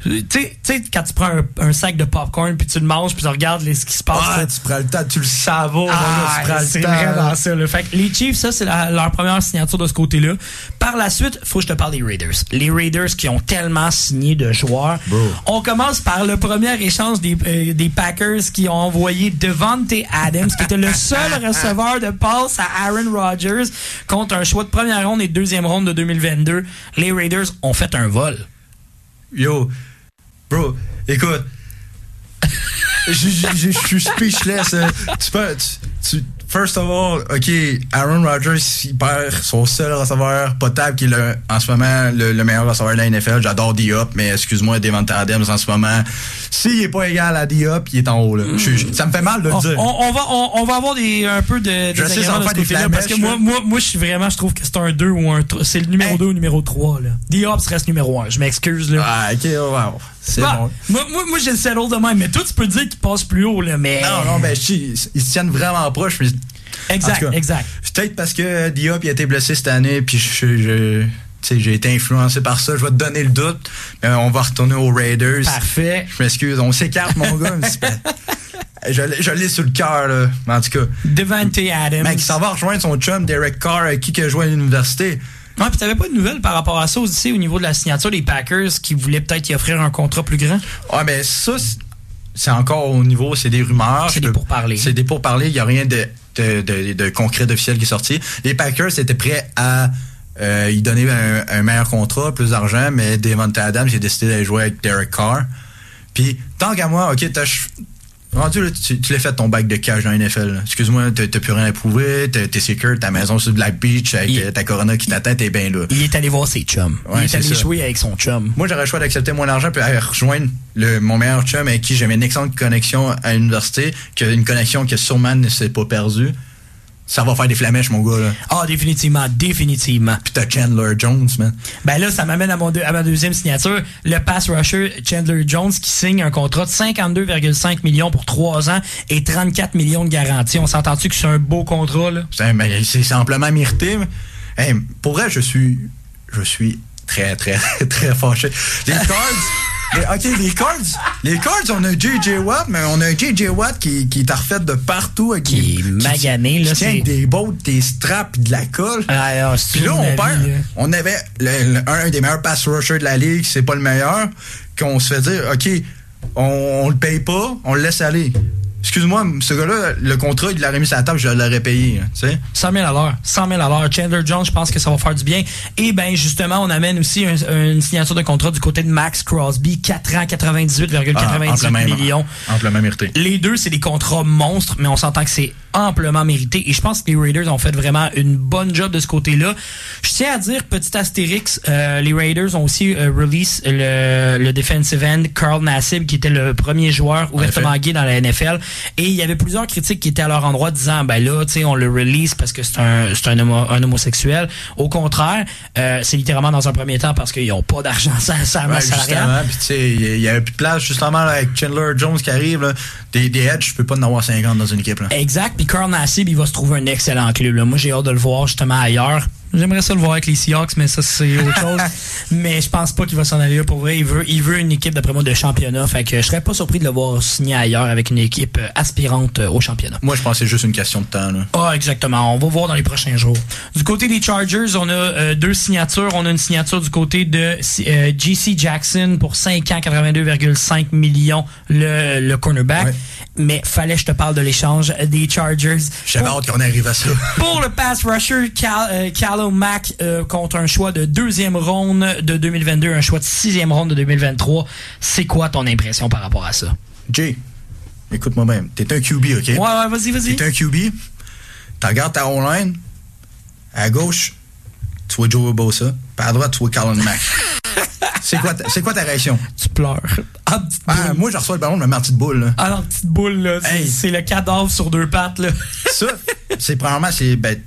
Tu sais- quand tu prends un, un sac de popcorn puis tu le manges puis tu regardes les- ce qui se passe. Ah, là. tu prends le temps, tu le savoures, Ah, mon gars, tu prends le c'est vraiment ça. Là. Fait que les Chiefs, ça, c'est leur première signature de ce côté-là. Par la suite, faut que je te parle des Raiders. Les Raiders qui ont tellement signé de joueurs. On commence par le premier échange des, euh, des Packers qui ont envoyé Devante Adams, qui était le seul receveur de passe à Aaron Rodgers contre un choix de première ronde et deuxième ronde de 2022. Les Raiders ont fait un vol. Yo, bro, écoute. [LAUGHS] Je je- je- je suis speechless. euh. Tu peux. Tu, tu- first of all, OK, Aaron Rodgers, il perd son seul receveur potable qui est le, en ce moment le, le meilleur receveur de la NFL. J'adore Diop, mais excuse-moi, Devante Adams en ce moment. S'il est pas égal à Diop, il est en haut. Là. Je- je- ça me fait mal de le On, dire. on- on va, on, on va avoir des, un peu de, Je sais, ça va faire des parce que moi, moi, moi, je suis vraiment, je trouve que c'est un 2 ou un 3. C'est le numéro 2 ou numéro 3, là. Diops reste numéro 1. Je m'excuse, là. Ah, OK, wow. C'est Bah, bon. Moi, moi, moi, j'ai le settle de même, mais toi, tu peux dire qu'il passe plus haut, là, mais. Non, non, ben, je sais, ils se tiennent vraiment proches. mais- Exact, cas, exact. Peut-être parce que Diop il a été blessé cette année, puis je, je- j'ai été influencé par ça. Je vais te donner le doute. Mais on va retourner aux Raiders. Parfait. Je m'excuse, on s'écarte, mon gars. mais Je, l'ai- je l'ai sur le cœur, là. Mais en tout cas. Devante Adams. Mec, il s'en va rejoindre son chum Derek Carr, avec qui il a joué à l'université. Ouais, puis t'avais pas de nouvelles par rapport à ça aussi au niveau de la signature des Packers qui voulaient peut-être y offrir un contrat plus grand? Ouais, mais ça, c'est- encore au niveau, c'est des rumeurs. C'est des pourparlers. C'est des pourparlers, il n'y a rien de, de, de, de concret, d'officiel qui est sorti. Les Packers étaient prêts à euh, y donner un, un meilleur contrat, plus d'argent, mais Devonta Adams, j'ai décidé d'aller jouer avec Derek Carr. Puis, tant qu'à moi, ok, t'as rendu, là, tu, tu l'as fait ton bac de cash dans la NFL. Excuse-moi, t'as plus rien à prouver, t'es secure, ta maison sur Black Beach avec ta Corona qui t'attend, t'es bien là. Il est allé voir ses chums. Ouais, il est allé ça. jouer avec son chum. Moi, j'aurais le choix d'accepter mon argent puis aller rejoindre le, mon meilleur chum avec qui j'avais une excellente connexion à l'université, qui a une connexion que sûrement ne s'est pas perdue. Ça va faire des flamèches, mon gars, là. Ah, définitivement, définitivement. Puis t'as Chandler Jones, man. Ben là, ça m'amène à, mon deux- à ma deuxième signature. Le pass rusher Chandler Jones qui signe un contrat de 52,5 millions pour 3 ans et 34 millions de garantie. On s'entend-tu que c'est un beau contrat, là? C'est ben, amplement mérité. Hey, pour vrai, je suis. Je suis très, très, [LAUGHS] très fâché. Les Cards. Ok, les Cards. Les Cards, on a J.J. Watt, mais on a un J.J. Watt qui, qui est refait de partout. Avec Qui est magané, là, Qui tient des bottes, des straps, de la colle. Ah, Puis là, on perd. On avait le- le- un des meilleurs pass rushers de la ligue, c'est pas le meilleur, qu'on se fait dire, OK, on, on le paye pas, on le laisse aller. Excuse-moi, ce gars-là, le contrat, il l'a remis sur la table, je l'aurais payé. hein, Tu sais? 100 000 à l'heure. 100 000 à l'heure. Chandler Jones, je pense que ça va faire du bien. Et ben justement, on amène aussi un- une signature de contrat du côté de Max Crosby. 4 ans, 98,98 Ah, millions. Amplement mérité. Les deux, c'est des contrats monstres, mais on s'entend que c'est amplement mérité. Et je pense que les Raiders ont fait vraiment une bonne job de ce côté-là. Je tiens à dire, petit astérix, euh, les Raiders ont aussi euh, release le, le defensive end Carl Nassib, qui était le premier joueur ouvertement gay dans la NFL. Et il y avait plusieurs critiques qui étaient à leur endroit disant, ben là, tu sais, on le release parce que c'est un, c'est un, homo- un homosexuel. Au contraire, euh, c'est littéralement dans un premier temps parce qu'ils ont pas d'argent [LAUGHS] sans, sans Ouais, justement. Puis, tu sais, il y y avait plus de place, justement, là, avec Chandler Jones qui arrive. là. Des, des Edge, je peux pas en avoir 50 dans une équipe. Là. Exact. Puis Carl Nassib, il va se trouver un excellent club. là. Moi, j'ai hâte de le voir justement ailleurs. J'aimerais ça le voir avec les Seahawks, mais ça, c'est autre [LAUGHS] chose. mais je pense pas qu'il va s'en aller là pour vrai. Il veut, il veut une équipe, d'après moi, de championnat. Fait que je serais pas surpris de le voir signer ailleurs avec une équipe euh, aspirante euh, au championnat. Moi, je pense que c'est juste une question de temps. Là. Ah, exactement. On va voir dans les prochains jours. Du côté des Chargers, on a euh, deux signatures. On a une signature du côté de euh, JC Jackson pour 5 ans, 82,5 millions, le, le cornerback. Mais fallait que je te parle de l'échange des Chargers. J'avais hâte qu'on arrive à ça. Pour le pass rusher, Cal, euh, Callum Mack euh, contre un choix de deuxième ronde de 2022, un choix de sixième ronde de 2023. C'est quoi ton impression par rapport à ça? Jay, écoute-moi bien. T'es un QB, OK? Ouais, ouais, vas-y, vas-y. T'es un QB. Tu regardes ta online. À gauche, tu vois Joe Bosa. Puis à droite, tu vois Colin Mack. [LAUGHS] c'est quoi, c'est quoi ta réaction? Tu pleures. Ah, Ah, moi, je reçois le ballon de ma petite boule. Là. Ah non, petite boule, là. C'est Hey. le cadavre sur deux pattes, là. Ça, c'est premièrement, c'est. Ben,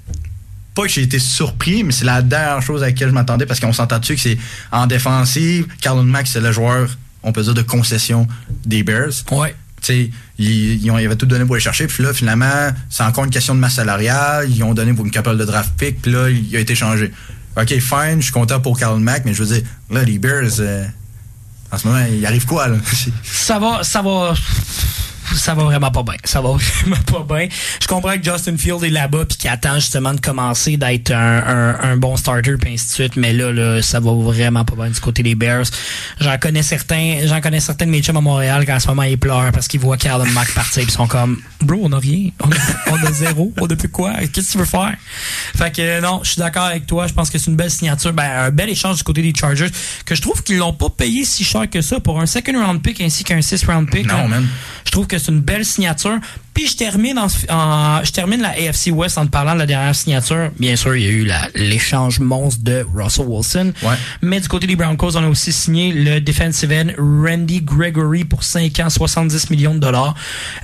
pas que j'ai été surpris, mais c'est la dernière chose à laquelle je m'attendais parce qu'on s'entend dessus que c'est en défensive. Carlin Mack, c'est le joueur, on peut dire, de concession des Bears. Ouais. Tu sais, ils, ils ont- ils avaient tout donné pour les chercher. Puis là, finalement, c'est encore une question de masse salariale. Ils ont donné pour une capelle de draft pick. Puis là, il a été changé. OK, fine, je suis content pour Carlin Mack, mais je veux dire, là, les Bears, euh, en ce moment, il arrive quoi, là? Ça va, ça va. Ça va vraiment pas bien. Ça va [LAUGHS] vraiment pas bien. Je comprends que Justin Field est là-bas puis qu'il attend justement de commencer d'être un, un, un bon starter puis ainsi de suite. Mais là, là, ça va vraiment pas bien du côté des Bears. J'en connais certains, j'en connais certains de mes chums à Montréal qu'en ce moment ils pleurent parce qu'ils voient Carlin Mack partir puis ils sont comme, bro, on a rien, on a, on a zéro, on a plus quoi. Qu'est-ce que tu veux faire? Fait que euh, non, je suis d'accord avec toi. Je pense que c'est une belle signature, ben un bel échange du côté des Chargers que je trouve qu'ils l'ont pas payé si cher que ça pour un second round pick ainsi qu'un six round pick. Non, man. Je trouve que c'est une belle signature. Puis je termine en, en- je termine la AFC West en te parlant de la dernière signature. Bien sûr, il y a eu l'échange monstre de Russell Wilson. Ouais. Mais du côté des Broncos, on a aussi signé le defensive end Randy Gregory pour 5 ans, 70 millions de dollars.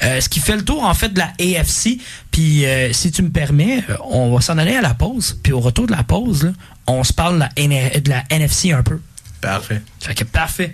Euh, ce qui fait le tour en fait de la AFC. Puis euh, si tu me permets, euh, on va s'en aller à la pause. Puis au retour de la pause, là, on se parle de la, de la NFC un peu. Parfait. Fait que parfait.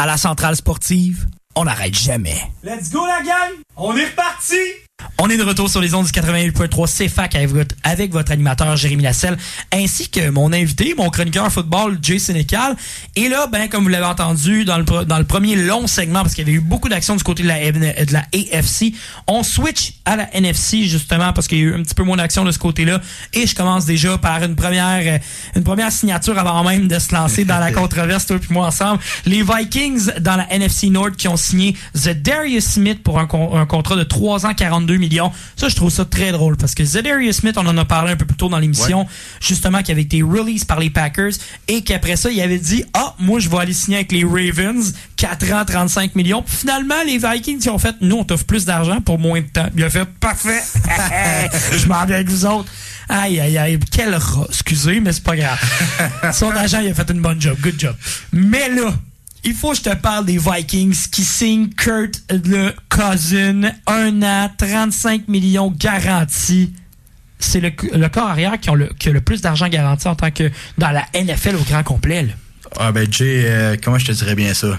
À la centrale sportive, on n'arrête jamais. Let's go la gang! On est reparti! On est de retour sur les ondes du 88.3 CFAC avec votre, avec votre animateur Jérémy Lasselle, ainsi que mon invité, mon chroniqueur football, Jay Sénécal. Et là, ben, comme vous l'avez entendu dans le, dans le premier long segment, parce qu'il y avait eu beaucoup d'actions du côté de la, N- de la AFC, on switch à la NFC, justement, parce qu'il y a eu un petit peu moins d'action de ce côté-là. Et je commence déjà par une première, euh, une première signature avant même de se lancer dans la [LAUGHS] controverse, toi et moi ensemble. Les Vikings dans la NFC North qui ont signé The Darius Smith pour un contrat de 3 ans, 42 millions. Ça, je trouve ça très drôle parce que Zedarius Smith, on en a parlé un peu plus tôt dans l'émission, justement, qui avait été release par les Packers et qu'après ça, il avait dit Ah, moi, je vais aller signer avec les Ravens, 4 ans, 35 millions. Puis finalement, les Vikings, ils ont fait Nous, on t'offre plus d'argent pour moins de temps. Il a fait Parfait, [LAUGHS] je m'en vais avec vous autres. Aïe, aïe, aïe. Quel rat. Excusez, mais c'est pas grave. [LAUGHS] Son agent, il a fait une bonne job. Good job. Mais là, il faut que je te parle des Vikings qui signent Kurt le Cousin. Un an, 35 millions garantis. C'est le, le corps arrière qui, ont le, qui a le plus d'argent garanti en tant que dans la NFL au grand complet. là. Ah ben Jay, euh, comment je te dirais bien ça?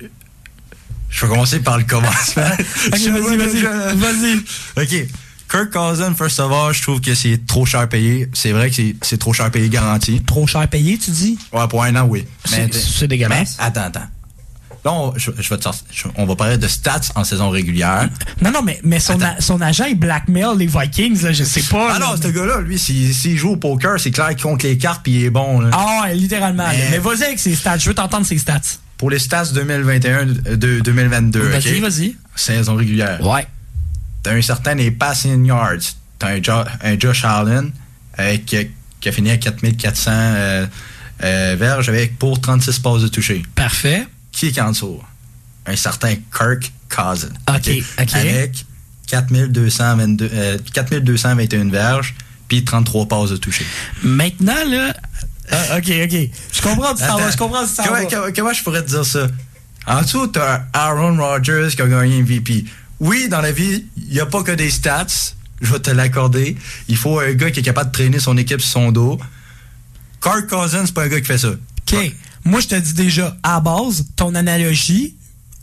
Je vais commencer par le commencement. [LAUGHS] Ok, vas-y, vas-y. Vas-y. OK. Kirk Cousin, first of all, je trouve que c'est trop cher payé. C'est vrai que c'est- trop cher payé garanti. Trop cher payé, tu dis? Ouais, pour un an, oui. C'est- Mais- c'est dégueulasse. mais attends, attends. Là, on, je, je vais te sortir- je- on va parler de stats en saison régulière. Non, non, mais, mais son, a- son agent, il blackmail les Vikings, là, je sais pas. Ah non, ce gars-là, lui, s'il joue au poker, c'est clair qu'il compte les cartes puis il est bon. là. Ah, ouais, littéralement. Mais- Mais vas-y avec ses stats. Je veux t'entendre ses stats. Pour les stats 2021 de 2022, Vas-y, vas-y. Saison régulière. Ouais. T'as un certain des passing yards. T'as un, Jo- un Josh Allen euh, qui, a, qui a fini à 4400 euh, euh, verges avec pour 36 passes de toucher. Parfait. Qui est en dessous? Un certain Kirk Cousin. OK, OK. Avec 4222, euh, 4221 verges puis 33 passes de toucher. Maintenant, là. Ah, ok, ok. Je comprends t'en vas. Je comprends comment, comment- comment je pourrais te dire ça? En dessous, t'as Aaron Rodgers qui a gagné MVP. Oui, dans la vie, il n'y a pas que des stats. Je vais te l'accorder. Il faut un gars qui est capable de traîner son équipe sur son dos. Kirk Cousins, c'est pas un gars qui fait ça. OK. Moi, je te dis déjà, à base, ton analogie,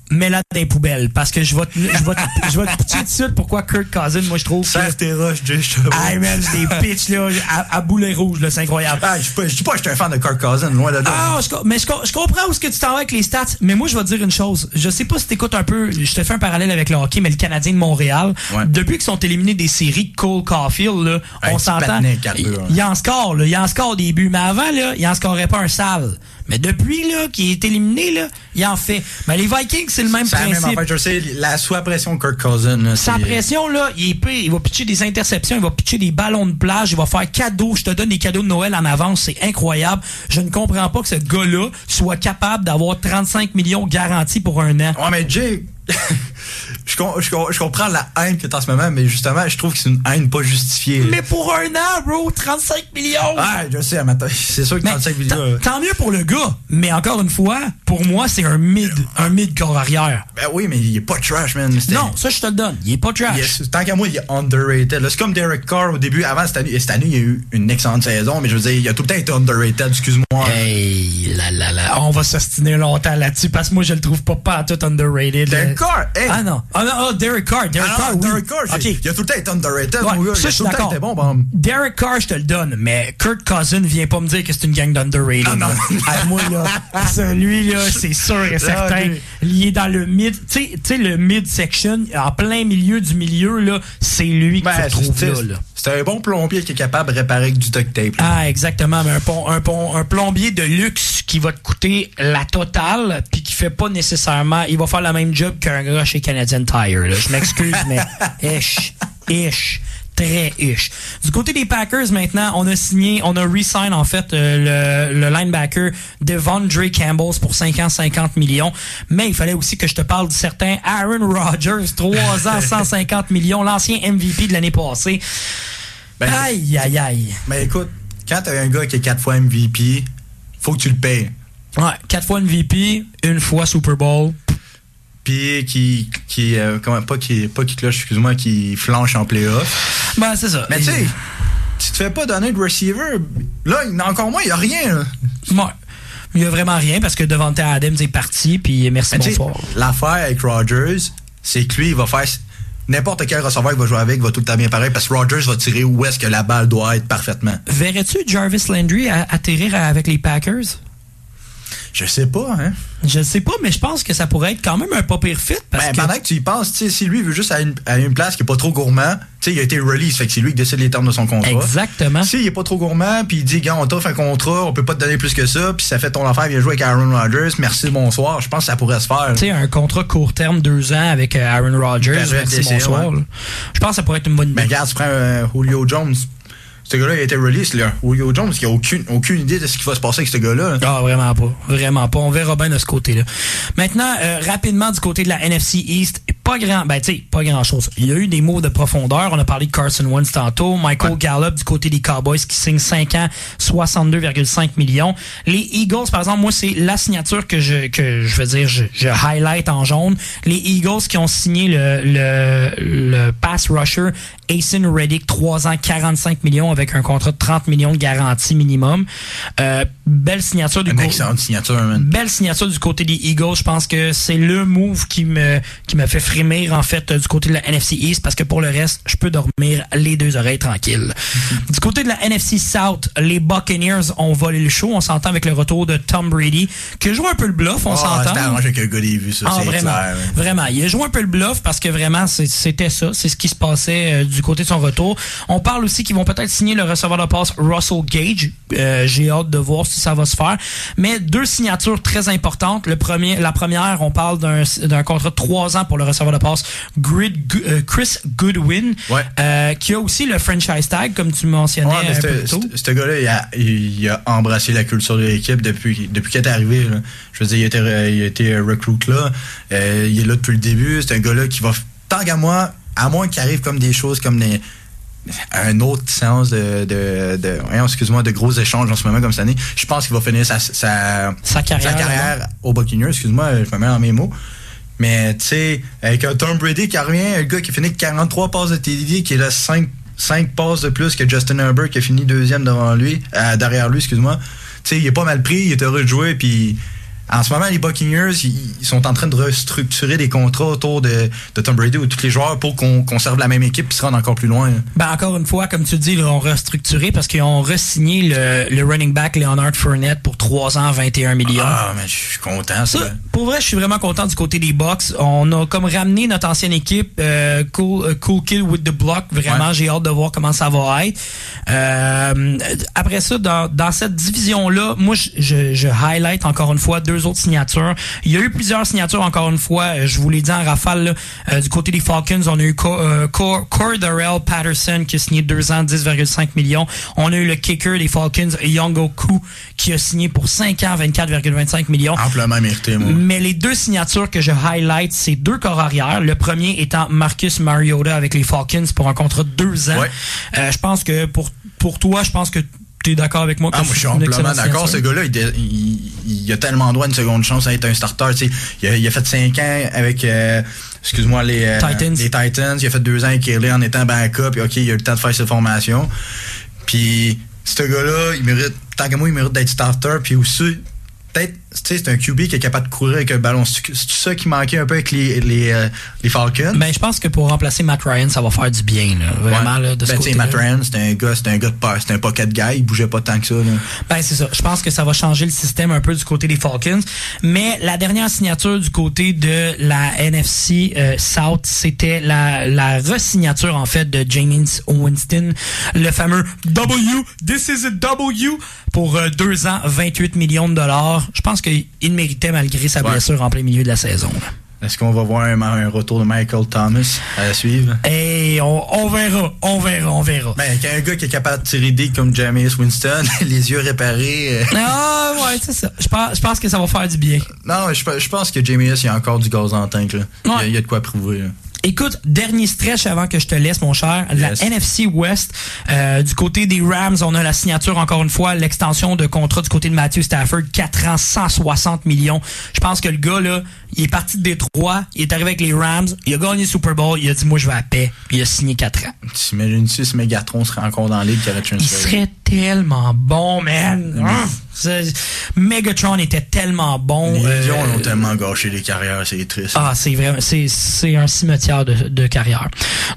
mets-la dans les poubelles. Parce que je vais te, je vais te, je vais te pitcher tout de suite pourquoi Kirk Cousin, moi, je trouve. Serre tes roches, je te. Hey, man, c'est des pitchs, là, à, à boulet rouge, là, c'est incroyable. Ah, je dis pas- je dis pas que je suis un fan de Kirk Cousins, loin de là. Ah, je, mais je, co- je comprends où ce que tu t'en vas avec les stats, mais moi, je vais te dire une chose. Je sais pas si t'écoutes un peu, je te fais un parallèle avec le hockey, mais le Canadien de Montréal, Ouais. depuis qu'ils sont éliminés des séries Cole Caulfield, là, Un on s'entend. Il hein. il en score, là, il en score des buts, mais avant, là, il en scorait pas un sale. Mais depuis, là, qu'il est éliminé, là, il en fait. Mais les Vikings, c'est le même C'est la même principe. affaire, je sais, la sous-pression Kirk Cousins. là, Sans c'est- pression, là, il est. Il va pitcher des interceptions, il va pitcher des ballons de plage, il va faire cadeau. Je te donne des cadeaux de Noël en avance, c'est incroyable. Je ne comprends pas que ce gars-là soit capable d'avoir 35 millions garantis pour un an. Ouais, mais Jay, je, com- je com- je comprends la haine que t'as en ce moment, mais justement, je trouve que c'est une haine pas justifiée. Mais pour un an, bro, 35 millions! Ah, je sais, c'est sûr que Mais 35 tant- millions. tant mieux pour le gars, mais encore une fois, pour moi, c'est un mid, un mid corps arrière. Ben oui, mais il est pas trash, man. Non, ça, je te le donne. Il est pas trash. est- tant qu'à moi, il est underrated. C'est comme Derek Carr au début. Avant, cette année, cette année, il a eu une excellente saison, mais je veux dire, il a tout le temps été underrated, excuse-moi. Hey, là, là, là. On va s'ostiner longtemps là-dessus parce que moi, je le trouve pas pas tout underrated. Derek Carr, hey! Ah non. Ah non, ah, Derek Carr. Derek Ah Carr, oui. Derek Carr, OK. j'ai- il a tout le temps été underrated, Ouais, mon gars. ça, il a je suis tout le temps d'accord. été bon, bon. Derek Carr, je te le donne, mais Kurt Cousin vient pas me dire que c'est une gang d'underrated. Non, non. [LAUGHS] Ah, moi, là, celui, là, c'est sûr et certain. lui. Il est dans le mid, tu sais- le mid-section, en plein milieu du milieu, là, c'est lui Ben, retrouves c'est- là, là. C'est un bon plombier qui est capable de réparer avec du duct tape. là. Ah, exactement. Mais un, pon- un, un plombier de luxe qui va te coûter la totale, puis qui fait pas nécessairement. Il va faire le même job qu'un gars chez Canadian Tire. là. Je m'excuse, mais [LAUGHS] ish, ish. Très ish. Du côté des Packers, maintenant, on a signé, on a re-sign, en fait, euh, le, le linebacker Devondre Campbell pour 5 ans, 50 millions. Mais il fallait aussi que je te parle du certain Aaron Rodgers, 3 ans, [LAUGHS] 150 millions, l'ancien MVP de l'année passée. Ben, aïe, aïe, aïe. Mais écoute, quand t'as un gars qui est quatre fois MVP, faut que tu le payes. Ouais, quatre fois MVP, une fois Super Bowl. Puis qui, qui euh, comment, pas qui, pas qui cloche, excuse-moi, qui flanche en playoff. Ben, c'est ça. Mais tu sais, tu te fais pas donner de receiver. Là, encore moins, il y a rien. là. Ouais. Il y a vraiment rien parce que Devante Adams est parti, puis merci, bonsoir. l'affaire avec Rodgers, c'est que lui, il va faire n'importe quel receveur qu'il va jouer avec va tout le temps bien pareil parce que Rodgers va tirer où est-ce que la balle doit être parfaitement. Verrais-tu Jarvis Landry atterrir avec les Packers? Je sais pas, hein. Je sais pas, mais je pense que ça pourrait être quand même un pas pire fit parce Ben, que... pendant que tu y penses, tu sais, si lui veut juste à une, à une place qui est pas trop gourmand, tu sais, il a été release, fait que c'est lui qui décide les termes de son contrat. Exactement. S'il est pas trop gourmand, puis il dit, gars, on t'offre un contrat, on peut pas te donner plus que ça, puis ça fait ton affaire, viens jouer avec Aaron Rodgers, merci, bonsoir. Je pense que ça pourrait se faire. Tu sais, un contrat court terme, deux ans avec euh, Aaron Rodgers, merci, bonsoir. Je pense que ça pourrait être une bonne idée. Mais regarde, tu prends euh, Julio Jones. Ce gars-là, il a été release, là. Julio Jones, il a aucune, aucune idée de ce qui va se passer avec ce gars-là. Ah, vraiment pas. Vraiment pas. On verra bien de ce côté-là. Maintenant, euh, rapidement, du côté de la NFC East, pas grand, ben tu sais, pas grand chose. Il y a eu des mots de profondeur. On a parlé de Carson Wentz tantôt. Michael Gallup du côté des Cowboys qui signe 5 ans, 62,5 millions. Les Eagles, par exemple, moi, c'est la signature que je, que je veux dire, je, je highlight en jaune. Les Eagles qui ont signé le, le, le pass rusher Asen Reddick, 3 ans, 45 millions avec un contrat de 30 millions de garantie minimum. Euh, belle signature du côté. excellente signature, man. Belle signature du côté des Eagles. Je pense que c'est le move qui me qui m'a fait frémir en fait du côté de la NFC East parce que pour le reste, je peux dormir les deux oreilles tranquilles. Du côté de la NFC South, les Buccaneers ont volé le show. On s'entend avec le retour de Tom Brady qui joue un peu le bluff. On Ah, s'entend. C'était arrangé avec un gars vues, ça, Ah, c'est vraiment, clair. man. vraiment. Il a joué un peu le bluff parce que vraiment, c'est- c'était ça. C'est ce qui se passait euh, du côté de son retour. On parle aussi qu'ils vont peut-être signer le receveur de passe Russell Gage. Euh, J'ai hâte de voir si ça va se faire. Mais deux signatures très importantes. Le premier, la première, on parle d'un d'un contrat de trois ans pour le receveur de passe Grid, euh, Chris Goodwin, Ouais. euh, qui a aussi le franchise tag, comme tu mentionnais Ouais, un peu tôt. ce gars-là, il a, il a embrassé la culture de l'équipe depuis, depuis qu'il est arrivé. là. Je veux dire, il a été, re- il a été recruit là. Euh, il est là depuis le début. C'est un gars-là qui va, tant qu'à moi, à moins qu'il arrive comme des choses comme des, un autre séance de, de, de voyons, excuse-moi, de gros échanges en ce moment comme cette année, je pense qu'il va finir sa, sa, Sa carrière, carrière au Buccaneers. Excuse-moi, je me mets dans mes mots. Mais, tu sais, avec un Tom Brady qui revient, un gars qui finit avec 43 passes de TD, qui est là 5, 5 passes de plus que Justin Herbert qui a fini deuxième devant lui, euh, derrière lui, excuse-moi. Tu sais, il est pas mal pris, il est heureux de jouer, puis en ce moment, les Buccaneers, ils, sont en train de restructurer des contrats autour de, de Tom Brady ou tous les joueurs pour qu'on conserve la même équipe et se rende encore plus loin. Ben encore une fois, comme tu dis, ils ont restructuré parce qu'ils ont re-signé le, le running back Leonard Fournette pour 3 ans, 21 millions. Ah, mais je suis content, ça. Ça, pour vrai, je suis vraiment content du côté des Bucks. On a comme ramené notre ancienne équipe, euh, cool, euh, cool Kill with the Block. Vraiment, Ouais. j'ai hâte de voir comment ça va être. Euh, après ça, dans, dans cette division-là, moi, je, je, je highlight encore une fois deux autres signatures. Il y a eu plusieurs signatures, encore une fois. euh, Je vous l'ai dit en rafale, là, euh, du côté des Falcons, on a eu euh, Co- Cordarrelle Patterson qui a signé deux ans, 10,5 millions. On a eu le kicker des Falcons, Yongo Ku, qui a signé pour 5 ans, 24,25 millions. Amplement mérité, moi. Mais les deux signatures que je highlight, c'est deux corps arrière. Le premier étant Marcus Mariota avec les Falcons pour un contrat de deux ans. Ouais. Euh, je pense que pour, pour toi, je pense que d'accord avec moi. que Ah, moi, je suis amplement d'accord. Ce signature. gars-là, il, il, il a tellement droit à une seconde chance à être un starter. tu sais. Il a, il a fait 5 ans avec, euh, excuse-moi, les, euh, Titans. les Titans. Il a fait 2 ans avec Kelly en étant backup. Puis, OK, il a eu le temps de faire ses formations. Puis, ce gars-là, il mérite, tant que moi, il mérite d'être starter. Puis aussi, peut-être, c'est un QB qui est capable de courir avec un ballon. C'est ça qui manquait un peu avec les, les, euh, les Falcons? Ben, je pense que pour remplacer Matt Ryan, ça va faire du bien, là. Vraiment, Ouais. là, de ce ben, tu sais, côté-là. Matt Ryan, c'était un gars, c'était un gars de peur. C'était un pocket guy. Il bougeait pas tant que ça, là. Ben, c'est ça. Je pense que ça va changer le système un peu du côté des Falcons. Mais la dernière signature du côté de la NFC euh, South, c'était la, la resignature, en fait, de James Winston, le fameux W, this is a W, pour euh, deux ans, 28 millions de dollars. Je pense qu'il méritait malgré sa Ouais. blessure en plein milieu de la saison. Est-ce qu'on va voir un, un retour de Michael Thomas à suivre? Et on, on verra, on verra, on verra. Ben, avec un gars qui est capable de tirer des comme Jameis Winston, [LAUGHS] les yeux réparés. euh, Ah, ouais, c'est ça. Je pense, je pense que ça va faire du bien. Non, je, je pense que Jameis, il y a encore du gaz en tank. Là. Il, y a, Ouais. il y a de quoi prouver. là. Écoute, dernier stretch avant que je te laisse, mon cher. La Yes. NFC West, euh, du côté des Rams, on a la signature, encore une fois, l'extension de contrat du côté de Matthew Stafford, 4 ans, 160 millions. Je pense que le gars, là, il est parti de Détroit, il est arrivé avec les Rams, il a gagné le Super Bowl, il a dit, moi, je vais à paix, puis il a signé 4 ans. T'imagines-tu si Megatron serait encore dans la ligue qui aurait Il serait tellement bon, man. Ah, c'est- Megatron était tellement bon. Les euh, Lions ont tellement gâché les carrières, c'est triste. Ah, c'est vraiment, c'est, c'est un cimetière de, de carrière.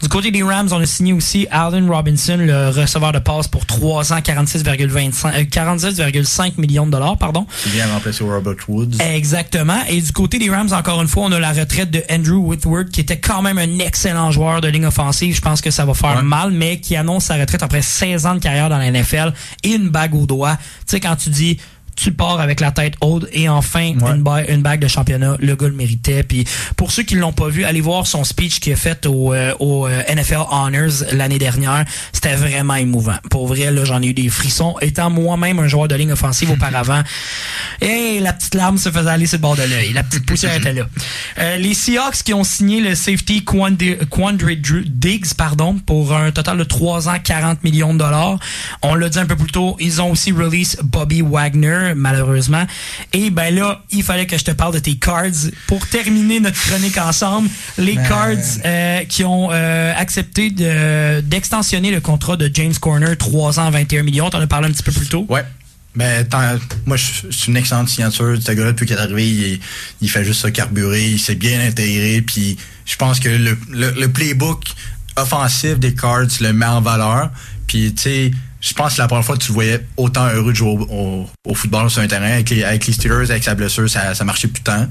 Du côté des Rams, on a signé aussi Allen Robinson, le receveur de passe pour 3 ans, 46,25, euh, 46,5 millions de dollars, pardon. Qui vient remplacer Robert Woods. Exactement. Et du côté des Rams, encore une fois, on a la retraite de Andrew Whitworth, qui était quand même un excellent joueur de ligne offensive. Je pense que ça va faire Ouais. mal, mais qui annonce sa retraite après 16 ans de carrière dans la NFL et une bague au doigt. Tu sais, quand tu dis tu pars avec la tête haute et enfin une, ba- une bague de championnat. Le gars le méritait. Puis pour ceux qui l'ont pas vu, allez voir son speech qu'il a fait au, euh, au euh, NFL Honors l'année dernière. C'était vraiment émouvant. Pour vrai, là, j'en ai eu des frissons. Étant moi-même un joueur de ligne offensive [LAUGHS] auparavant, et la petite larme se faisait aller sur le bord de l'œil. La petite poussière était là. Euh, les Seahawks qui ont signé le safety Quandre Diggs pardon, pour un total de 3 ans, 40 millions de dollars. On l'a dit un peu plus tôt, ils ont aussi release Bobby Wagner, malheureusement. Et ben là, il fallait que je te parle de tes cards. Pour terminer notre chronique ensemble, les Ben. cards euh, qui ont euh, accepté de- d'extensionner le contrat de James Corner, 3 ans, 21 millions. T'en as parlé un petit peu plus tôt? Ouais. Ben, moi, je- c'est une excellente signature. Ce gars-là, depuis qu'il est arrivé, il, il fait juste ça carburer. Il s'est bien intégré. Puis, je pense que le, le, le playbook offensif des Cards le met en valeur. Puis, tu sais, je pense que la première fois que tu le voyais autant heureux de jouer au, au- au football sur un terrain. Avec les, avec les Steelers, avec sa blessure, ça, ça marchait plus tant.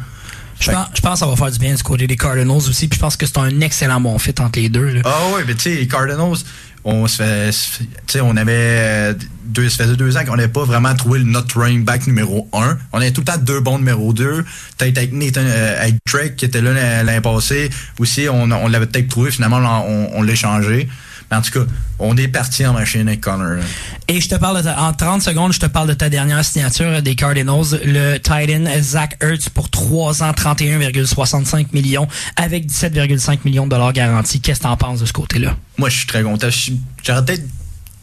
Je pense, je pense que ça va faire du bien du côté des Cardinals aussi. Puis je pense que c'est un excellent bon fit entre les deux. là. Ah ouais, mais tu sais, les Cardinals, on se fait, tu sais, on avait euh, deux, ça faisait deux ans qu'on n'avait pas vraiment trouvé le notre running back numéro un. On avait tout le temps deux bons numéro deux. Peut-être avec Nathan, euh, avec Drake qui était là l'année passée aussi, on, on l'avait peut-être trouvé. Finalement, on, on l'a changé. En tout cas, on est parti en machine avec Connor. là. Et je te parle de ta- en 30 secondes, je te parle de ta dernière signature des Cardinals, le Titan Zach Ertz pour 3 ans, 31,65 millions avec 17,5 millions de dollars garantis. Qu'est-ce que t'en penses de ce côté-là? Moi, je suis très content. J'aurais peut-être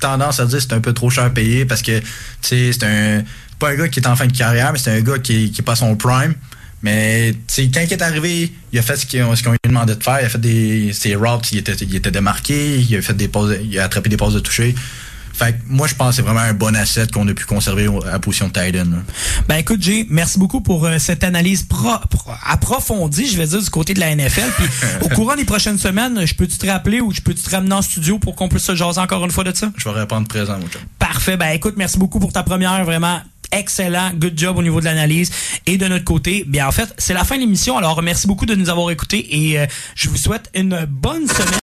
tendance à dire que c'est un peu trop cher payé parce que, tu sais, c'est un. pas un gars qui est en fin de carrière, mais c'est un gars qui, qui est pas à son prime. Mais, quand il est arrivé, il a fait ce qu'on lui a demandé de faire. Il a fait des. Ses routes, il était, il était démarqué. Il a fait des pauses, il a attrapé des passes de toucher. Fait que moi, je pense que c'est vraiment un bon asset qu'on a pu conserver à la position de Titan. Ben écoute, Jay, merci beaucoup pour euh, cette analyse pro- pro- approfondie, je vais dire, du côté de la NFL. Puis [LAUGHS] au courant des prochaines semaines, je peux-tu te rappeler ou je peux-tu te ramener en studio pour qu'on puisse se jaser encore une fois de ça? Je vais répondre présent, mon. Parfait. Ben écoute, merci beaucoup pour ta première, vraiment excellent, good job au niveau de l'analyse. Et de notre côté, bien en fait, c'est la fin de l'émission. Alors merci beaucoup de nous avoir écoutés et euh, je vous souhaite une bonne semaine.